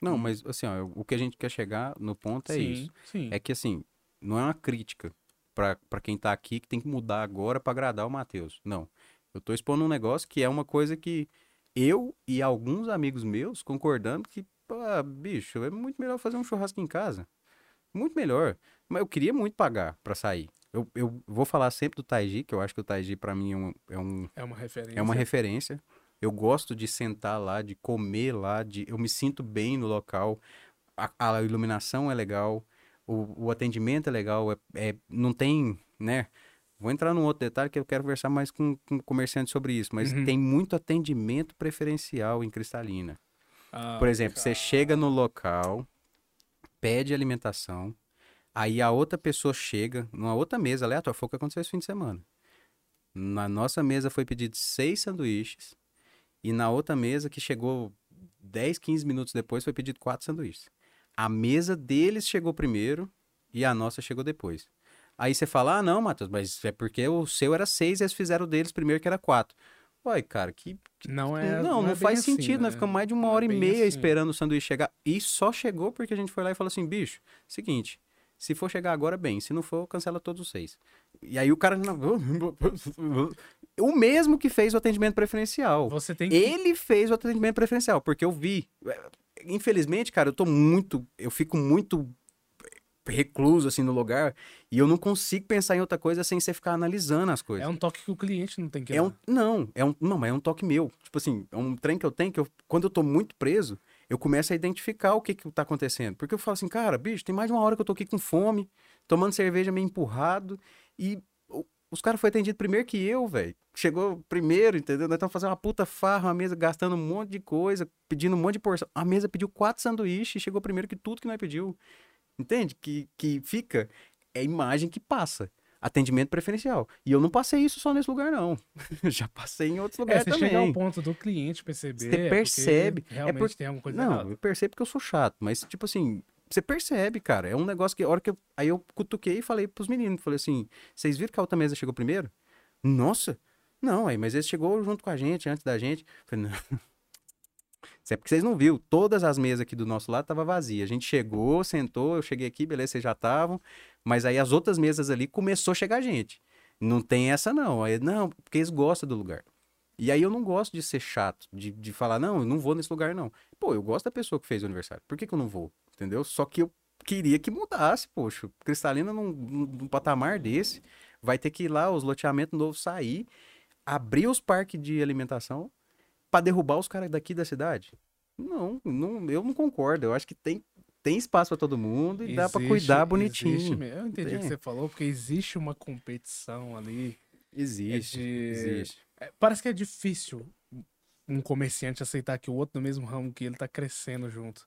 Não, hum. mas assim, ó, o que a gente quer chegar no ponto é sim, isso. Sim. É que assim, não é uma crítica para quem tá aqui que tem que mudar agora para agradar o Matheus. Não. Eu tô expondo um negócio que é uma coisa que eu e alguns amigos meus concordando que, pô, bicho, é muito melhor fazer um churrasco em casa. Muito melhor. Mas eu queria muito pagar para sair. Eu, eu vou falar sempre do Taiji, que eu acho que o Taiji para mim é, um, é, um, é uma referência. É uma referência. Eu gosto de sentar lá, de comer lá, de eu me sinto bem no local. A, a iluminação é legal, o, o atendimento é legal, é, é, não tem, né? Vou entrar num outro detalhe que eu quero conversar mais com, com comerciante sobre isso, mas uhum. tem muito atendimento preferencial em Cristalina. Ah, Por exemplo, cara. você chega no local, pede alimentação, aí a outra pessoa chega numa outra mesa aleatória. Foi o que aconteceu esse fim de semana. Na nossa mesa foi pedido seis sanduíches e na outra mesa que chegou 10, 15 minutos depois foi pedido quatro sanduíches. A mesa deles chegou primeiro e a nossa chegou depois. Aí você fala, ah, não, Matheus, mas é porque o seu era seis e eles fizeram deles primeiro que era quatro. Uai, cara, que. Não é. Não, não, não é faz assim, sentido, né? Nós ficamos mais de uma é hora é e meia assim. esperando o sanduíche chegar. E só chegou porque a gente foi lá e falou assim: bicho, seguinte, se for chegar agora, bem. Se não for, cancela todos os seis. E aí o cara. O mesmo que fez o atendimento preferencial. Você tem que... Ele fez o atendimento preferencial, porque eu vi. Infelizmente, cara, eu tô muito. Eu fico muito recluso assim no lugar e eu não consigo pensar em outra coisa sem você ficar analisando as coisas. É um toque que o cliente não tem que é um, não, é um não, mas é um toque meu. Tipo assim, é um trem que eu tenho que eu, quando eu tô muito preso, eu começo a identificar o que que tá acontecendo. Porque eu falo assim, cara, bicho, tem mais de uma hora que eu tô aqui com fome, tomando cerveja meio empurrado e os caras foram atendidos primeiro que eu, velho. Chegou primeiro, entendeu? Nós estamos fazendo uma puta farra, uma mesa gastando um monte de coisa, pedindo um monte de porção. A mesa pediu quatro sanduíches e chegou primeiro que tudo que nós pediu. Entende? Que, que fica. É a imagem que passa. Atendimento preferencial. E eu não passei isso só nesse lugar, não. Já passei em outros lugares é, você também. Você chega ao ponto do cliente perceber. Você é percebe. É realmente é por... tem alguma coisa Não, errada. eu percebo porque eu sou chato. Mas, tipo assim, você percebe, cara. É um negócio que, a hora que eu. Aí eu cutuquei e falei pros meninos. Falei assim: vocês viram que a outra mesa chegou primeiro? Nossa! Não, aí, mas ele chegou junto com a gente, antes da gente. Falei, não. É porque vocês não viram. Todas as mesas aqui do nosso lado estavam vazias. A gente chegou, sentou, eu cheguei aqui, beleza, vocês já estavam. Mas aí as outras mesas ali começou a chegar gente. Não tem essa, não. Aí, não, porque eles gostam do lugar. E aí eu não gosto de ser chato, de, de falar, não, eu não vou nesse lugar, não. Pô, eu gosto da pessoa que fez o aniversário. Por que, que eu não vou? Entendeu? Só que eu queria que mudasse, poxa. Cristalina num, num patamar desse. Vai ter que ir lá, os loteamentos novos sair, abrir os parques de alimentação para derrubar os caras daqui da cidade? Não, não, eu não concordo. Eu acho que tem, tem espaço para todo mundo e existe, dá para cuidar bonitinho. Existe, eu entendi o que você falou, porque existe uma competição ali. Existe, é de... existe. É, parece que é difícil um comerciante aceitar que o outro no mesmo ramo que ele tá crescendo junto.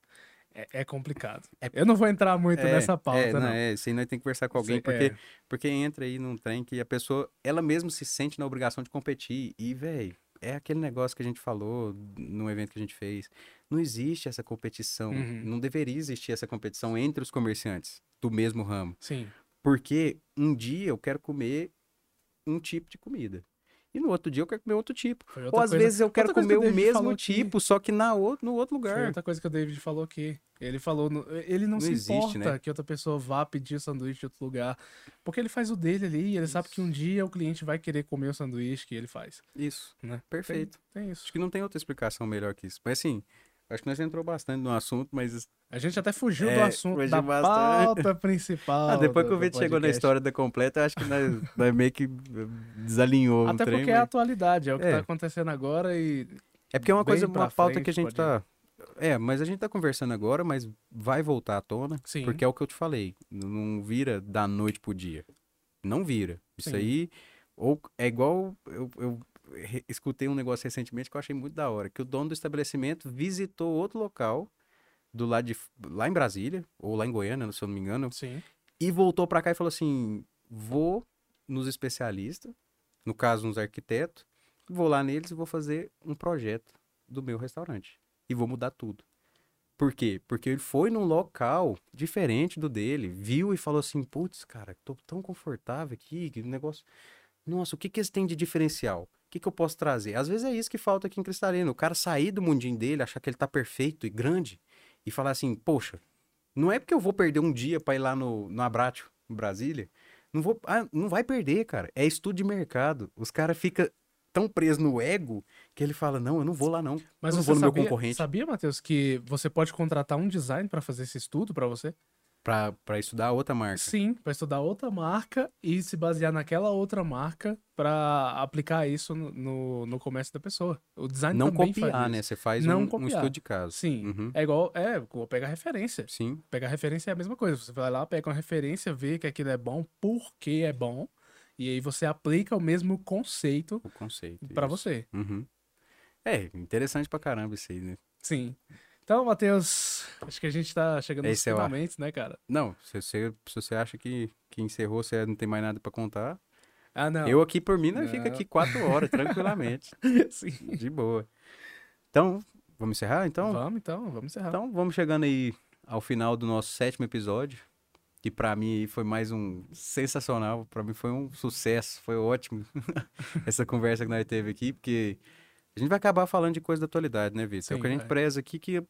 É, é complicado. É, eu não vou entrar muito é, nessa pauta, é, não. não. É, aí nós tem que conversar com alguém, porque, é. porque entra aí num trem que a pessoa, ela mesma se sente na obrigação de competir. E, velho, é aquele negócio que a gente falou num evento que a gente fez. Não existe essa competição. Uhum. Não deveria existir essa competição entre os comerciantes do mesmo ramo. Sim. Porque um dia eu quero comer um tipo de comida. E no outro dia eu quero comer outro tipo. Foi Ou às coisa- vezes eu quero comer que o o mesmo tipo, só que na outro, no outro Foi lugar. outra coisa que o David falou aqui. Ele falou, no- ele não, Não se existe, importa né? que outra pessoa vá pedir sanduíche de outro lugar, porque ele faz o dele ali e ele sabe que um dia o cliente vai querer comer o sanduíche que ele faz, Isso, né? perfeito. Tem, tem isso. Acho que não tem outra explicação melhor que isso. Mas assim, acho que nós entrou bastante no assunto, mas A gente até fugiu do É, assunto fugiu da bastante. pauta principal. ah, depois do- que o do Vitor chegou na história da completa, eu acho que nós, nós meio que desalinhou Até trem. porque é a mas- atualidade, é o que É. tá acontecendo agora e É porque é uma coisa, uma pauta frente que a gente pode- tá. É, mas a gente tá conversando agora, mas vai voltar à tona. Sim. Porque é o que eu te falei. Não vira da noite pro dia. Não vira. Isso Sim. aí. Ou é igual. Eu, eu escutei um negócio recentemente que eu achei muito da hora. Que o dono do estabelecimento visitou outro local. Do lado de. Lá em Brasília, ou lá em Goiânia, se eu não me engano. sim. E voltou pra cá e falou assim: vou nos especialistas, no caso, nos arquitetos, vou lá neles e vou fazer um projeto do meu restaurante. E vou mudar tudo. Por quê? Porque ele foi num local diferente do dele, viu e falou assim: putz, cara, tô tão confortável aqui, que negócio. Nossa, o que, que eles têm de diferencial? O que, que eu posso trazer? Às vezes é isso que falta aqui em Cristalina. O cara sair do mundinho dele, achar que ele tá perfeito e grande, e falar assim: poxa, não é porque eu vou perder um dia pra ir lá no, no Abratio, em Brasília. Não, vou, ah, não vai perder, cara. É estudo de mercado. Os caras ficam tão presos no ego que ele fala: não, eu não vou lá, não. Mas eu não você vou no meu sabia, concorrente. sabia, Matheus, que você pode contratar um design para fazer esse estudo para você? Pra estudar outra marca. Sim, para estudar outra marca e se basear naquela outra marca para aplicar isso no, no, no comércio da pessoa. O design Não também copiar, faz né? Você faz Não um, um estudo de caso. Sim, Uhum. é igual, é, pegar referência. Sim, Pegar referência é a mesma coisa. Você vai lá, pega uma referência, vê que aquilo é bom, por que é bom, e aí você aplica o mesmo conceito o conceito. para você. Uhum. É, interessante pra caramba isso aí, né? Sim. Então, Matheus, acho que a gente tá chegando nos é ar. finalmente, né, cara? Não, se você, se você acha que, que encerrou, você não tem mais nada pra contar. Ah, não. Eu aqui, por mim, fica Não. aqui quatro horas, tranquilamente. Sim. De boa. Então, vamos encerrar, então? Vamos então, vamos encerrar. Então, vamos chegando aí ao final do nosso sétimo episódio. Que pra mim foi mais um sensacional. Pra mim foi um sucesso. Foi ótimo essa conversa que nós teve aqui. Porque a gente vai acabar falando de coisa da atualidade, né, Vitor? É o que a gente vai. preza aqui que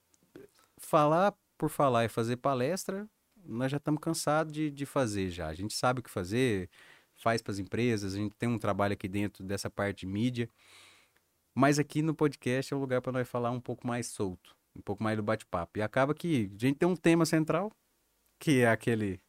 falar por falar e fazer palestra, nós já estamos cansados de, de fazer já. A gente sabe o que fazer, faz para as empresas, a gente tem um trabalho aqui dentro dessa parte de mídia. Mas aqui no podcast é um lugar para nós falar um pouco mais solto, um pouco mais do bate-papo. E acaba que a gente tem um tema central, que é aquele.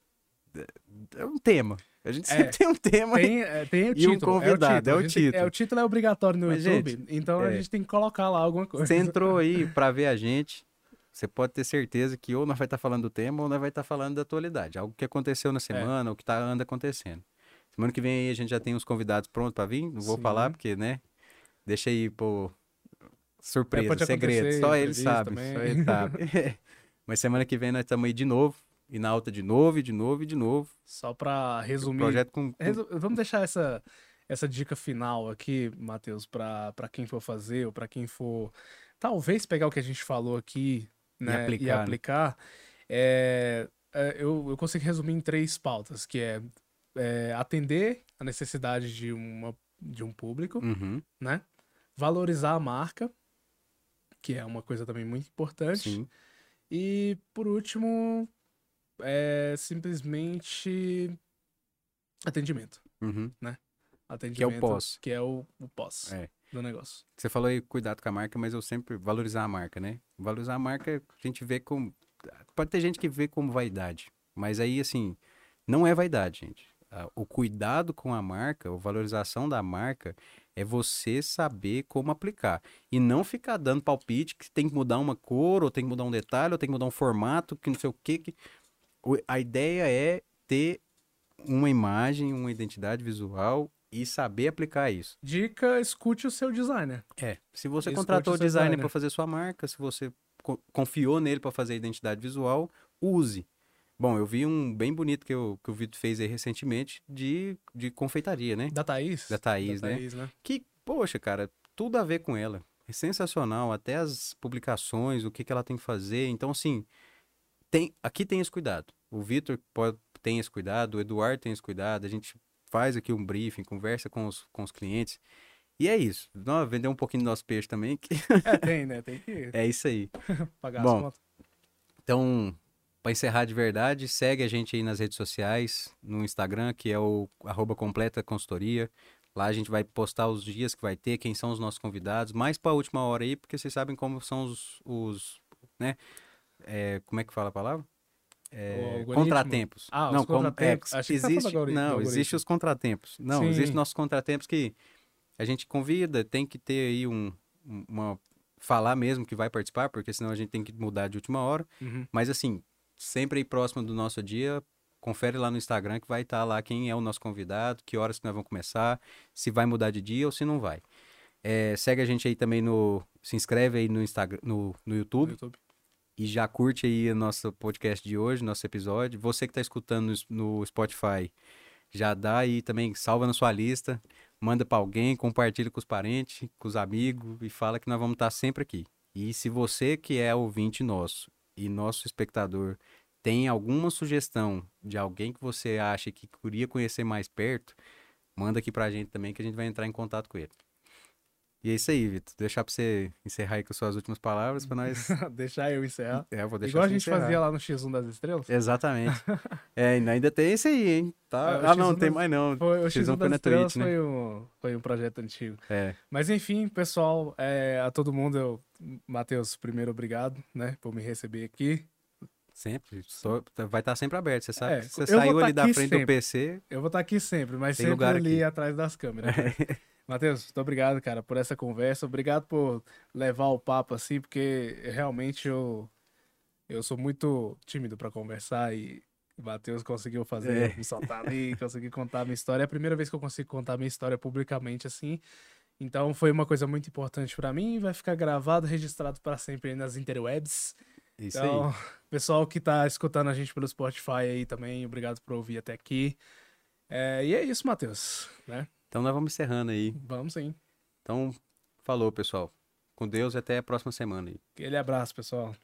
É um tema. A gente É, sempre tem um tema. Tem, é, tem o E um título. convidado, é é o o título. A gente tem- título. É, o título é obrigatório no Mas, YouTube, gente, então a é. gente tem que colocar lá alguma coisa. Você entrou aí para ver a gente. Você pode ter certeza que ou nós vai estar falando do tema ou nós vai estar falando da atualidade. Algo que aconteceu na semana, ou que tá, anda acontecendo. Semana que vem aí a gente já tem uns convidados prontos para vir. Não vou Sim. falar porque, né? Deixa aí, pô. Surpresa, É, segredo. Só ele sabe. também. Só ele sabe. Mas semana que vem nós estamos aí de novo. E na alta de novo, e de novo, e de novo. Só Um resumir. projeto com. Resu- Vamos deixar essa, essa dica final aqui, Matheus, pra quem for fazer ou pra quem for talvez pegar o que a gente falou aqui né, aplicar, e né? aplicar. É, é, eu, eu consigo resumir em três pautas, que é, é, atender a necessidade de, uma, de um público, Uhum, né? Valorizar a marca, que é uma coisa também muito importante. sim. E por último, é simplesmente atendimento. Uhum. Atendimento. pós. Que é o, o pós É. do negócio. Você falou aí cuidado com a marca, mas eu sempre valorizar a marca, né? Valorizar a marca, a gente vê como. Pode ter gente que vê como vaidade. Mas aí, assim, não é vaidade, gente. Ah, O cuidado com a marca, a valorização da marca, é você saber como aplicar. E não ficar dando palpite que tem que mudar uma cor, ou tem que mudar um detalhe, ou tem que mudar um formato, que não sei o quê, que. A ideia é ter uma imagem, uma identidade visual e saber aplicar isso. Dica, escute o seu designer. É, se você Escute contratou o designer designer. para fazer sua marca, se você confiou nele para fazer a identidade visual, use. Bom, eu vi um bem bonito que, eu, que o Vitor fez aí recentemente de, de confeitaria, né? Da Thaís? Da Thaís, da né? Thaís né? Que, poxa, cara, tudo a ver com ela. É sensacional, até as publicações, o que, que ela tem que fazer. Então, assim, tem, aqui tem esse cuidado. O Vitor tem esse cuidado, o Eduardo tem esse cuidado, a gente faz aqui um briefing, conversa com os, com os clientes. E é isso. Nós vender um pouquinho do nosso peixe também. Que... É, tem, né? Tem que. É isso aí. Pagar Bom, as contas. Então, para encerrar de verdade, segue a gente aí nas redes sociais, no Instagram, que é o arroba completa consultoria. Lá a gente vai postar os dias que vai ter, quem são os nossos convidados, mais para a última hora aí, porque vocês sabem como são os, os né? É, como é que fala a palavra? É, contratempos. Ah, não, os contratempos. Como, é, existe, não, existe os contratempos. Não, Sim. existe nossos contratempos que a gente convida, tem que ter aí um, uma falar mesmo que vai participar, porque senão a gente tem que mudar de última hora. Uhum. Mas assim, sempre aí próximo do nosso dia, confere lá no Instagram que vai estar tá lá quem é o nosso convidado, que horas que nós vamos começar, se vai mudar de dia ou se não vai. É, segue a gente aí também no. Se inscreve aí no Instagram, no, no YouTube. No YouTube e já curte aí o nosso podcast de hoje, nosso episódio. Você que está escutando no Spotify, já dá aí também, salva na sua lista, manda para alguém, compartilha com os parentes, com os amigos e fala que nós vamos estar tá sempre aqui. E se você que é ouvinte nosso e nosso espectador tem alguma sugestão de alguém que você acha que queria conhecer mais perto, manda aqui pra gente também que a gente vai entrar em contato com ele. E é isso aí, Vitor. Deixar pra você encerrar aí com suas últimas palavras pra nós. deixar eu encerrar. É, vou deixar Igual a gente encerrar. fazia lá no X1 das Estrelas. Exatamente. é, ainda tem esse aí, hein? Tá... É, ah, não, tem mais não. Foi, o X1, X1 das Estrelas Twitch, né? foi, um, foi um projeto antigo. É. Mas enfim, pessoal, é, a todo mundo, eu... Matheus, primeiro obrigado, né, por me receber aqui. Sempre. Só, vai estar sempre aberto, você sabe. É, você saiu ali da frente sempre. do PC. Eu vou estar aqui sempre, mas sempre ali aqui. atrás das câmeras. Né? Matheus, muito obrigado, cara, por essa conversa. Obrigado por levar o papo assim, porque realmente eu, eu sou muito tímido para conversar e o Matheus conseguiu fazer, é. me soltar ali, conseguir contar a minha história. É a primeira vez que eu consigo contar a minha história publicamente assim. Então foi uma coisa muito importante para mim vai ficar gravado, registrado para sempre aí nas interwebs. Isso então, aí. pessoal que tá escutando a gente pelo Spotify aí também, obrigado por ouvir até aqui. É, e é isso, Matheus, né? Então nós vamos encerrando aí. Vamos sim. Então, falou, pessoal. Com Deus e até a próxima semana aí. Aquele abraço, pessoal.